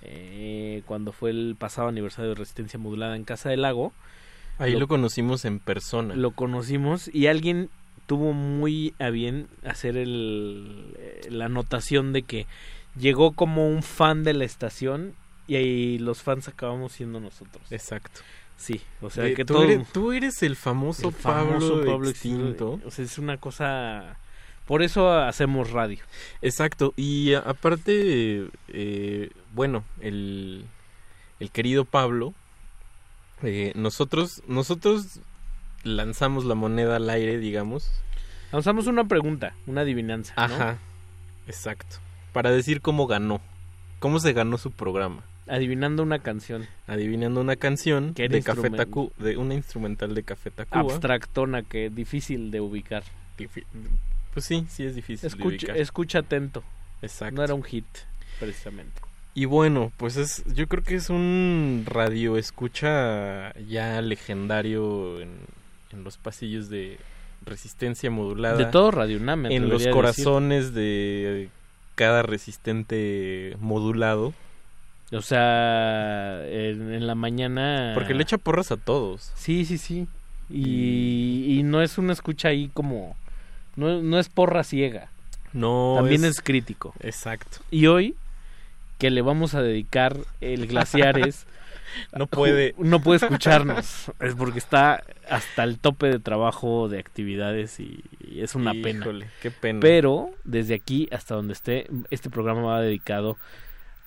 [SPEAKER 38] eh, cuando fue el pasado aniversario de Resistencia Modulada en Casa del Lago.
[SPEAKER 39] Ahí lo, conocimos en persona.
[SPEAKER 38] Lo conocimos y alguien tuvo muy a bien hacer el, eh, la anotación de que llegó como un fan de la estación y ahí los fans acabamos siendo nosotros.
[SPEAKER 39] Exacto.
[SPEAKER 38] Sí, o sea
[SPEAKER 39] De-
[SPEAKER 38] que
[SPEAKER 39] tú,
[SPEAKER 38] todo...
[SPEAKER 39] eres, tú eres el famoso,
[SPEAKER 38] El famoso
[SPEAKER 39] Pablo,
[SPEAKER 38] Pablo
[SPEAKER 39] Extinto.
[SPEAKER 38] O sea, es una cosa Por eso hacemos radio.
[SPEAKER 39] Exacto, y aparte, eh, bueno, el, el querido Pablo, eh, nosotros, nosotros lanzamos la moneda al aire, digamos.
[SPEAKER 38] Lanzamos una pregunta, una adivinanza. ¿no?
[SPEAKER 39] Ajá, exacto. Para decir cómo ganó, cómo se ganó su programa.
[SPEAKER 38] Adivinando una canción.
[SPEAKER 39] Adivinando una canción
[SPEAKER 38] ¿Qué
[SPEAKER 39] de Café Tacu, de una instrumental de Café Tacuba.
[SPEAKER 38] Abstractona que difícil de ubicar.
[SPEAKER 39] Pues sí, sí es difícil
[SPEAKER 38] Escucha, atento.
[SPEAKER 39] Exacto.
[SPEAKER 38] No era un hit, precisamente.
[SPEAKER 39] Y bueno, pues es, yo creo que es un radio escucha ya legendario en, en los pasillos de resistencia modulada.
[SPEAKER 38] De todo Radio UNAM,
[SPEAKER 39] En los corazones de cada resistente modulado.
[SPEAKER 38] O sea, en, en la mañana.
[SPEAKER 39] Porque le echa porras a todos.
[SPEAKER 38] Sí, sí, sí. Y, y no es una escucha ahí como. No, no es porra ciega.
[SPEAKER 39] No.
[SPEAKER 38] También
[SPEAKER 39] es-
[SPEAKER 38] es crítico.
[SPEAKER 39] Exacto.
[SPEAKER 38] Y hoy, que le vamos a dedicar el Glaciares.
[SPEAKER 39] No puede.
[SPEAKER 38] No puede escucharnos. Es porque está hasta el tope de trabajo, de actividades y, y es una pena.
[SPEAKER 39] Híjole, qué pena.
[SPEAKER 38] Pero desde aquí hasta donde esté, este programa va dedicado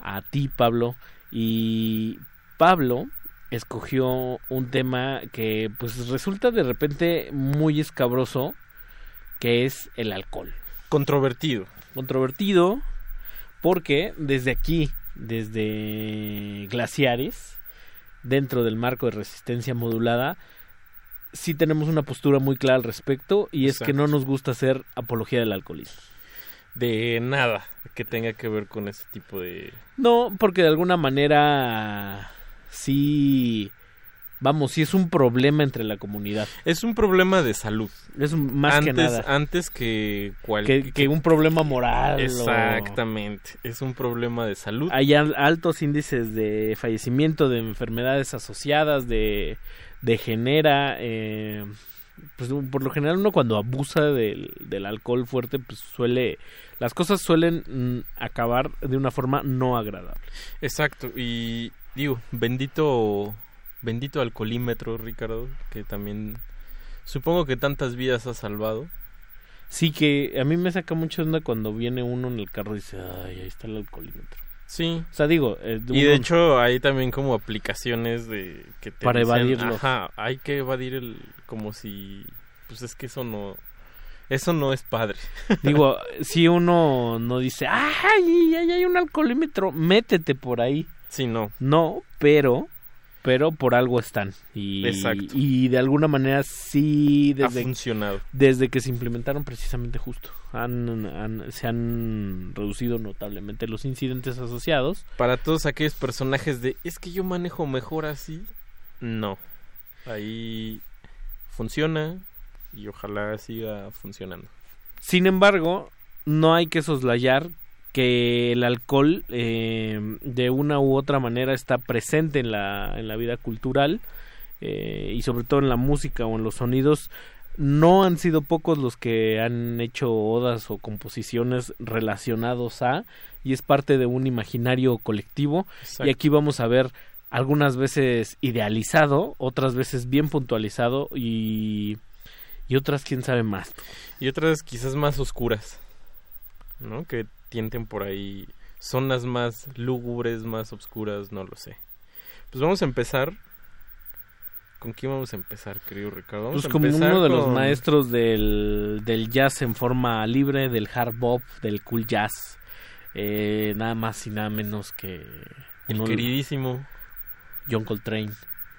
[SPEAKER 38] a ti, Pablo. Y Pablo escogió un tema que pues resulta de repente muy escabroso, que es el alcohol.
[SPEAKER 39] Controvertido.
[SPEAKER 38] Controvertido porque desde aquí, desde Glaciares, dentro del marco de resistencia modulada, sí tenemos una postura muy clara al respecto y es que no nos gusta hacer apología del alcoholismo.
[SPEAKER 39] De nada que tenga que ver con ese tipo de...
[SPEAKER 38] No, porque de alguna manera sí, vamos, sí es un problema entre la comunidad.
[SPEAKER 39] Es un problema de salud.
[SPEAKER 38] Es más
[SPEAKER 39] antes,
[SPEAKER 38] que nada.
[SPEAKER 39] Antes que
[SPEAKER 38] Que,
[SPEAKER 39] cualquier...
[SPEAKER 38] que un problema moral. o-
[SPEAKER 39] Exactamente. Es un problema de salud.
[SPEAKER 38] Hay al- altos índices de fallecimiento, de enfermedades asociadas, de, de genera... eh, pues por lo general uno cuando abusa del, del alcohol fuerte, pues suele... Las cosas suelen mm, acabar de una forma no agradable.
[SPEAKER 39] Exacto. Y digo, bendito... Bendito alcoholímetro, Ricardo, que también... Supongo que tantas vidas ha salvado.
[SPEAKER 38] Sí que a mí me saca mucho onda cuando viene uno en el carro y dice, ay, ahí está el alcoholímetro.
[SPEAKER 39] Sí.
[SPEAKER 38] O sea, digo... eh,
[SPEAKER 39] Y de hecho hay también como aplicaciones de que te
[SPEAKER 38] Para
[SPEAKER 39] dicen,
[SPEAKER 38] evadirlo.
[SPEAKER 39] Ajá, hay que evadir el como si pues es que eso no eso no es padre.
[SPEAKER 38] Digo, si uno no dice, ay, ahí hay un alcoholímetro, métete por ahí.
[SPEAKER 39] Sí, no.
[SPEAKER 38] No, pero, pero por algo están. Y,
[SPEAKER 39] Exacto.
[SPEAKER 38] y de alguna manera sí,
[SPEAKER 39] Ha
[SPEAKER 38] desde,
[SPEAKER 39] funcionado.
[SPEAKER 38] desde que se implementaron precisamente justo, han, han- se han reducido notablemente los incidentes asociados.
[SPEAKER 39] Para todos aquellos personajes de es que yo manejo mejor así, no. Ahí funciona y ojalá siga funcionando.
[SPEAKER 38] Sin embargo, no hay que soslayar que el alcohol eh, de una u otra manera está presente en la, en la vida cultural eh, y sobre todo en la música o en los sonidos. No han sido pocos los que han hecho odas o composiciones relacionados a y es parte de un imaginario colectivo
[SPEAKER 39] Exacto.
[SPEAKER 38] y aquí vamos a ver algunas veces idealizado, otras veces bien puntualizado y, y otras quién sabe más.
[SPEAKER 39] Y otras quizás más oscuras, ¿no? Que tienten por ahí zonas más lúgubres, más oscuras, no lo sé. Pues vamos a empezar. ¿Con quién vamos a empezar, querido Ricardo? Vamos
[SPEAKER 38] Pues
[SPEAKER 39] a
[SPEAKER 38] como uno de los maestros del, del jazz en forma libre, del hard bop, del cool jazz, eh, nada más y nada menos que
[SPEAKER 39] El queridísimo
[SPEAKER 38] John Coltrane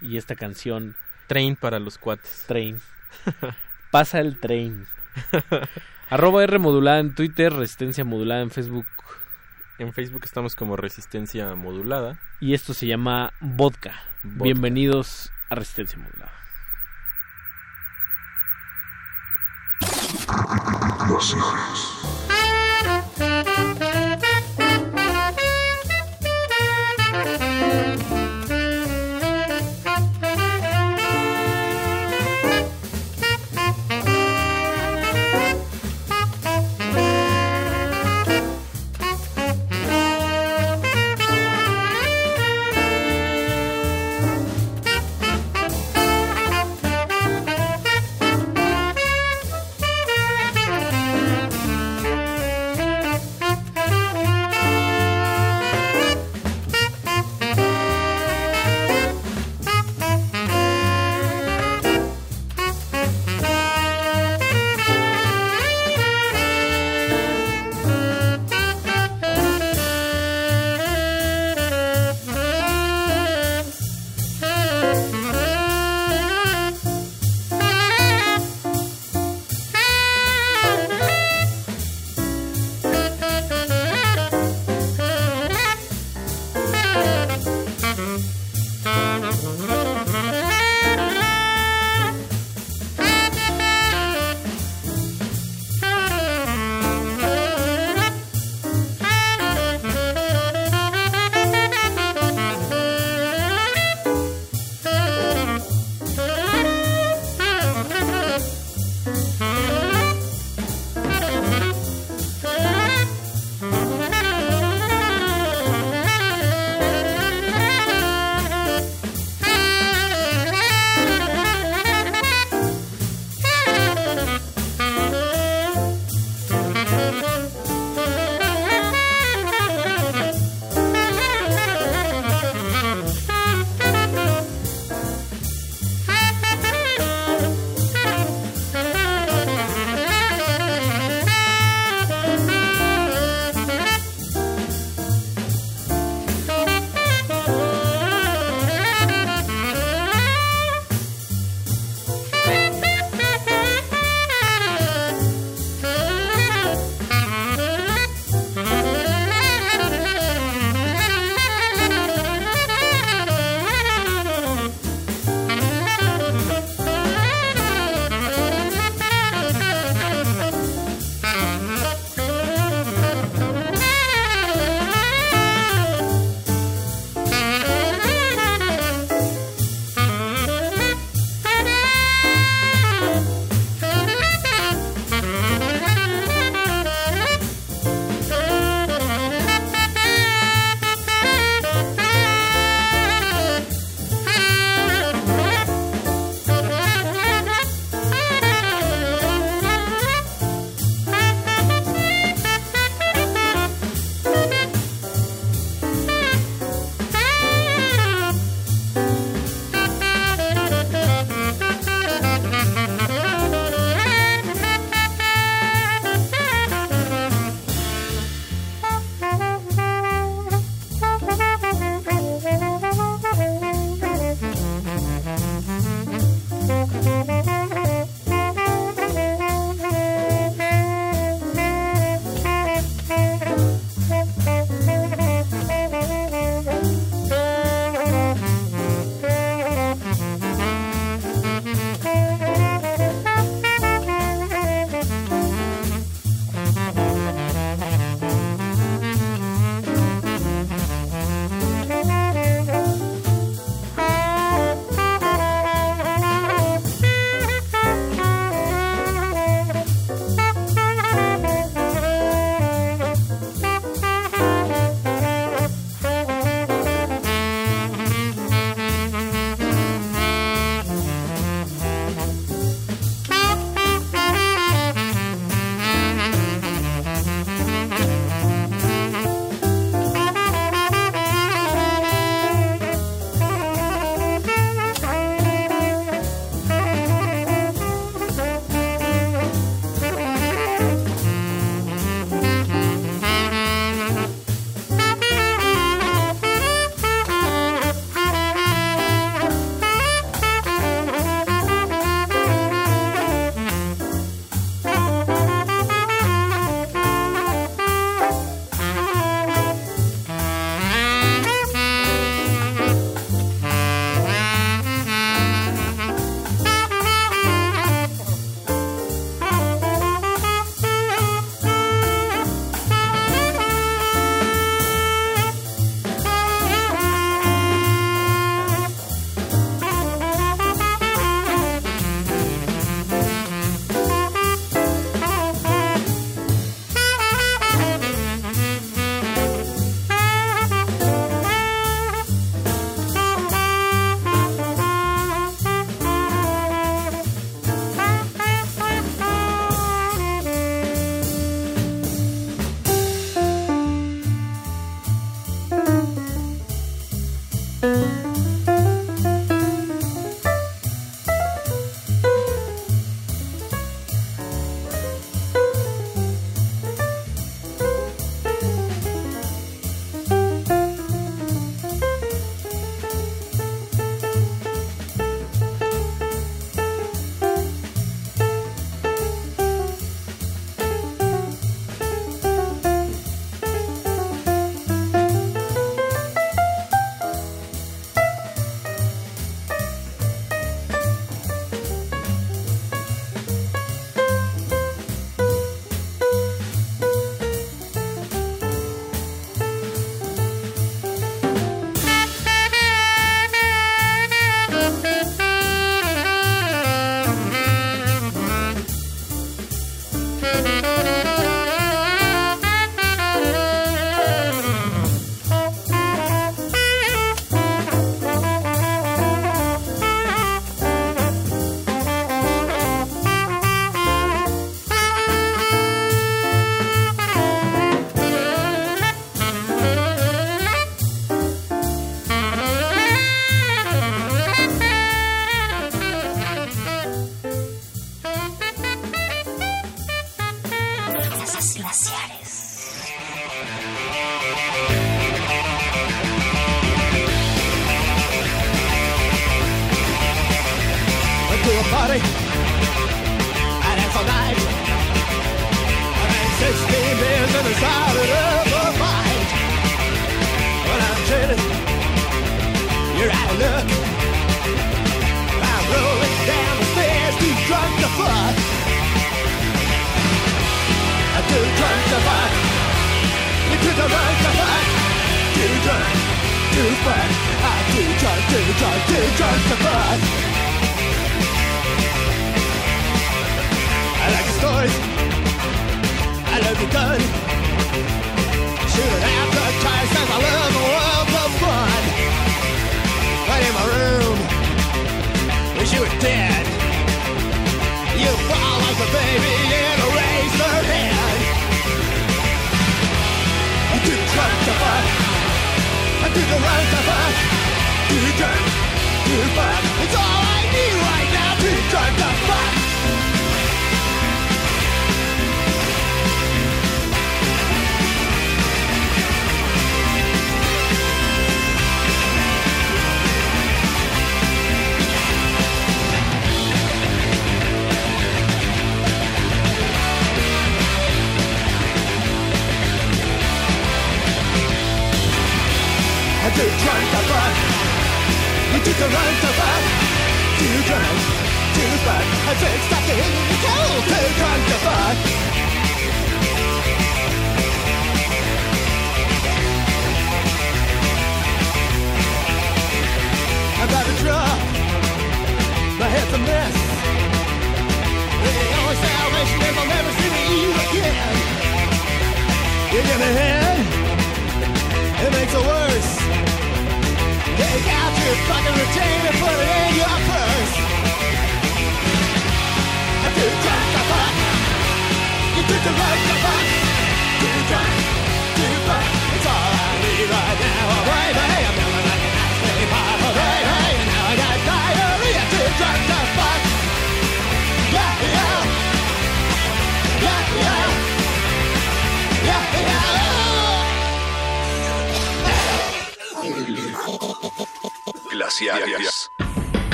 [SPEAKER 38] y esta canción
[SPEAKER 39] Train para los cuates.
[SPEAKER 38] Train. Pasa el train. Arroba R modulada en Twitter, Resistencia modulada en Facebook.
[SPEAKER 39] En Facebook estamos como Resistencia Modulada.
[SPEAKER 38] Y esto se llama Vodka.
[SPEAKER 39] Vodka.
[SPEAKER 38] Bienvenidos a Resistencia modulada.
[SPEAKER 32] Thank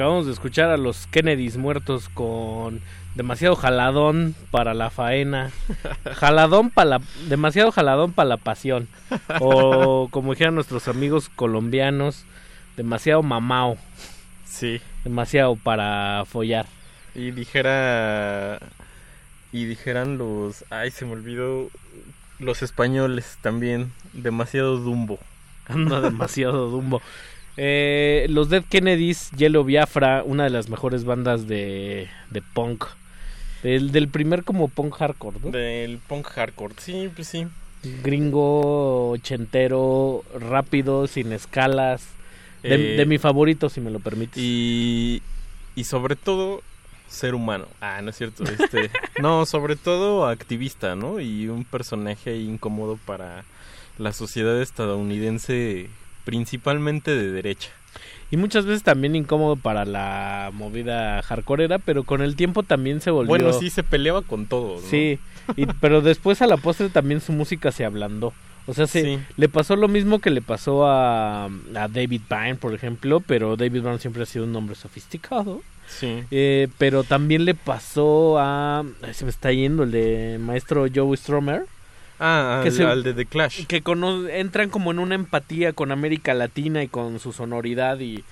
[SPEAKER 38] acabamos de escuchar a los Kennedys muertos con demasiado jaladón para la faena. Jaladón para la, demasiado jaladón para la pasión. O como dijeran nuestros amigos colombianos, demasiado mamao.
[SPEAKER 39] Sí.
[SPEAKER 38] Demasiado para follar.
[SPEAKER 39] Y dijera. Y dijeran los. Ay, se me olvidó. Los españoles también. Demasiado dumbo.
[SPEAKER 38] Anda demasiado dumbo. Eh, los Dead Kennedys, Yellow Biafra, una de las mejores bandas de, de punk. Del, del primer como punk hardcore, ¿no?
[SPEAKER 39] Del punk hardcore, sí, pues sí.
[SPEAKER 38] Gringo, ochentero, rápido, sin escalas. De,
[SPEAKER 39] Eh,
[SPEAKER 38] de mi favorito, si me lo permites.
[SPEAKER 39] Y, y sobre todo, ser humano. Ah, no es cierto. Este, no, sobre todo activista, ¿no? Y un personaje incómodo para la sociedad estadounidense, principalmente de derecha.
[SPEAKER 38] Y muchas veces también incómodo para la movida hardcoreera, pero con el tiempo también se volvió...
[SPEAKER 39] Bueno, sí, se peleaba con todo. ¿no?
[SPEAKER 38] Sí, y, pero después a la postre también su música se ablandó. O sea, se, le pasó lo mismo que le pasó a, a David Byrne, por ejemplo, pero David Byrne siempre ha sido un hombre sofisticado.
[SPEAKER 39] Sí.
[SPEAKER 38] Eh, pero también le pasó a... se me está yendo el de maestro Joe Stromer.
[SPEAKER 39] Ah,
[SPEAKER 38] que
[SPEAKER 39] al,
[SPEAKER 38] se-
[SPEAKER 39] al de The Clash.
[SPEAKER 38] Que entran como en una empatía con América Latina y con su sonoridad y...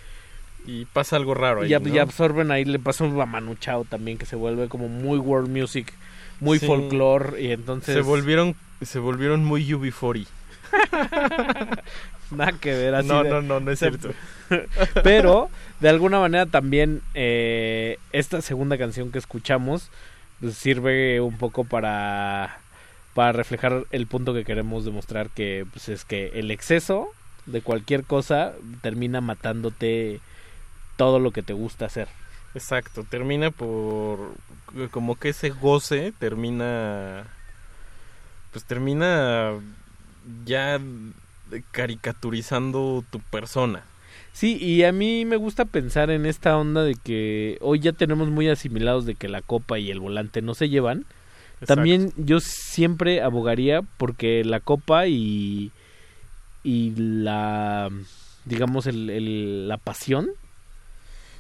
[SPEAKER 39] Y pasa algo raro ahí,
[SPEAKER 38] y, ab-
[SPEAKER 39] ¿no?
[SPEAKER 38] y absorben ahí, le pasó a Manu Chao también, que se vuelve como muy world music, muy
[SPEAKER 39] Sí.
[SPEAKER 38] folklore, y entonces...
[SPEAKER 39] Se volvieron, se volvieron muy UB40.
[SPEAKER 38] Nada que ver así
[SPEAKER 39] No,
[SPEAKER 38] de-
[SPEAKER 39] no, no, no es
[SPEAKER 38] se-
[SPEAKER 39] cierto.
[SPEAKER 38] Pero, de alguna manera también, eh, esta segunda canción que escuchamos pues, sirve un poco para, para reflejar el punto que queremos demostrar, que pues, es que el exceso de cualquier cosa termina matándote todo lo que te gusta hacer.
[SPEAKER 39] Exacto, termina por como que ese goce termina pues termina ya caricaturizando tu persona.
[SPEAKER 38] Sí, y a mí me gusta pensar en esta onda de que hoy ya tenemos muy asimilados de que la copa y el volante no se llevan.
[SPEAKER 39] Exacto.
[SPEAKER 38] También yo siempre abogaría porque la copa y, y la, digamos, el, el- la pasión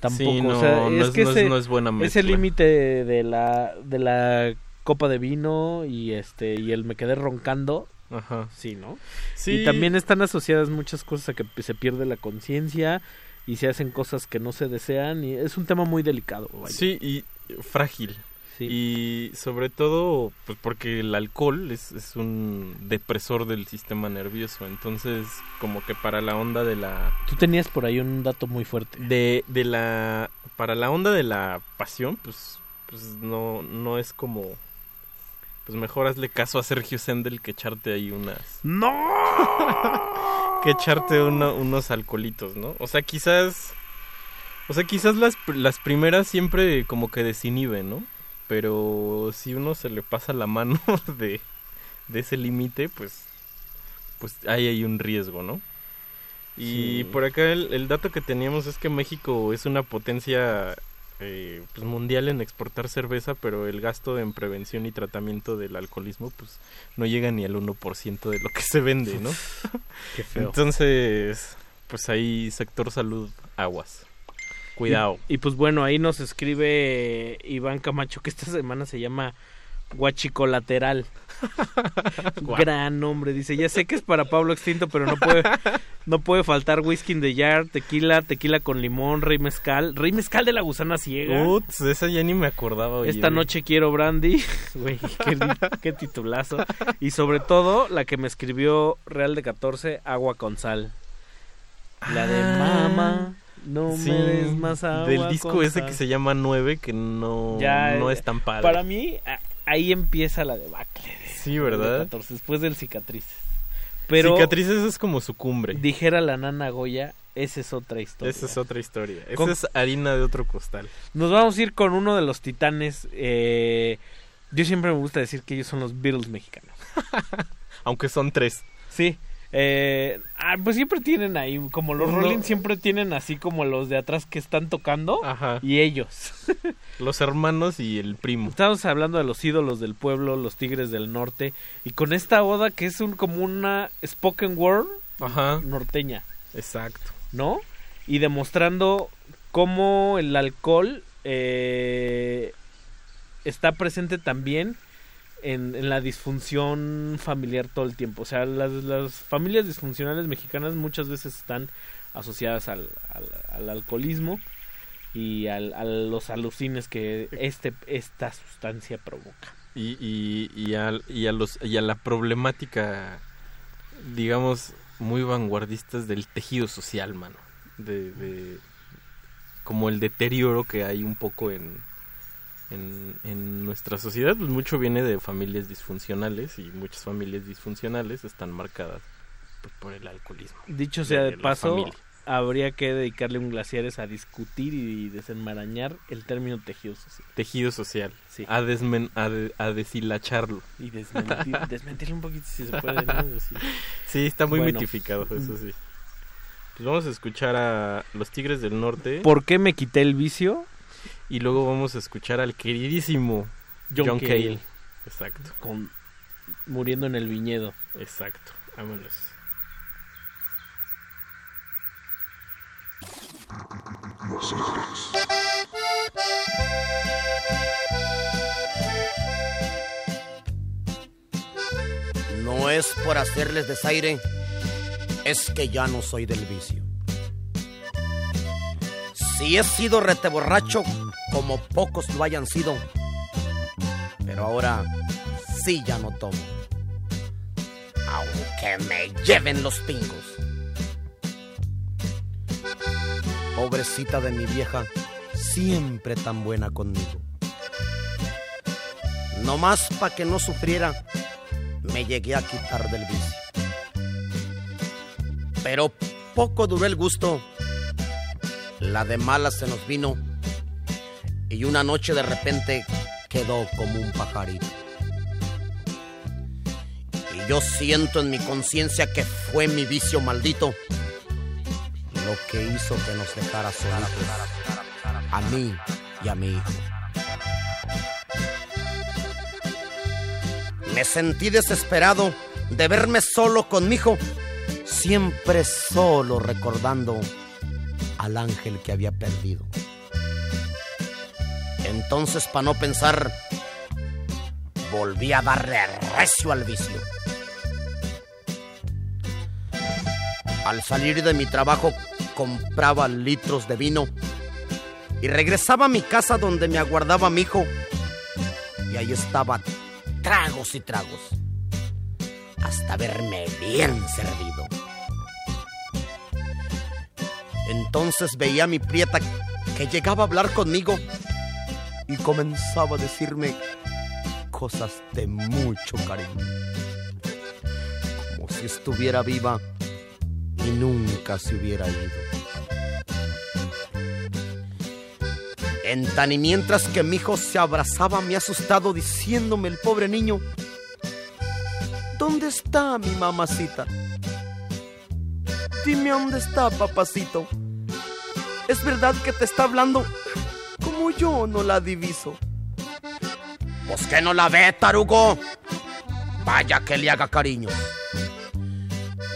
[SPEAKER 38] tampoco,
[SPEAKER 39] Sí, no,
[SPEAKER 38] o sea,
[SPEAKER 39] no
[SPEAKER 38] es
[SPEAKER 39] es-
[SPEAKER 38] que
[SPEAKER 39] no es-
[SPEAKER 38] ese,
[SPEAKER 39] no es buena
[SPEAKER 38] ese
[SPEAKER 39] mezcla.
[SPEAKER 38] límite de la, de la copa de vino y este y el me quedé roncando,
[SPEAKER 39] Ajá.
[SPEAKER 38] sí, ¿no?
[SPEAKER 39] Sí.
[SPEAKER 38] Y también están asociadas muchas cosas a que se pierde la conciencia y se hacen cosas que no se desean y es un tema muy delicado. vaya.
[SPEAKER 39] Sí, y frágil. Y sobre todo, pues porque el alcohol es, es un depresor del sistema nervioso. Entonces, como que para la onda de la...
[SPEAKER 38] Tú tenías por ahí un dato muy fuerte.
[SPEAKER 39] De, de la... Para la onda de la pasión, pues, pues no, no es como... Pues mejor hazle caso a Sergio Sendel que echarte ahí unas...
[SPEAKER 38] ¡No!
[SPEAKER 39] que echarte una- unos alcoholitos, ¿no? O sea, quizás... O sea, quizás las, las primeras siempre como que desinhiben, ¿no? Pero si uno se le pasa la mano de, de ese límite, pues, pues ahí hay un riesgo, ¿no? Y
[SPEAKER 38] Sí.
[SPEAKER 39] por acá el, el dato que teníamos es que México es una potencia eh, pues, mundial en exportar cerveza, pero el gasto en prevención y tratamiento del alcoholismo pues no llega ni al 1% de lo que se vende, ¿no?
[SPEAKER 38] Qué feo.
[SPEAKER 39] Entonces, pues ahí sector salud, aguas. Cuidado.
[SPEAKER 38] Y, pues bueno, ahí nos escribe Iván Camacho que esta semana se llama Guachicolateral. Gran nombre, dice. Ya sé que es para Pablo Extinto, pero no puede, no puede faltar whisky in the jar, tequila, tequila con limón, rey mezcal, rey mezcal de la gusana ciega.
[SPEAKER 39] Uts, esa ya ni me acordaba. oye,
[SPEAKER 38] Esta noche quiero brandy. Güey, qué, qué titulazo. Y sobre todo, la que me escribió Real de 14, Agua con Sal. La de Mama, no
[SPEAKER 39] Sí,
[SPEAKER 38] me des más agua
[SPEAKER 39] Del disco ese
[SPEAKER 38] sal".
[SPEAKER 39] que se llama 9, que no,
[SPEAKER 38] Ya,
[SPEAKER 39] no
[SPEAKER 38] eh,
[SPEAKER 39] es tan padre.
[SPEAKER 38] Para mí, ahí empieza la debacle. de-
[SPEAKER 39] Sí, ¿verdad?
[SPEAKER 38] de 14, después del cicatrices. Pero
[SPEAKER 39] Cicatrices es como su cumbre.
[SPEAKER 38] dijera la nana Goya, esa es otra historia.
[SPEAKER 39] Esa es otra historia. Esa
[SPEAKER 38] Con-
[SPEAKER 39] es harina de otro costal.
[SPEAKER 38] Nos vamos a ir con uno de los titanes. eh, yo siempre me gusta decir que ellos son los Beatles mexicanos.
[SPEAKER 39] Aunque son tres.
[SPEAKER 38] Sí. Eh, ah, pues siempre tienen ahí, como los
[SPEAKER 39] Uno-
[SPEAKER 38] Rolling siempre tienen así como los de atrás que están tocando
[SPEAKER 39] Ajá.
[SPEAKER 38] y ellos.
[SPEAKER 39] Los hermanos y el primo.
[SPEAKER 38] Estamos hablando de los ídolos del pueblo, los Tigres del Norte, y con esta oda que es un como una spoken word
[SPEAKER 39] Ajá.
[SPEAKER 38] norteña,
[SPEAKER 39] Exacto.
[SPEAKER 38] ¿no? Y demostrando cómo el alcohol eh, está presente también en, en la disfunción familiar todo el tiempo. O sea, las, las familias disfuncionales mexicanas muchas veces están asociadas al, al- al alcoholismo y al- a los alucines que este, esta sustancia provoca.
[SPEAKER 39] Y, y, y, al- y a los, y a la problemática, digamos, muy vanguardistas del tejido social, mano. De- como el deterioro que hay un poco en, en, en nuestra sociedad, pues mucho viene de familias disfuncionales y muchas familias disfuncionales están marcadas pues, por el alcoholismo.
[SPEAKER 38] Dicho sea de, paso,
[SPEAKER 39] familia.
[SPEAKER 38] habría que dedicarle un glaciares a discutir y desenmarañar el término tejido social.
[SPEAKER 39] Tejido social.
[SPEAKER 38] Sí.
[SPEAKER 39] A, desmen, a, de- a deshilacharlo.
[SPEAKER 38] Y desmentir, desmentirlo un poquito si se puede. ¿no? Sí.
[SPEAKER 39] Sí, está muy
[SPEAKER 38] Bueno.
[SPEAKER 39] mitificado, eso sí. Pues vamos a escuchar a los Tigres del Norte.
[SPEAKER 38] ¿Por qué me quité el vicio?
[SPEAKER 39] Y luego vamos a escuchar al queridísimo
[SPEAKER 38] John
[SPEAKER 39] John,
[SPEAKER 38] Cale.
[SPEAKER 39] Cale. Exacto.
[SPEAKER 38] Con, muriendo en el viñedo.
[SPEAKER 39] Exacto. Vámonos.
[SPEAKER 40] No es por hacerles desaire, es que ya no soy del vicio. Si he sido rete borracho, como pocos lo hayan sido, pero ahora sí ya no tomo. Aunque me lleven los pingos. Pobrecita de mi vieja, siempre tan buena conmigo. No más pa' que no sufriera, me llegué a quitar del vicio. Pero poco duró el gusto, la de mala se nos vino y una noche de repente quedó como un pajarito. Y yo siento en mi conciencia que fue mi vicio maldito lo que hizo que nos dejara solitos, a mí y a mi hijo. Me sentí desesperado de verme solo con mi hijo, siempre solo recordando al ángel que había perdido. Entonces, para no pensar, volví a darle recio al vicio. Al salir de mi trabajo, compraba litros de vino y regresaba a mi casa donde me aguardaba mi hijo. Y ahí estaba tragos y tragos, hasta verme bien servido. Entonces veía a mi prieta que llegaba a hablar conmigo y comenzaba a decirme cosas de mucho cariño. Como si estuviera viva y nunca se hubiera ido. En tan y mientras que mi hijo se abrazaba me asustado diciéndome el pobre niño, ¿dónde está mi mamacita? Dime dónde está, papacito. Es verdad que te está hablando como yo no la diviso. Pues que no la ve, tarugo. Vaya que le haga cariño.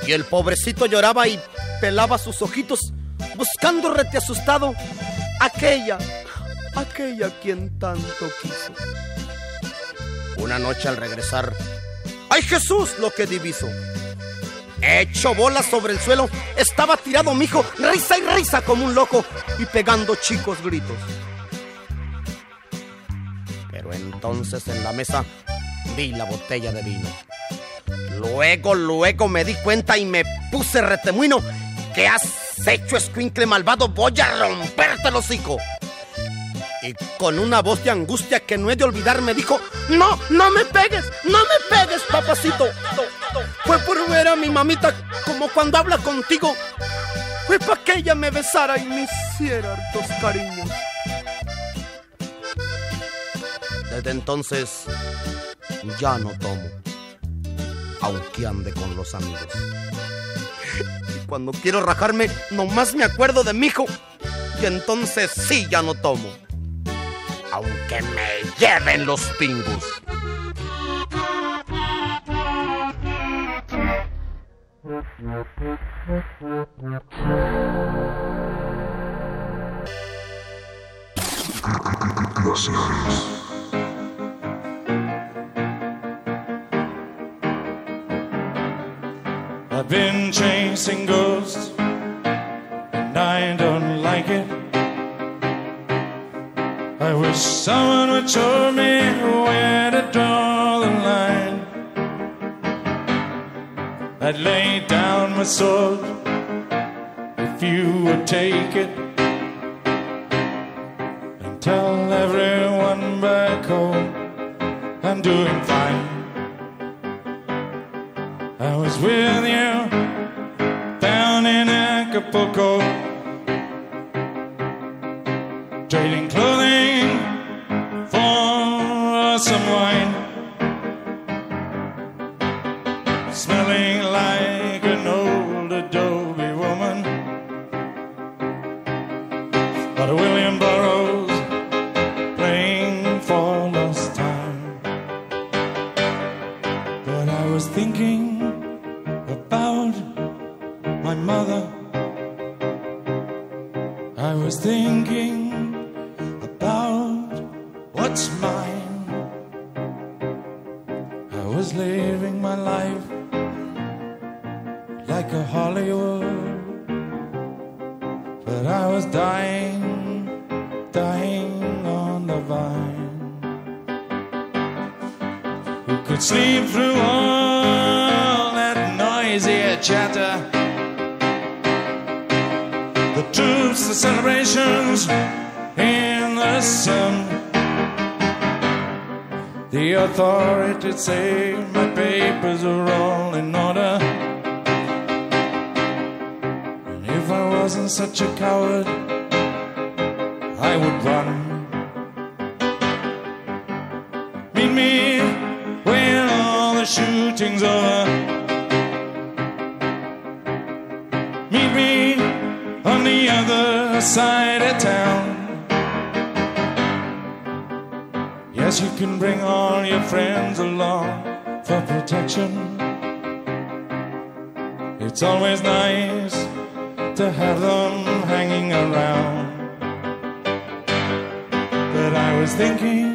[SPEAKER 40] Y el pobrecito lloraba y pelaba sus ojitos, buscando rete asustado aquella, aquella quien tanto quiso. Una noche al regresar, ¡ay Jesús! Lo que diviso. Hecho bolas sobre el suelo, estaba tirado mi risa y risa como un loco y pegando chicos gritos. Pero entonces en la mesa vi la botella de vino. Luego, luego me di cuenta y me puse retemuino. ¿Qué has hecho, escuincle malvado? Voy a romperte el hocico. Y con una voz de angustia que no he de olvidar me dijo, no, no me pegues, no me pegues, papacito. Fue por ver a mi mamita como cuando habla contigo. Fue para que ella me besara y me hiciera hartos cariños. Desde entonces ya no tomo, aunque ande con los amigos. Y cuando quiero rajarme, nomás me acuerdo de mi hijo. Y entonces sí ya no tomo, aunque me lleven los pingos.
[SPEAKER 41] I've been chasing ghosts, and I don't like it. I wish someone would show me where to draw the line. I'd lay down my sword if you would take it and tell everyone back home I'm doing fine. I was with you down in Acapulco, trading clothing The authorities say my papers are all in order. And if I wasn't such a coward, I would run. Meet me when all the shooting's over. Meet me on the other side of town. Yes, you can bring all friends along for protection. It's always nice to have them hanging around. But I was thinking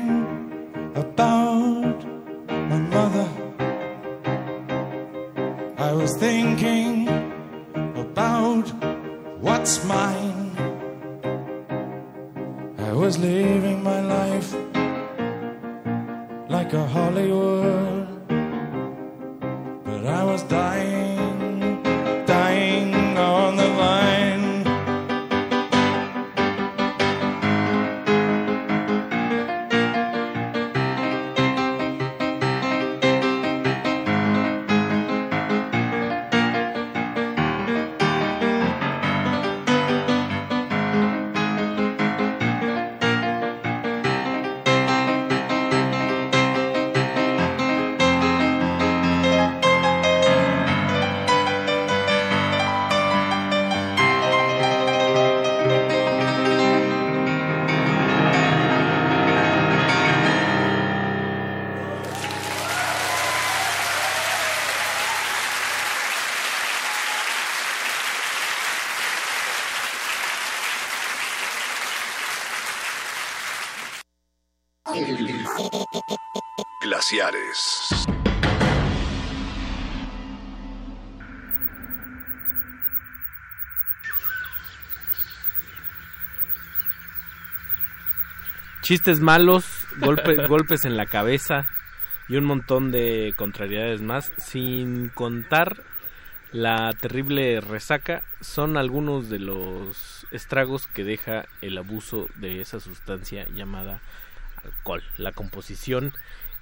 [SPEAKER 13] Glaciares.
[SPEAKER 38] Chistes malos, golpe- golpes en la cabeza y un montón de contrariedades más, sin contar la terrible resaca, son algunos de los estragos que deja el abuso de esa sustancia llamada alcohol, la composición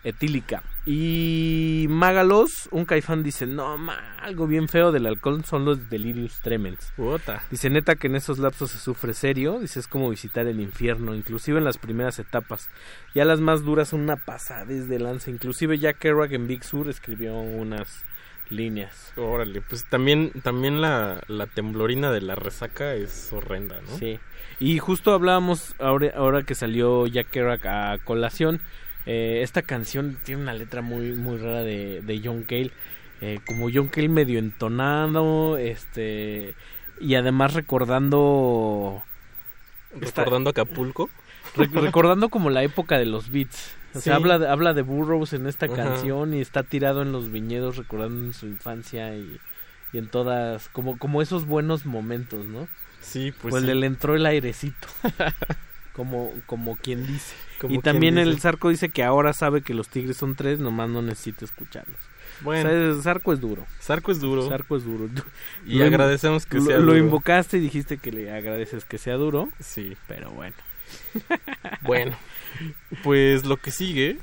[SPEAKER 38] etílica. Y Mágalos, un caifán, dice, no, ma, algo bien feo del alcohol son los delirios tremens. Dice, neta que en esos lapsos se sufre serio, dice, es como visitar el infierno, inclusive en las primeras etapas. Ya las más duras son una pasada desde lanza, inclusive Jack Kerouac en Big Sur escribió unas líneas.
[SPEAKER 39] Órale, pues también, también la, la temblorina de la resaca es horrenda, ¿no?
[SPEAKER 38] Sí. Y justo hablábamos ahora, ahora que salió Jack Kerouac a colación. Eh, esta canción tiene una letra muy muy rara de, de John Cale. eh, como John Cale medio entonado, este y además recordando
[SPEAKER 39] Recordando Acapulco.
[SPEAKER 38] Re- recordando como la época de los beats. O sea,
[SPEAKER 39] Sí.
[SPEAKER 38] habla, de- habla de Burroughs en esta
[SPEAKER 39] Ajá.
[SPEAKER 38] canción y está tirado en los viñedos recordando en su infancia y, y en todas, como, como esos buenos momentos, ¿no?
[SPEAKER 39] Sí, pues
[SPEAKER 38] Pues
[SPEAKER 39] sí.
[SPEAKER 38] le, le entró el airecito. como, como quien dice.
[SPEAKER 39] Como
[SPEAKER 38] y también el. Zarco dice que ahora sabe que los tigres son tres, nomás no necesita escucharlos.
[SPEAKER 39] Bueno.
[SPEAKER 38] O sea, Zarco es duro.
[SPEAKER 39] Zarco es duro.
[SPEAKER 38] Zarco es duro.
[SPEAKER 39] Y
[SPEAKER 38] Lo
[SPEAKER 39] agradecemos que
[SPEAKER 38] lo-
[SPEAKER 39] sea
[SPEAKER 38] Lo
[SPEAKER 39] duro.
[SPEAKER 38] invocaste y dijiste que le agradeces que sea duro.
[SPEAKER 39] Sí.
[SPEAKER 38] Pero bueno.
[SPEAKER 39] Bueno, pues lo que sigue,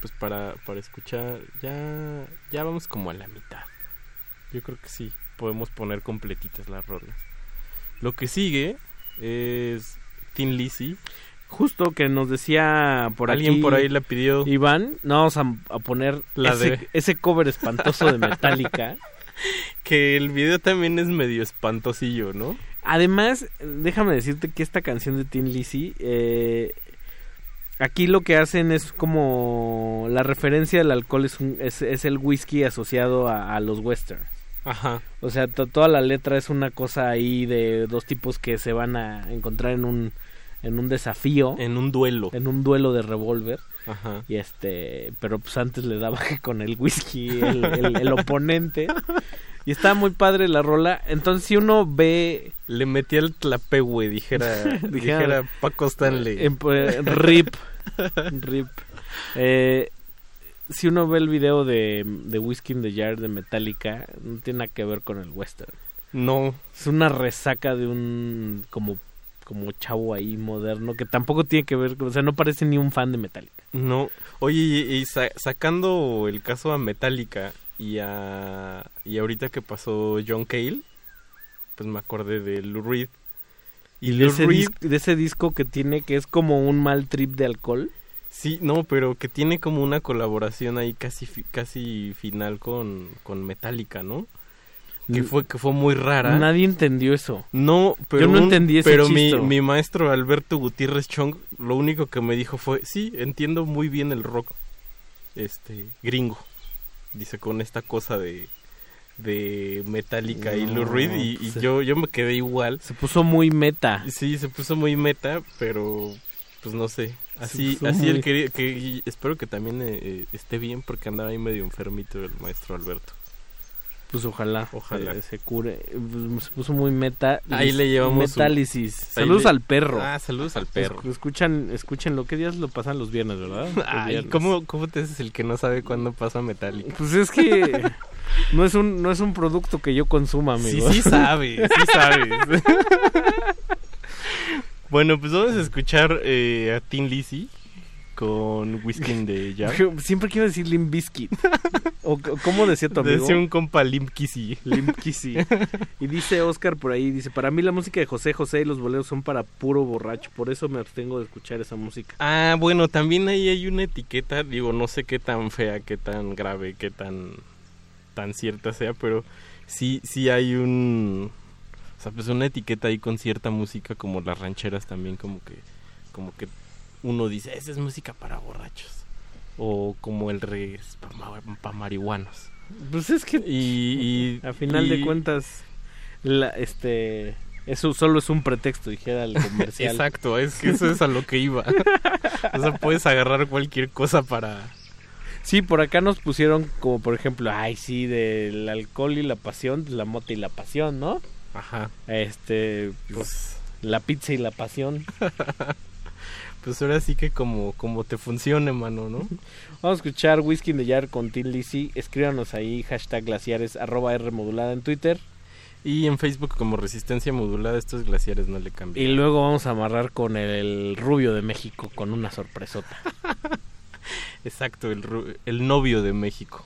[SPEAKER 39] pues para, para escuchar, ya, ya vamos como a la mitad. Yo creo que sí, podemos poner completitas las rolas. Lo que sigue es Tin Lizzy.
[SPEAKER 38] Justo que nos decía por
[SPEAKER 39] Alguien
[SPEAKER 38] aquí
[SPEAKER 39] por ahí la pidió.
[SPEAKER 38] Iván, no vamos a, a poner
[SPEAKER 39] La
[SPEAKER 38] ese,
[SPEAKER 39] de-
[SPEAKER 38] ese cover espantoso de Metallica.
[SPEAKER 39] Que el video también es medio espantosillo, ¿no?
[SPEAKER 38] Además, déjame decirte que esta canción de Tin Lizzy, eh, aquí lo que hacen es como la referencia del alcohol es, un- es, es el whisky asociado a, a los westerns.
[SPEAKER 39] Ajá.
[SPEAKER 38] O sea, to- toda la letra es una cosa ahí de dos tipos que se van a encontrar en un en un desafío,
[SPEAKER 39] En un duelo.
[SPEAKER 38] en un duelo de revólver.
[SPEAKER 39] Ajá.
[SPEAKER 38] Y este, pero pues antes le daba con el whisky el, el- el oponente. Y está muy padre la rola. Entonces, si uno ve.
[SPEAKER 39] Le metí el tlapegue, dijera, dijera Paco Stanley.
[SPEAKER 38] en- eh, rip. Rip. Eh, si uno ve el video de, de Whiskey in the Jar de Metallica, no tiene nada que ver con el western.
[SPEAKER 39] No.
[SPEAKER 38] Es una resaca de un como como chavo ahí moderno que tampoco tiene que ver, o sea, no parece ni un fan de Metallica.
[SPEAKER 39] No. Oye, y, y sa- sacando el caso a Metallica y a. Y ahorita que pasó John Cale, pues me acordé de Lou Reed.
[SPEAKER 38] Y de ese,
[SPEAKER 39] Reed-
[SPEAKER 38] de ese disco que tiene que es como un mal trip de alcohol.
[SPEAKER 39] Sí, no, pero que tiene como una colaboración ahí casi casi final con, con Metallica, ¿no? Que fue que fue muy rara.
[SPEAKER 38] Nadie entendió eso.
[SPEAKER 39] No, pero
[SPEAKER 38] Yo no entendí ese
[SPEAKER 39] Pero mi, mi maestro Alberto Gutiérrez Chong lo único que me dijo fue, "Sí, entiendo muy bien el rock este gringo." Dice con esta cosa de de Metallica y Lou Reed y, y
[SPEAKER 38] se-
[SPEAKER 39] yo yo me quedé igual.
[SPEAKER 38] Se puso muy meta.
[SPEAKER 39] Sí, se puso muy meta, pero pues no sé. Así, así
[SPEAKER 38] muy-
[SPEAKER 39] él quería que y espero que también eh, eh, esté bien porque andaba ahí medio enfermito el maestro Alberto.
[SPEAKER 38] Pues ojalá.
[SPEAKER 39] Ojalá.
[SPEAKER 38] Se, se cure. Pues, Se puso muy meta.
[SPEAKER 39] Ahí le llevamos su-
[SPEAKER 38] Metálisis.
[SPEAKER 39] ahí
[SPEAKER 38] Saludos
[SPEAKER 39] le-
[SPEAKER 38] al perro.
[SPEAKER 39] Ah, saludos al perro.
[SPEAKER 38] Esc- Escuchan, escúchenlo. ¿Qué días lo pasan los viernes, verdad? Los
[SPEAKER 39] Ay,
[SPEAKER 38] viernes.
[SPEAKER 39] ¿cómo, ¿cómo te haces el que no sabe cuándo pasa Metallica?
[SPEAKER 38] Pues es que no es un no es un producto que yo consuma, amigo.
[SPEAKER 39] Sí, sí sabe, sí sabes. bueno, pues vamos a escuchar eh, a Tin Lizzy con Whisky de.
[SPEAKER 38] Siempre quiero decir Limp Bizkit. ¿O cómo decía tu amigo?
[SPEAKER 39] Decía un compa Limp Kizzy.
[SPEAKER 38] Limp Kizzy. Y dice Oscar por ahí, dice, para mí la música de José José y los boleros son para puro borracho, por eso me abstengo de escuchar esa música.
[SPEAKER 39] Ah, bueno, también ahí hay una etiqueta, digo, no sé qué tan fea, qué tan grave, qué tan tan cierta sea, pero sí sí hay un o sea, pues una etiqueta ahí con cierta música como las rancheras también como que como que uno dice, esa es música para borrachos. O como el reggae es para marihuanos.
[SPEAKER 38] Pues es que
[SPEAKER 39] y, y
[SPEAKER 38] a final de cuentas la, este eso solo es un pretexto, dijera el comercial.
[SPEAKER 39] Exacto, es que eso es a lo que iba. o sea, puedes agarrar cualquier cosa para
[SPEAKER 38] Sí, por acá nos pusieron como por ejemplo, ay sí, del alcohol y la pasión, la mota y la pasión, ¿no?
[SPEAKER 39] Ajá.
[SPEAKER 38] Este, pues la pizza y la pasión.
[SPEAKER 39] Pues ahora sí que como, como te funcione, mano, ¿no?
[SPEAKER 38] Vamos a escuchar Whisky de Jar con Tin Lizzy. Escríbanos ahí, hashtag glaciares, arroba R modulada en Twitter.
[SPEAKER 39] Y en Facebook como Resistencia Modulada, estos glaciares no le cambian.
[SPEAKER 38] Y luego vamos a amarrar con el rubio de México con una sorpresota.
[SPEAKER 39] Exacto, el, el novio de México.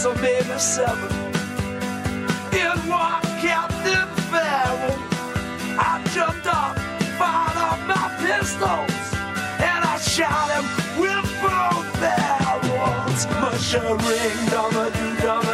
[SPEAKER 42] so maybe seven. In walked Captain Farrell. I jumped up, fired off my pistols, and I shot him with both barrels. Mushering, dumber, do
[SPEAKER 43] dumber.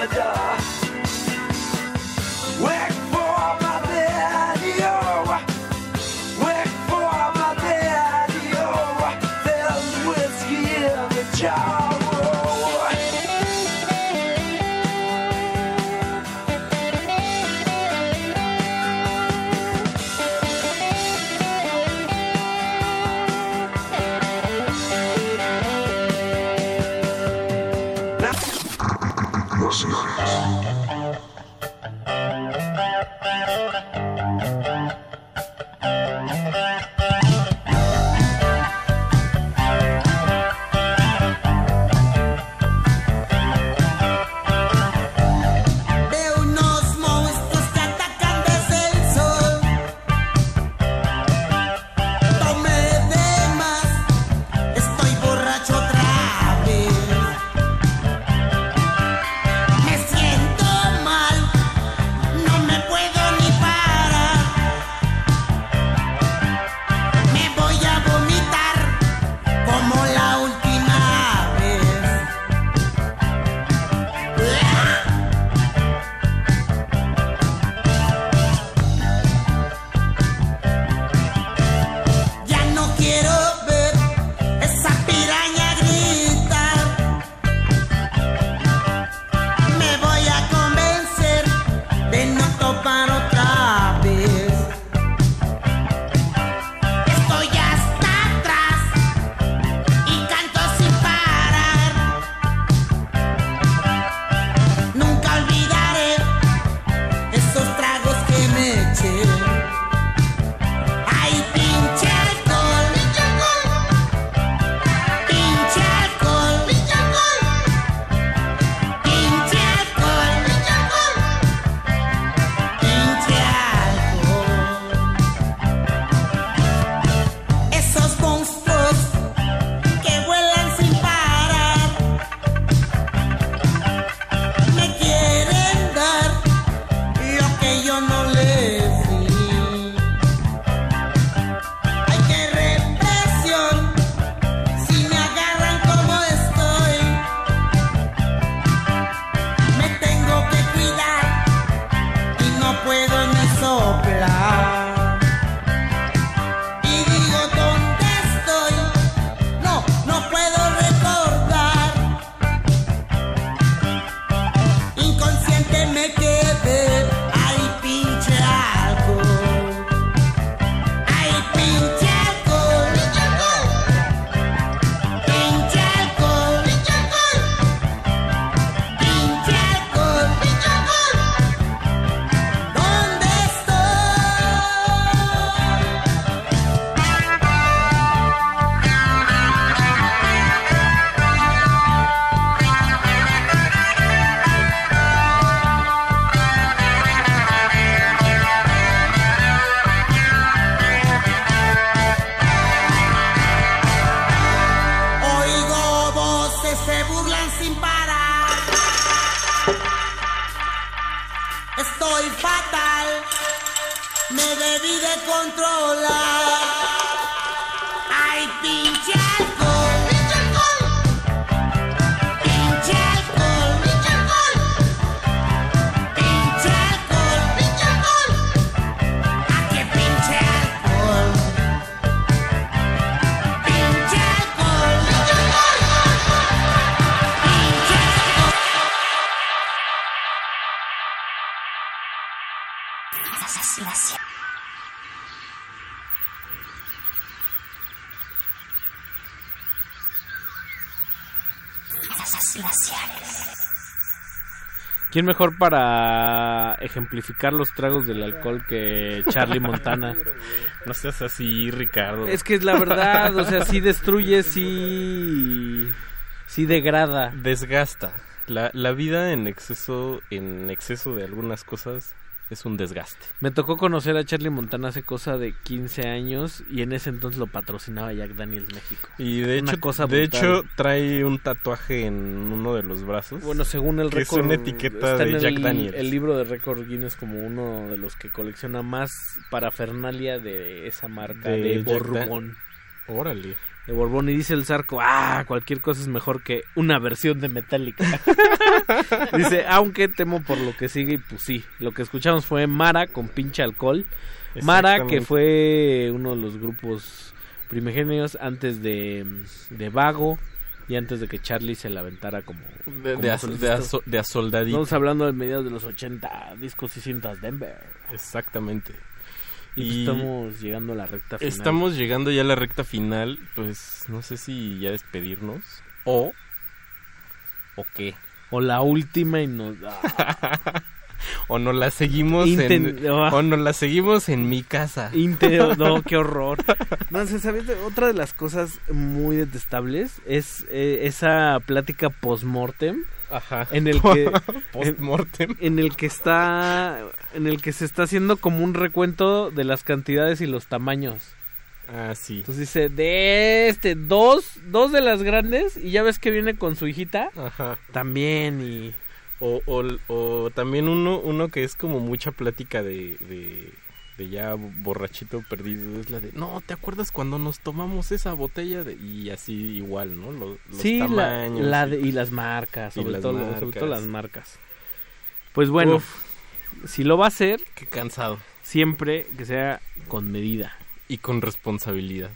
[SPEAKER 38] ¿Quién mejor para ejemplificar los tragos del alcohol que Charlie Montana?
[SPEAKER 39] no seas así, Ricardo.
[SPEAKER 38] Es que es la verdad, o sea, sí destruye, sí, sí degrada.
[SPEAKER 39] Desgasta. La, la vida en exceso, en exceso de algunas cosas es un desgaste.
[SPEAKER 38] Me tocó conocer a Charlie Montana hace cosa de 15 años y en ese entonces lo patrocinaba Jack Daniels México.
[SPEAKER 39] Y de
[SPEAKER 38] Una
[SPEAKER 39] hecho,
[SPEAKER 38] cosa
[SPEAKER 39] de hecho trae un tatuaje en uno de los brazos.
[SPEAKER 38] Bueno, según el récord,
[SPEAKER 39] es una etiqueta
[SPEAKER 38] está
[SPEAKER 39] de
[SPEAKER 38] en
[SPEAKER 39] Jack
[SPEAKER 38] el,
[SPEAKER 39] Daniels.
[SPEAKER 38] el libro de récord Guinness como uno de los que colecciona más parafernalia de esa marca de,
[SPEAKER 39] De
[SPEAKER 38] Borbón.
[SPEAKER 39] Órale.
[SPEAKER 38] De Borbón y dice el Zarco, ah, cualquier cosa es mejor que una versión de Metallica. dice, aunque temo por lo que sigue y pues sí, lo que escuchamos fue Mara con pinche alcohol. Mara, que fue uno de los grupos primigenios antes de, de Vago y antes de que Charlie se la aventara como...
[SPEAKER 39] De,
[SPEAKER 38] como
[SPEAKER 39] de.
[SPEAKER 38] Estamos hablando de mediados de los 80, discos y cintas Denver.
[SPEAKER 39] Exactamente.
[SPEAKER 38] Y, pues
[SPEAKER 39] Y
[SPEAKER 38] estamos llegando a la recta final.
[SPEAKER 39] Estamos llegando ya a la recta final, pues no sé si ya despedirnos o o qué.
[SPEAKER 38] O la última y nos
[SPEAKER 39] o nos la seguimos
[SPEAKER 38] Inten-
[SPEAKER 39] en
[SPEAKER 38] ah.
[SPEAKER 39] o nos la seguimos en mi casa.
[SPEAKER 38] No, qué horror. No, sé, ¿sabes? Otra de las cosas muy detestables es eh, esa plática post-mortem.
[SPEAKER 39] Ajá.
[SPEAKER 38] En el que
[SPEAKER 39] Post-mortem.
[SPEAKER 38] En, en el que está en el que se está haciendo como un recuento de las cantidades y los tamaños.
[SPEAKER 39] Ah, sí.
[SPEAKER 38] Entonces dice, de este, dos, dos de las grandes, y ya ves que viene con su hijita.
[SPEAKER 39] Ajá.
[SPEAKER 38] También, y...
[SPEAKER 39] O, o, o también uno, uno que es como mucha plática de, de, de ya borrachito perdido. Es la de, no, ¿te acuerdas cuando nos tomamos esa botella? de Y así igual, ¿no? Los, los
[SPEAKER 38] sí,
[SPEAKER 39] tamaños.
[SPEAKER 38] la
[SPEAKER 39] y-
[SPEAKER 38] de- y las marcas, sobre,
[SPEAKER 39] las
[SPEAKER 38] todo, sobre
[SPEAKER 39] marcas.
[SPEAKER 38] todo las marcas. Pues bueno,
[SPEAKER 39] Uf.
[SPEAKER 38] si lo va a hacer...
[SPEAKER 39] Qué cansado.
[SPEAKER 38] Siempre que sea con medida.
[SPEAKER 39] Y con responsabilidad.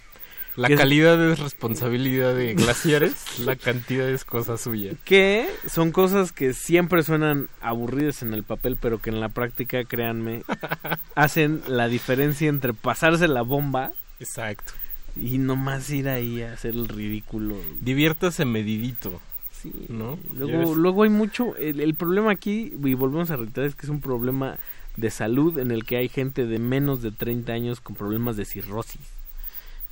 [SPEAKER 39] La
[SPEAKER 38] Que es-
[SPEAKER 39] calidad es responsabilidad de glaciares, la cantidad es cosa suya.
[SPEAKER 38] Que son cosas que siempre suenan aburridas en el papel, pero que en la práctica, créanme, hacen la diferencia entre pasarse la bomba.
[SPEAKER 39] Exacto.
[SPEAKER 38] Y nomás ir ahí a hacer el ridículo.
[SPEAKER 39] Diviértase medidito.
[SPEAKER 38] Sí.
[SPEAKER 39] ¿No?
[SPEAKER 38] Luego, luego hay mucho. El, el problema aquí, y volvemos a reiterar, es que es un problema de salud en el que hay gente de menos de 30 años con problemas de cirrosis.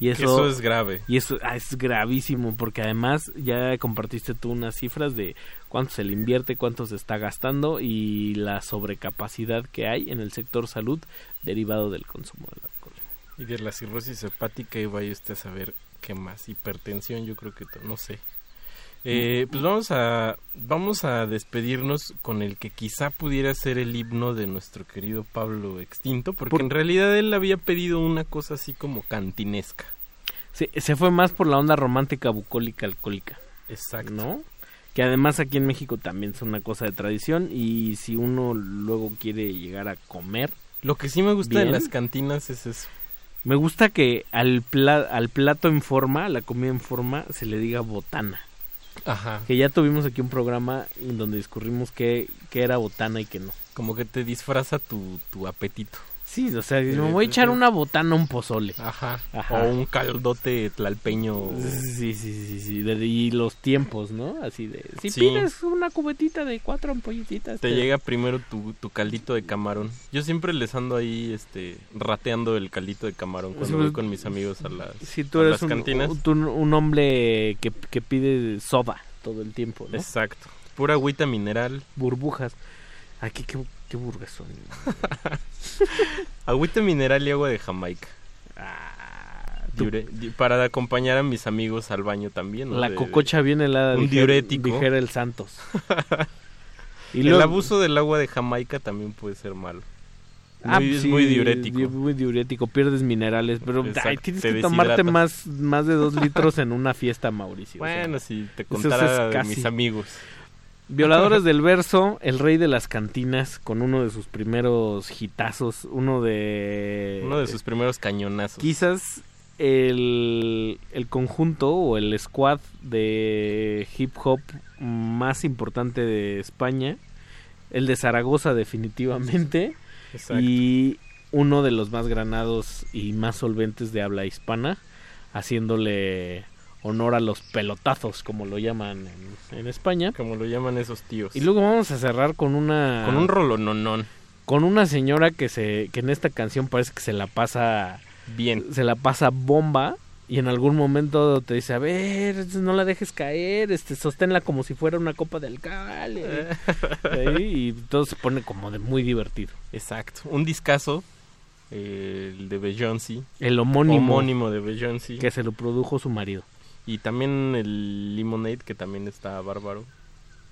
[SPEAKER 38] Y eso,
[SPEAKER 39] eso es grave.
[SPEAKER 38] Y eso ah, es gravísimo, porque además ya compartiste tú unas cifras de cuánto se le invierte, cuánto se está gastando y la sobrecapacidad que hay en el sector salud derivado del consumo del alcohol.
[SPEAKER 39] Y de la cirrosis hepática, y vaya usted a saber qué más. Hipertensión, yo creo que no sé. Eh, pues vamos a vamos a despedirnos con el que quizá pudiera ser el himno de nuestro querido Pablo extinto, porque
[SPEAKER 38] Por-
[SPEAKER 39] en realidad él había pedido una cosa así como cantinesca.
[SPEAKER 38] Se, se fue más por la onda romántica bucólica alcohólica.
[SPEAKER 39] Exacto.
[SPEAKER 38] ¿No? Que además aquí en México también es una cosa de tradición y si uno luego quiere llegar a comer.
[SPEAKER 39] Lo que sí me gusta de
[SPEAKER 38] bien,
[SPEAKER 39] las cantinas es eso.
[SPEAKER 38] Me gusta que al, pla- al plato en forma, a la comida en forma, se le diga botana.
[SPEAKER 39] Ajá.
[SPEAKER 38] Que ya tuvimos aquí un programa en donde discurrimos qué, qué era botana y qué no.
[SPEAKER 39] Como que te disfraza tu, tu apetito.
[SPEAKER 38] Sí, o sea,
[SPEAKER 39] Eh,
[SPEAKER 38] me voy a echar una botana a un pozole.
[SPEAKER 39] Ajá.
[SPEAKER 38] Ajá.
[SPEAKER 39] O un caldote tlalpeño.
[SPEAKER 38] Sí, sí, sí, sí, de- y los tiempos, ¿no? Así de... Si
[SPEAKER 39] Sí.
[SPEAKER 38] pides una cubetita de cuatro ampolletitas...
[SPEAKER 39] Te llega primero tu, tu caldito de camarón. Yo siempre les ando ahí este rateando el caldito de camarón cuando
[SPEAKER 38] Sí,
[SPEAKER 39] voy con mis amigos a las,
[SPEAKER 38] Si tú
[SPEAKER 39] a
[SPEAKER 38] eres
[SPEAKER 39] las
[SPEAKER 38] un,
[SPEAKER 39] cantinas.
[SPEAKER 38] un- tú un hombre que, que pide soda todo el tiempo, ¿no?
[SPEAKER 39] Exacto. Pura agüita mineral.
[SPEAKER 38] Burbujas. Aquí qué, qué burgas son.
[SPEAKER 39] Agüita mineral y agua de Jamaica.
[SPEAKER 38] Ah,
[SPEAKER 39] Diure- di- para acompañar a mis amigos al baño también. ¿no?
[SPEAKER 38] La
[SPEAKER 39] De-
[SPEAKER 38] cococha bien helada.
[SPEAKER 39] Un
[SPEAKER 38] dijera-
[SPEAKER 39] diurético.
[SPEAKER 38] Dijera el Santos. Y
[SPEAKER 39] el abuso del agua de Jamaica también puede ser malo.
[SPEAKER 38] Ah,
[SPEAKER 39] Muy- es
[SPEAKER 38] sí,
[SPEAKER 39] muy diurético.
[SPEAKER 38] di- Muy diurético, pierdes minerales, pero ay, tienes
[SPEAKER 39] te
[SPEAKER 38] que tomarte
[SPEAKER 39] deshidrata.
[SPEAKER 38] más, más de dos litros en una fiesta, Mauricio. o sea,
[SPEAKER 39] Bueno, si te contara
[SPEAKER 38] es
[SPEAKER 39] de mis amigos.
[SPEAKER 38] Violadores del verso, el rey de las cantinas, con uno de sus primeros hitazos, uno de...
[SPEAKER 39] Uno de sus primeros cañonazos.
[SPEAKER 38] Quizás el, el conjunto o el squad de hip hop más importante de España, el de Zaragoza definitivamente,
[SPEAKER 39] Exacto.
[SPEAKER 38] y uno de los más granados y más solventes de habla hispana, haciéndole honor a los pelotazos, como lo llaman en, en España.
[SPEAKER 39] Como lo llaman esos tíos.
[SPEAKER 38] Y luego vamos a cerrar con una...
[SPEAKER 39] Con un rolononón.
[SPEAKER 38] Con una señora que se que en esta canción parece que se la pasa
[SPEAKER 39] bien.
[SPEAKER 38] Se la pasa bomba y en algún momento te dice, a ver, no la dejes caer, este, sosténla como si fuera una copa de alcalde. Y todo se pone como de muy divertido.
[SPEAKER 39] Exacto. Un discazo, eh, el de Beyoncé.
[SPEAKER 38] El homónimo.
[SPEAKER 39] Homónimo de Beyoncé.
[SPEAKER 38] Que se lo produjo su marido.
[SPEAKER 39] Y también el Lemonade, que también está bárbaro.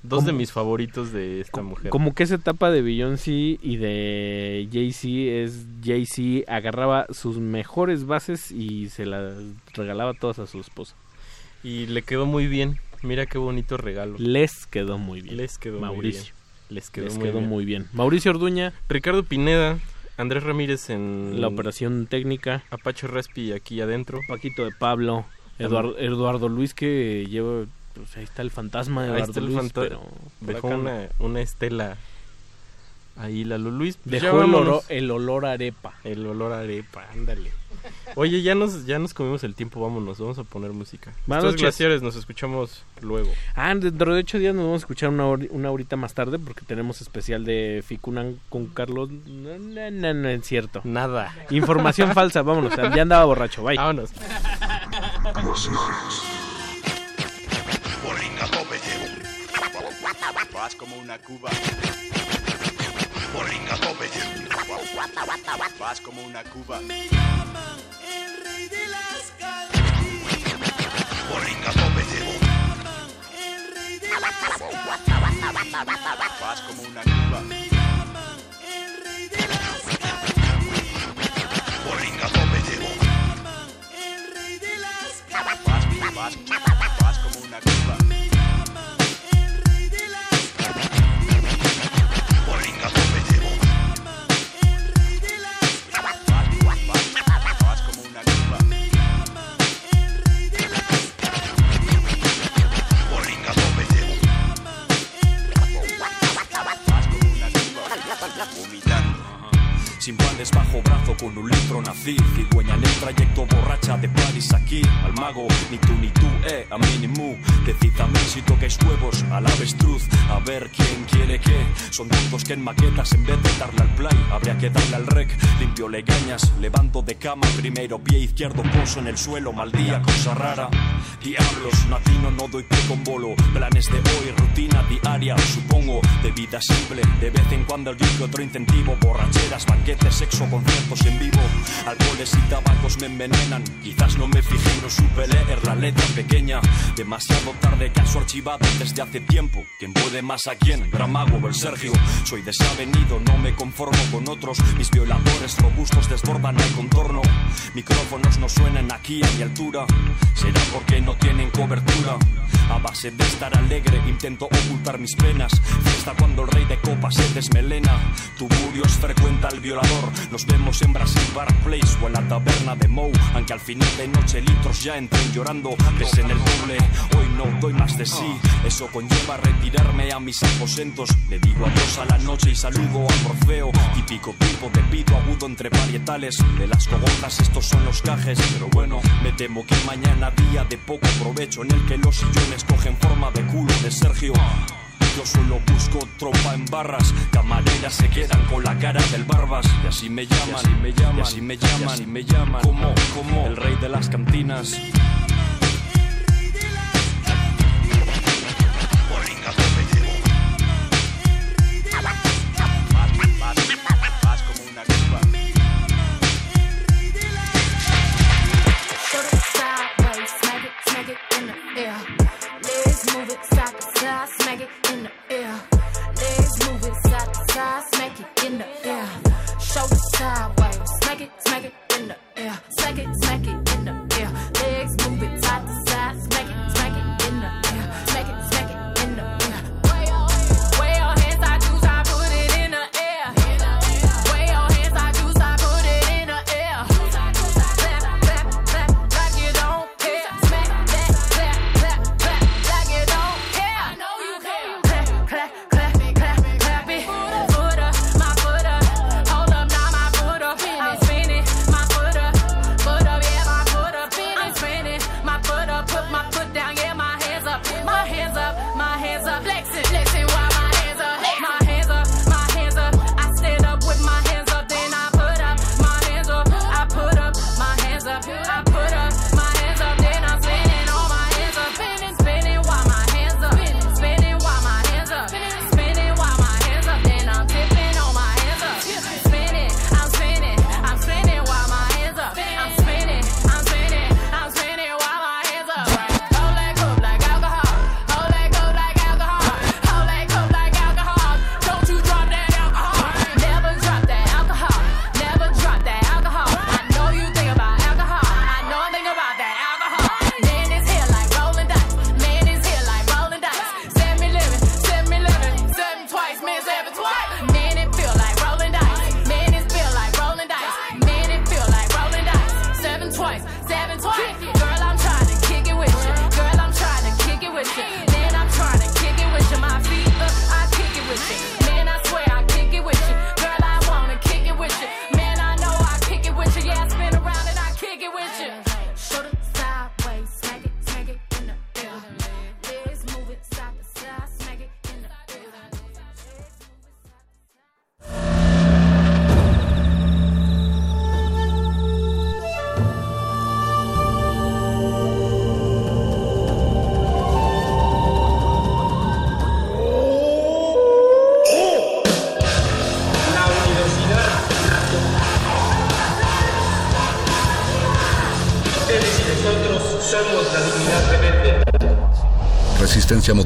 [SPEAKER 39] Dos de mis favoritos de esta mujer.
[SPEAKER 38] Como que esa etapa de Beyoncé y de Jay-Z es Jay-Z agarraba sus mejores bases y se las regalaba todas a su esposa.
[SPEAKER 39] Y le quedó muy bien. Mira qué bonito regalo.
[SPEAKER 38] Les quedó muy bien.
[SPEAKER 39] Les quedó muy
[SPEAKER 38] Mauricio.
[SPEAKER 39] bien. Les quedó,
[SPEAKER 38] Les
[SPEAKER 39] muy,
[SPEAKER 38] quedó
[SPEAKER 39] bien.
[SPEAKER 38] muy bien. Mauricio Orduña.
[SPEAKER 39] Ricardo Pineda. Andrés Ramírez en
[SPEAKER 38] La operación técnica.
[SPEAKER 39] Apache Respi aquí adentro.
[SPEAKER 38] Paquito de Pablo. Eduardo, Eduardo Luis que lleva... Pues ahí está el fantasma de Eduardo Luis,
[SPEAKER 39] fanta-
[SPEAKER 38] pero
[SPEAKER 39] Dejó una, una estela ahí, Lalo Luis. Pues
[SPEAKER 38] Dejó el, olor, el olor a arepa.
[SPEAKER 39] El olor arepa, ándale. Oye, ya nos, ya nos comimos el tiempo, vámonos, vamos a poner música.
[SPEAKER 38] Buenas
[SPEAKER 39] glaciares, nos escuchamos luego.
[SPEAKER 38] Ah, dentro de ocho días nos vamos a escuchar una, hor- una horita más tarde porque tenemos especial de Ficunan con Carlos. No, no, no, no es cierto.
[SPEAKER 39] Nada.
[SPEAKER 38] Información falsa, vámonos. Ya andaba borracho, bye.
[SPEAKER 39] Vámonos.
[SPEAKER 44] Me llevo. Vas como una cuba. Vas como una cuba. Me llaman el rey de las las Vas como una cuba. Vas,
[SPEAKER 45] Son tantos que en maquetas en vez de darle al limpio legañas Levanto de cama, primero pie izquierdo Poso en el suelo, mal día, cosa rara. Diablos, latino, no doy pie con bolo Planes de hoy, rutina diaria Supongo, de vida simple De vez en cuando algún que otro incentivo Borracheras, banquetes, sexo, conciertos en vivo. Alcoholes y tabacos me envenenan Quizás no me fijé no supe leer la letra pequeña. Demasiado tarde, caso archivado desde hace tiempo. ¿Quién puede más a quién? Gramago el Sergio. Soy desavenido, no me conformo con otros. Mis violadores robustos desbordan el contorno. Micrófonos no suenan aquí a mi altura. Será porque no tienen cobertura. A base de estar alegre intento ocultar mis penas. Fiesta cuando el rey de copas se desmelena. Tuburios frecuenta al violador. Nos vemos en Brasil Bar Place o en la taberna de Moe. Aunque al final de noche litros ya entren llorando. Ves en el doble, hoy no doy más de sí. Eso conlleva retirarme a mis aposentos. Le digo adiós a la noche y saludo a Morfeo Típico tipo de pito agudo entre De las cogotas. Estos son los cajes Pero bueno, me temo que mañana día de poco provecho En el que los sillones cogen forma de culo de Sergio. Yo solo busco tropa en barras, camareras se quedan con la cara del barbas. Y así me llaman, y así me llaman, y así me llaman, y me llaman, como, como el rey de las cantinas.